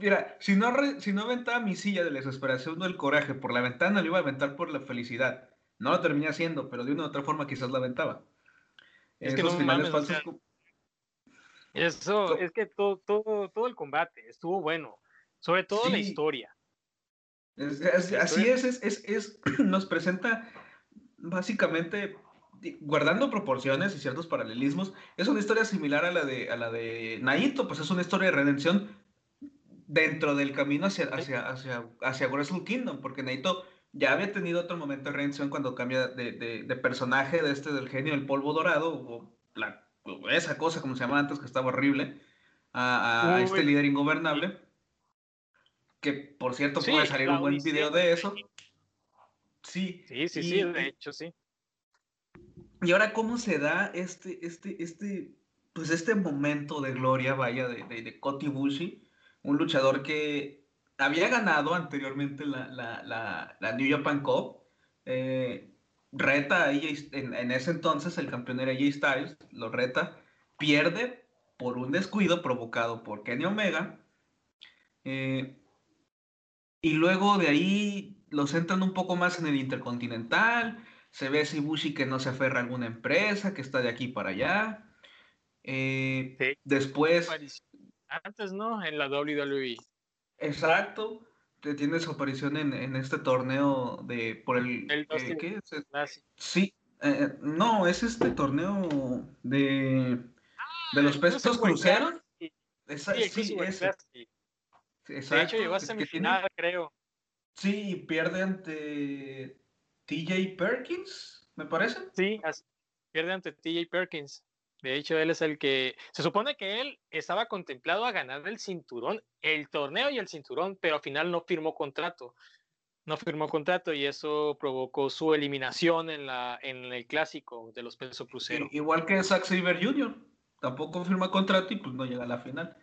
B: mira, si no, si no aventaba mi silla de la desesperación o del coraje por la ventana, lo iba a aventar por la felicidad. No lo terminé haciendo, pero de una u otra forma quizás la aventaba.
A: Es que finales falsos. eso, es que todo, todo, todo el combate estuvo bueno. Sobre todo la historia.
B: así es, es, es, nos presenta básicamente, guardando proporciones y ciertos paralelismos, es una historia similar a la de, a la de Naito, pues es una historia de redención dentro del camino hacia, hacia, hacia, hacia Wrestle Kingdom, porque Naito ya había tenido otro momento de redención cuando cambia de, de, personaje de este del genio del polvo dorado, o la, esa cosa como se llamaba antes que estaba horrible, a, a este líder ingobernable que por cierto puede salir un buen video de eso.
A: Sí, sí, sí, sí, de hecho, sí.
B: Y ahora, ¿cómo se da este, este, este, pues este momento de gloria, vaya, de, de, de Koti Bushi, un luchador que había ganado anteriormente la, la, la, la New Japan Cup, eh, reta a en, en, ese entonces el campeón era AJ Styles, lo reta, pierde por un descuido provocado por Kenny Omega, eh, y luego de ahí lo centran un poco más en el Intercontinental. Se ve ese Ibushi que no se aferra a alguna empresa, que está de aquí para allá. Eh, después.
A: Antes, ¿no? En la WWE.
B: Exacto. Tiene su aparición en, este torneo de. por el.
A: el eh, ¿qué es?
B: Sí. Eh, no, es este torneo de. de los ah, pesos cruceros. Sí,
A: sí, ese. Exacto, de hecho, llegó a semifinal, creo.
B: Sí, pierde ante TJ Perkins, me parece.
A: Sí, pierde ante TJ Perkins. De hecho, él es el que. Se supone que él estaba contemplado a ganar el cinturón, el torneo y el cinturón, pero al final no firmó contrato. No firmó contrato y eso provocó su eliminación en, la, en el clásico de los pesos cruceros.
B: Igual que Zack Saber Jr. Tampoco firma contrato y pues no llega a la final.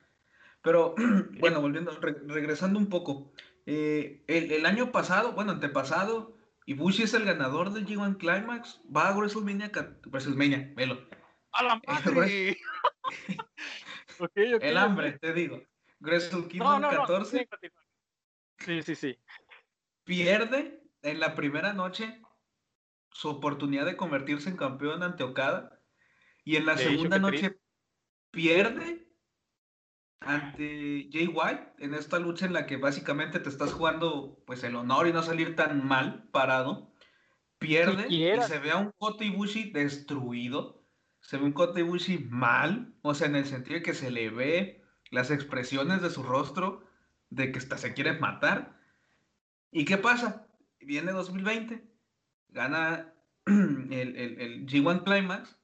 B: Pero bueno, volviendo, regresando un poco. Eh, el, año pasado, bueno, antepasado, Ibushi es el ganador del G1 Climax. Va a WrestleMania, WrestleMania, velo.
A: ¡A la madre!
B: El hambre, te digo. Wrestle Kingdom 14.
A: Sí, sí, sí.
B: Pierde en la primera noche su oportunidad de convertirse en campeón ante Okada. Y en la segunda noche pierde ante Jay White en esta lucha en la que básicamente te estás jugando pues el honor y no salir tan mal parado, pierde y se ve a un Kota Ibushi destruido, se ve un Kota Ibushi mal, o sea, en el sentido de que se le ve las expresiones de su rostro de que hasta se quiere matar. ¿Y qué pasa? Viene 2020, gana el, el, el G1 Climax,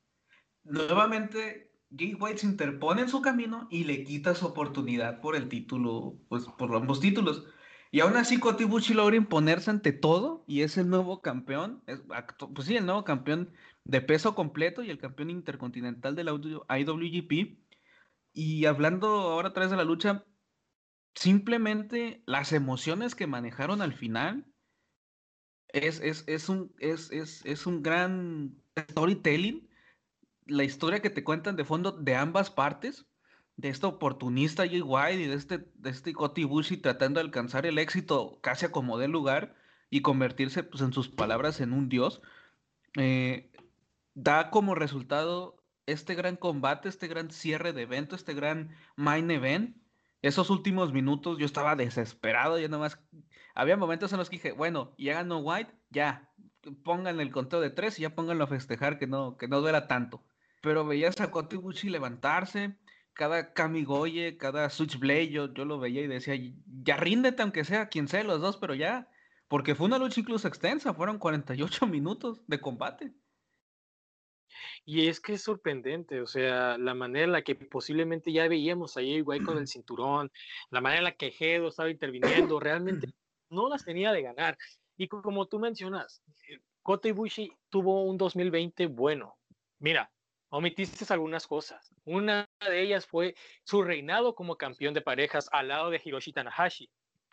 B: nuevamente Jay White se interpone en su camino y le quita su oportunidad por el título, pues por ambos títulos. Y aún así Kota logra imponerse ante todo y es el nuevo campeón, pues sí, el nuevo campeón de peso completo y el campeón intercontinental de la IWGP. Y hablando ahora a través de la lucha, simplemente las emociones que manejaron al final es, es, un, es, es un gran storytelling la historia que te cuentan de fondo de ambas partes, de este oportunista Jay White y de este, de este Coti Bushi tratando de alcanzar el éxito casi a como de lugar y convertirse, pues, en sus palabras, en un dios, eh, da como resultado este gran combate, este gran cierre de evento, este gran main event. Esos últimos minutos yo estaba desesperado, ya nomás había momentos en los que dije, bueno, ya ganó White, ya, pongan el conteo de tres y ya pónganlo a festejar que no, que no duela tanto pero veías a Kotibuchi levantarse, cada Kamigoye, cada Switchblade, yo, yo lo veía y decía, ya ríndete aunque sea quien sea los dos, pero ya, porque fue una lucha incluso extensa, fueron 48 minutos de combate.
A: Y es que es sorprendente, o sea, la manera en la que posiblemente ya veíamos a Jay White con el cinturón, la manera en la que Gedo estaba interviniendo, realmente no las tenía de ganar. Y como tú mencionas, eh, Kota Ibushi tuvo un 2020 bueno. Mira, omitiste algunas cosas. Una de ellas fue su reinado como campeón de parejas al lado de Hiroshi Tanahashi,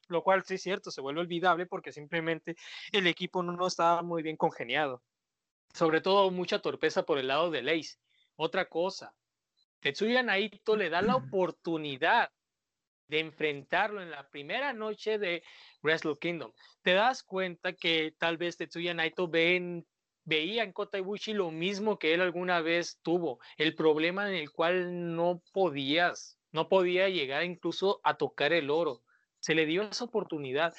A: lo cual sí es cierto, se vuelve olvidable porque simplemente el equipo no, estaba muy bien congeniado. Sobre todo mucha torpeza por el lado de Ace. Otra cosa, Tetsuya Naito le da la oportunidad de enfrentarlo en la primera noche de Wrestle Kingdom. Te das cuenta que tal vez Tetsuya Naito ven, veía en Kota Ibushi lo mismo que él alguna vez tuvo, el problema en el cual no podías, no podía llegar incluso a tocar el oro. Se le dio esa oportunidad.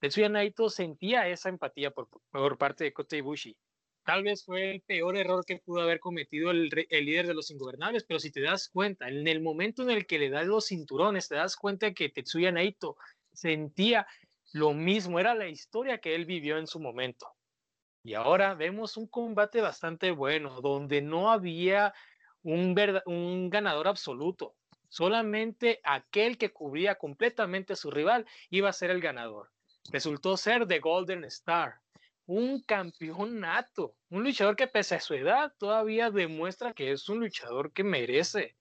A: Tetsuya Naito sentía esa empatía por, por parte de Kota Ibushi. Tal vez fue el peor error que pudo haber cometido el, el, líder de los ingobernables, pero si te das cuenta, en el momento en el que le da los cinturones, te das cuenta que Tetsuya Naito sentía lo mismo, era la historia que él vivió en su momento. Y ahora vemos un combate bastante bueno, donde no había un, ganador absoluto. Solamente aquel que cubría completamente a su rival iba a ser el ganador. Resultó ser The Golden Star, un campeón nato, un luchador que pese a su edad todavía demuestra que es un luchador que merece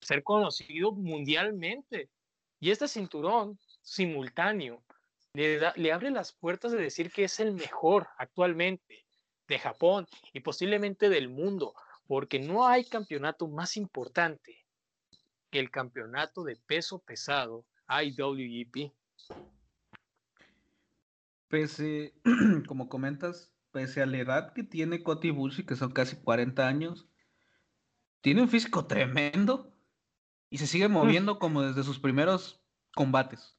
A: ser conocido mundialmente. Y este cinturón simultáneo le, abre las puertas de decir que es el mejor actualmente de Japón y posiblemente del mundo, porque no hay campeonato más importante que el campeonato de peso pesado IWGP.
B: Pese, como comentas, pese a la edad que tiene Koti Bushi, que son casi 40 años, tiene un físico tremendo y se sigue moviendo como desde sus primeros combates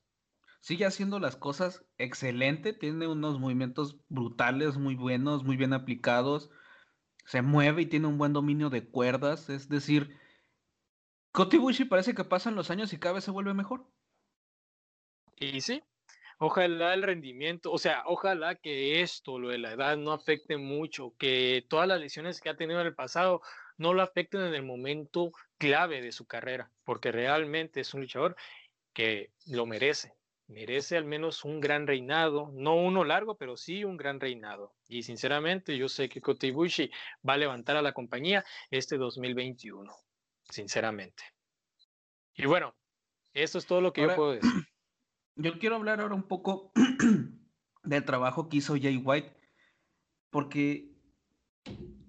B: sigue haciendo las cosas excelente, tiene unos movimientos brutales, muy buenos, muy bien aplicados, se mueve y tiene un buen dominio de cuerdas, es decir, Kotibushi parece que pasan los años y cada vez se vuelve mejor.
A: Y sí, ojalá el rendimiento, o sea, ojalá que esto, lo de la edad, no afecte mucho, que todas las lesiones que ha tenido en el pasado no lo afecten en el momento clave de su carrera, porque realmente es un luchador que lo merece merece al menos un gran reinado, no uno largo, pero sí un gran reinado. Y sinceramente, yo sé que Kota va a levantar a la compañía este 2021, sinceramente. Y bueno, eso es todo lo que yo puedo decir.
B: Yo quiero hablar ahora un poco del trabajo que hizo Jay White, porque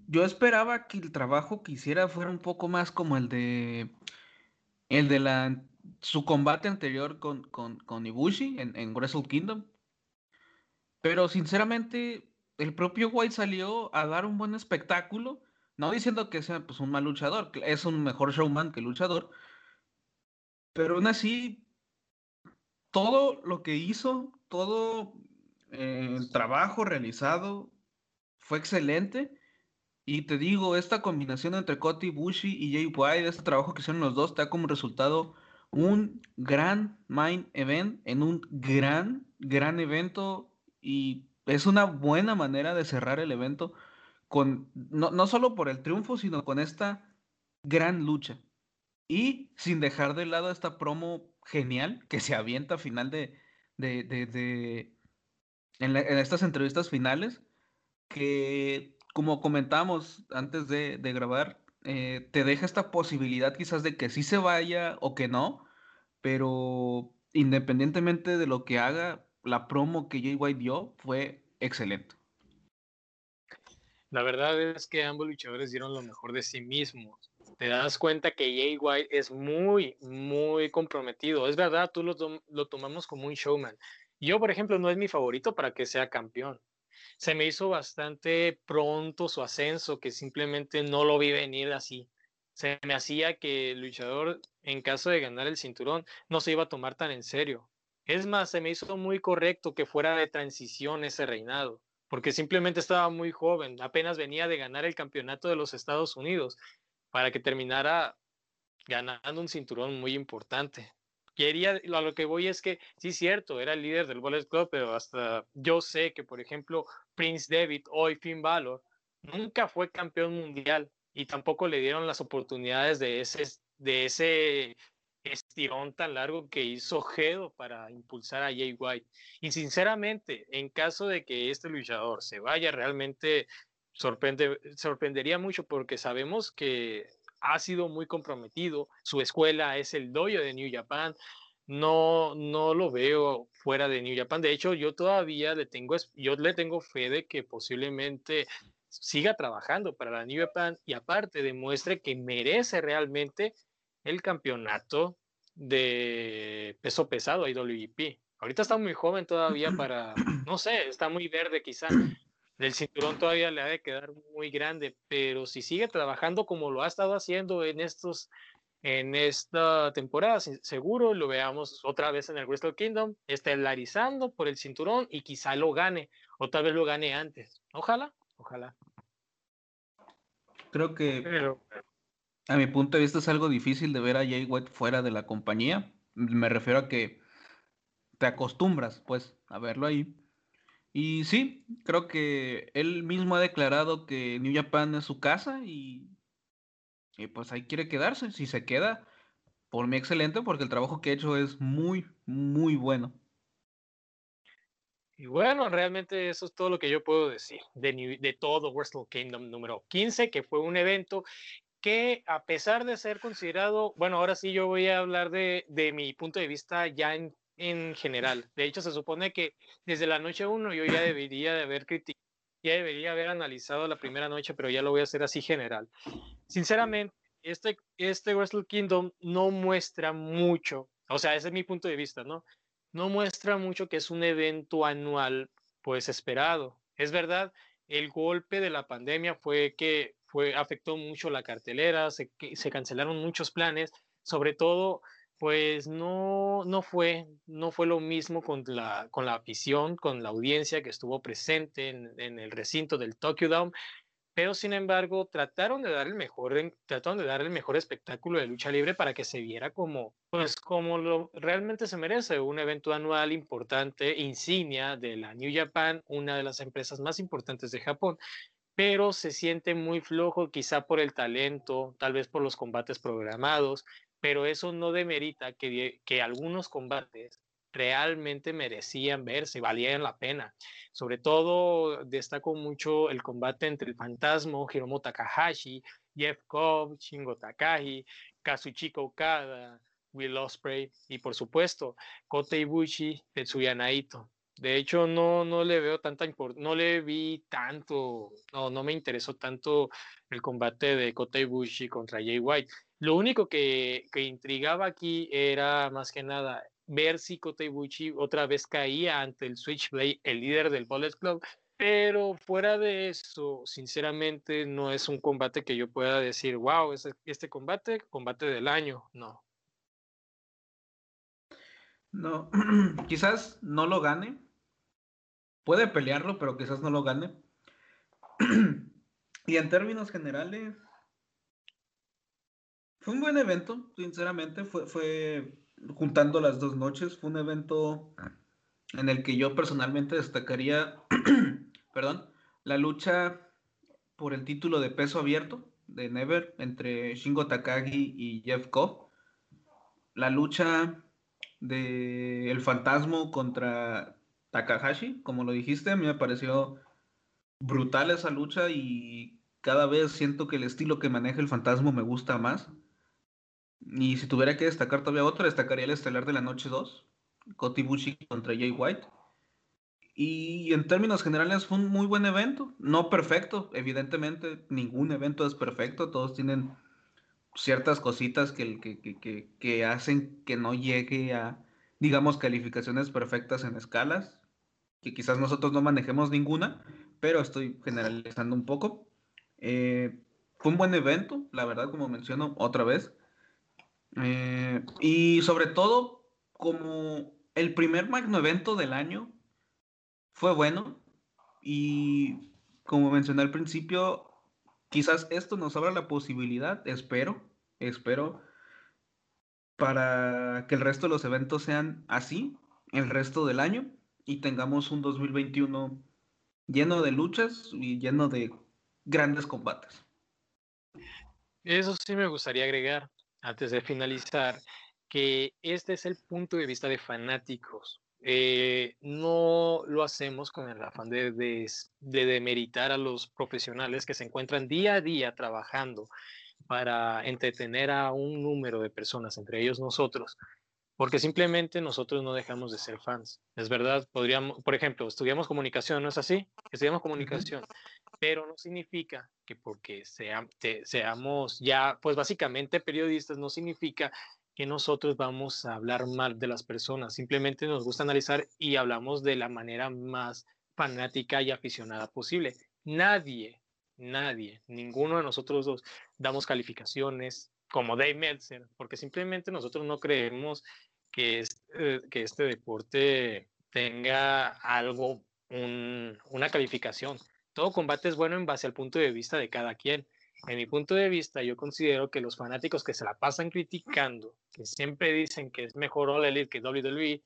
B: yo esperaba que el trabajo que hiciera fuera un poco más como el de el de la su combate anterior con, con, Ibushi en, en, Wrestle Kingdom. Pero sinceramente, el propio White salió a dar un buen espectáculo. No diciendo que sea pues, un mal luchador, es un mejor showman que luchador. Pero aún así, todo lo que hizo, todo eh, el trabajo realizado fue excelente. Y te digo, esta combinación entre Cody Bushi y Jay White, este trabajo que hicieron los dos, te da como resultado un gran main event en un gran, gran evento y es una buena manera de cerrar el evento con, no, no solo por el triunfo, sino con esta gran lucha. Y sin dejar de lado esta promo genial que se avienta a final de, de, de, en, estas entrevistas finales, que como comentamos antes de, de grabar, eh, te deja esta posibilidad quizás de que sí se vaya o que no, pero independientemente de lo que haga, la promo que Jay White dio fue excelente.
A: La verdad es que ambos luchadores dieron lo mejor de sí mismos. Te das cuenta que Jay White es muy, muy comprometido. Es verdad, tú lo, lo tomamos como un showman. Yo, por ejemplo, no es mi favorito para que sea campeón se me hizo bastante pronto su ascenso, que simplemente no lo vi venir así. Se me hacía que el luchador, en caso de ganar el cinturón, no se iba a tomar tan en serio. Es más, se me hizo muy correcto que fuera de transición ese reinado, porque simplemente estaba muy joven, apenas venía de ganar el campeonato de los Estados Unidos, para que terminara ganando un cinturón muy importante quería, a lo que voy es que sí, cierto, era el líder del Bullet Club, pero hasta yo sé que, por ejemplo, Prince David, hoy Finn Balor, nunca fue campeón mundial y tampoco le dieron las oportunidades de ese, de ese estirón tan largo que hizo Gedo para impulsar a Jay White. Y sinceramente, en caso de que este luchador se vaya, realmente sorprende, sorprendería mucho porque sabemos que ha sido muy comprometido. Su escuela es el dojo de New Japan. No, no lo veo fuera de New Japan. De hecho, yo todavía le tengo, yo le tengo fe de que posiblemente siga trabajando para la New Japan y aparte demuestre que merece realmente el campeonato de peso pesado IWGP. Ahorita está muy joven todavía para, no sé, está muy verde quizá. El cinturón todavía le ha de quedar muy grande, pero si sigue trabajando como lo ha estado haciendo en estos en esta temporada, seguro lo veamos otra vez en el Wrestle Kingdom, estelarizando por el cinturón y quizá lo gane, o tal vez lo gane antes. Ojalá, ojalá.
B: Creo que a mi punto de vista es algo difícil de ver a Jay White fuera de la compañía. Me refiero a que te acostumbras, pues, a verlo ahí. Y sí, creo que él mismo ha declarado que New Japan es su casa y, pues ahí quiere quedarse. Si se queda, por mí excelente, porque el trabajo que ha hecho es muy, muy bueno.
A: Y bueno, realmente eso es todo lo que yo puedo decir de, de todo Wrestle Kingdom número 15, que fue un evento que a pesar de ser considerado, bueno, ahora sí yo voy a hablar de, de mi punto de vista ya en, en, general. De hecho, se supone que desde la noche 1 yo ya debería de haber criticado, ya debería haber analizado la primera noche, pero ya lo voy a hacer así general. Sinceramente, este, este Wrestle Kingdom no muestra mucho, o sea, ese es mi punto de vista, ¿no? No muestra mucho que es un evento anual, pues esperado. Es verdad, el golpe de la pandemia fue que fue, afectó mucho la cartelera, se, se cancelaron muchos planes, sobre todo pues no, no, fue, no fue lo mismo con la, con la afición, con la audiencia que estuvo presente en, el recinto del Tokyo Dome, pero sin embargo trataron de dar el mejor, trataron de dar el mejor espectáculo de lucha libre para que se viera como, pues como lo realmente se merece, un evento anual importante, insignia de la New Japan, una de las empresas más importantes de Japón pero se siente muy flojo quizá por el talento, tal vez por los combates programados, pero eso no demerita que, que algunos combates realmente merecían verse, valían la pena. Sobre todo destaco mucho el combate entre el fantasma Hiromu Takahashi, Jeff Cobb, Shingo Takagi, Kazuchika Okada, Will Ospreay y por supuesto Kota Ibushi, Tetsuya Naito. De hecho, no, no le veo tanta importancia, no le vi tanto, no, no me interesó tanto el combate de Kota Ibushi contra Jay White. Lo único que, que intrigaba aquí era más que nada ver si Kota otra vez caía ante el Switchblade, el líder del Bullet Club. Pero fuera de eso, sinceramente, no es un combate que yo pueda decir, wow, este combate, combate del año. No.
B: No, quizás no lo gane, puede pelearlo, pero quizás no lo gane. y en términos generales, fue un buen evento, sinceramente, fue, fue juntando las dos noches, fue un evento en el que yo personalmente destacaría, perdón, la lucha por el título de peso abierto de Never entre Shingo Takagi y Jeff Cobb, la lucha de El Fantasma contra Takahashi, como lo dijiste, a mí me pareció brutal esa lucha y cada vez siento que el estilo que maneja el fantasma me gusta más. Y si tuviera que destacar todavía otro, destacaría el estelar de la noche 2, Kotibushi contra Jay White. Y en términos generales fue un muy buen evento, no perfecto, evidentemente ningún evento es perfecto, todos tienen ciertas cositas que, que, que, que hacen que no llegue a, digamos, calificaciones perfectas en escalas que quizás nosotros no manejemos ninguna, pero estoy generalizando un poco. Eh, fue un buen evento, la verdad, como menciono otra vez. Eh, y sobre todo, como el primer magno evento del año fue bueno. Y como mencioné al principio, quizás esto nos abra la posibilidad, espero, espero, para que el resto de los eventos sean así el resto del año y tengamos un 2021 lleno de luchas y lleno de grandes combates.
A: Eso sí me gustaría agregar, antes de finalizar, que este es el punto de vista de fanáticos. Eh, no lo hacemos con el afán de, de, de, demeritar a los profesionales que se encuentran día a día trabajando para entretener a un número de personas, entre ellos nosotros, porque simplemente nosotros no dejamos de ser fans. Es verdad, podríamos, por ejemplo, estudiamos comunicación, ¿no es así? Estudiamos comunicación, pero no significa que porque seamos ya, pues básicamente periodistas, no significa que nosotros vamos a hablar mal de las personas. Simplemente nos gusta analizar y hablamos de la manera más fanática y aficionada posible. Nadie, nadie, ninguno de nosotros dos damos calificaciones como Dave Meltzer, porque simplemente nosotros no creemos que, este, que este deporte tenga algo, un, una calificación. Todo combate es bueno en base al punto de vista de cada quien. En mi punto de vista, yo considero que los fanáticos que se la pasan criticando, que siempre dicen que es mejor All Elite que WWE,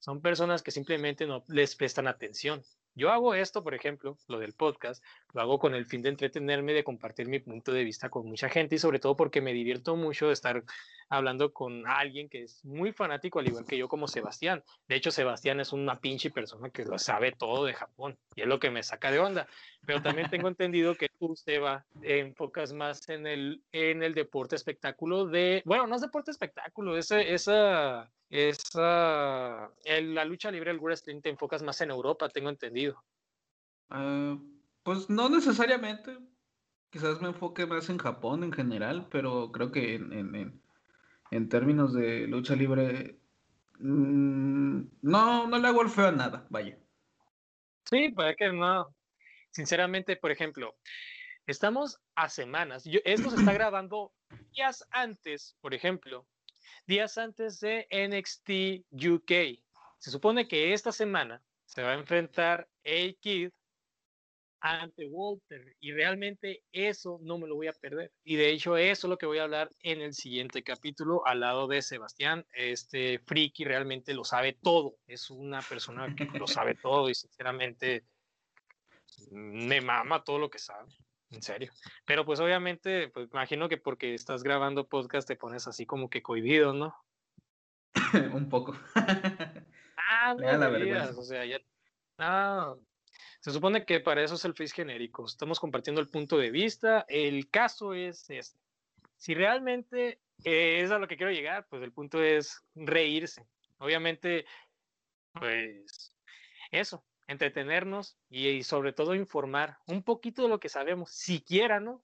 A: son personas que simplemente no les prestan atención. Yo hago esto, por ejemplo, lo del podcast, lo hago con el fin de entretenerme, de compartir mi punto de vista con mucha gente y sobre todo porque me divierto mucho de estar hablando con alguien que es muy fanático, al igual que yo como Sebastián. De hecho, Sebastián es una pinche persona que lo sabe todo de Japón y es lo que me saca de onda. Pero también tengo entendido que tú, Seba, enfocas más en el, en el deporte espectáculo de, bueno, no es deporte espectáculo, ese, esa esa, en la lucha libre, el wrestling, te enfocas más en Europa, tengo entendido.
B: Uh, pues no necesariamente. Quizás me enfoque más en Japón en general, pero creo que en, en, en términos de lucha libre, mmm, no, no le hago el feo a nada, vaya.
A: Sí, puede que no. Sinceramente, por ejemplo, estamos a semanas. Yo, esto se está grabando días antes, por ejemplo, días antes de NXT UK. Se supone que esta semana se va a enfrentar A-Kid ante Walter y realmente eso no me lo voy a perder. Y de hecho eso es lo que voy a hablar en el siguiente capítulo al lado de Sebastián. Este friki realmente lo sabe todo. Es una persona que lo sabe todo y sinceramente me mama todo lo que sabe. En serio. Pero pues obviamente, pues imagino que porque estás grabando podcast te pones así como que cohibido, ¿no?
B: Un poco.
A: ah, no la o sea, ya. No. Se supone que para eso es el face genérico. Estamos compartiendo el punto de vista. El caso es este. Si realmente es a lo que quiero llegar, pues el punto es reírse. Obviamente, pues eso, entretenernos y, sobre todo informar un poquito de lo que sabemos, siquiera, ¿no?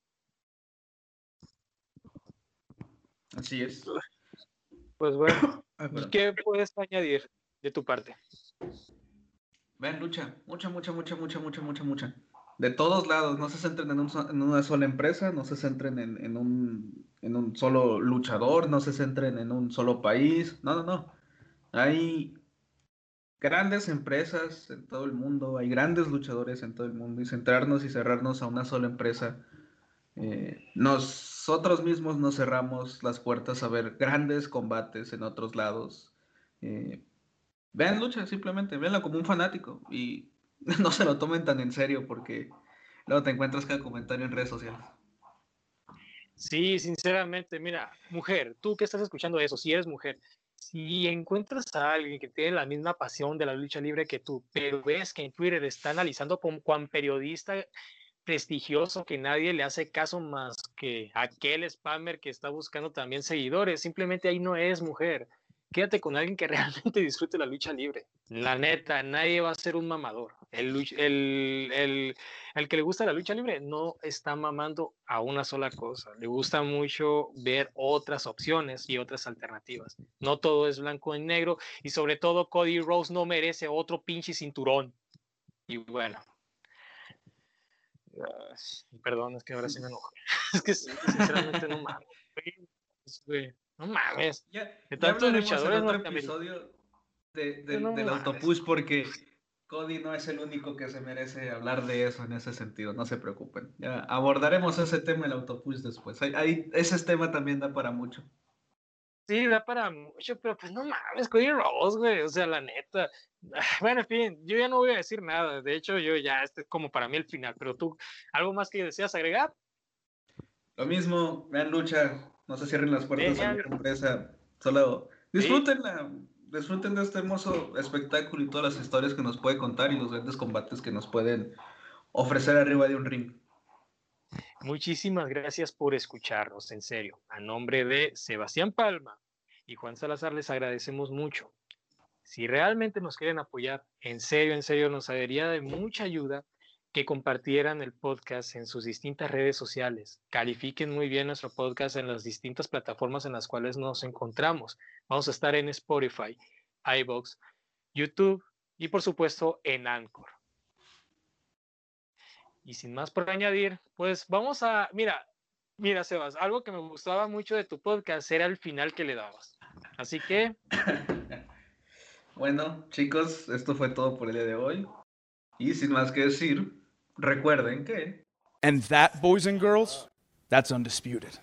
B: Así es.
A: Pues bueno, ¿qué puedes añadir de tu parte?
B: Ven, lucha, mucha, mucha, mucha, mucha, mucha, mucha, mucha. De todos lados, no se centren en, una sola empresa, no se centren en, en, un, en un solo luchador, no se centren en un solo país, no, no, no. Hay grandes empresas en todo el mundo, hay grandes luchadores en todo el mundo y centrarnos y cerrarnos a una sola empresa. Eh, nosotros mismos nos cerramos las puertas a ver grandes combates en otros lados. Eh, vean lucha, simplemente, véanla como un fanático y no se lo tomen tan en serio porque luego te encuentras cada comentario en redes sociales.
A: Sí, sinceramente, mira, mujer, tú que estás escuchando eso, si eres mujer, si encuentras a alguien que tiene la misma pasión de la lucha libre que tú, pero ves que en Twitter está analizando como cuan periodista prestigioso que nadie le hace caso más que aquel spammer que está buscando también seguidores, simplemente ahí no es mujer quédate con alguien que realmente disfrute la lucha libre. La neta, nadie va a ser un mamador. El, el, el, que le gusta la lucha libre no está mamando a una sola cosa. Le gusta mucho ver otras opciones y otras alternativas. No todo es blanco y negro. Y sobre todo, Cody Rose no merece otro pinche cinturón. Y bueno. Perdón, es que ahora sí me enojo. es que sinceramente no mames. No mames.
B: Ya, de tantos luchadores en otro episodio de, del autopush porque Cody no es el único que se merece hablar de eso en ese sentido, no se preocupen. Ya abordaremos ese tema el autopush después. Ahí, ese tema también da para mucho.
A: Sí, da para mucho, pero pues no mames, Cody Rose, güey, o sea, la neta. Bueno, en fin, yo ya no voy a decir nada. De hecho, yo ya, este es como para mí el final, pero tú, ¿algo más que deseas agregar?
B: Lo mismo, vean lucha, no se cierren las puertas a la empresa, solo disfruten disfruten de este hermoso espectáculo y todas las historias que nos puede contar y los grandes combates que nos pueden ofrecer arriba de un ring.
A: Muchísimas gracias por escucharnos, en serio. A nombre de Sebastián Palma y Juan Salazar les agradecemos mucho. Si realmente nos quieren apoyar, en serio, en serio, nos sería de mucha ayuda que compartieran el podcast en sus distintas redes sociales. Califiquen muy bien nuestro podcast en las distintas plataformas en las cuales nos encontramos. Vamos a estar en Spotify, iBox, YouTube y por supuesto en Anchor. Y sin más por añadir, pues vamos a, mira, mira Sebas, algo que me gustaba mucho de tu podcast era el final que le dabas. Así que...
B: bueno, chicos, esto fue todo por el día de hoy. Y sin más que decir, Recuerden que.
C: And that, boys and girls, that's undisputed.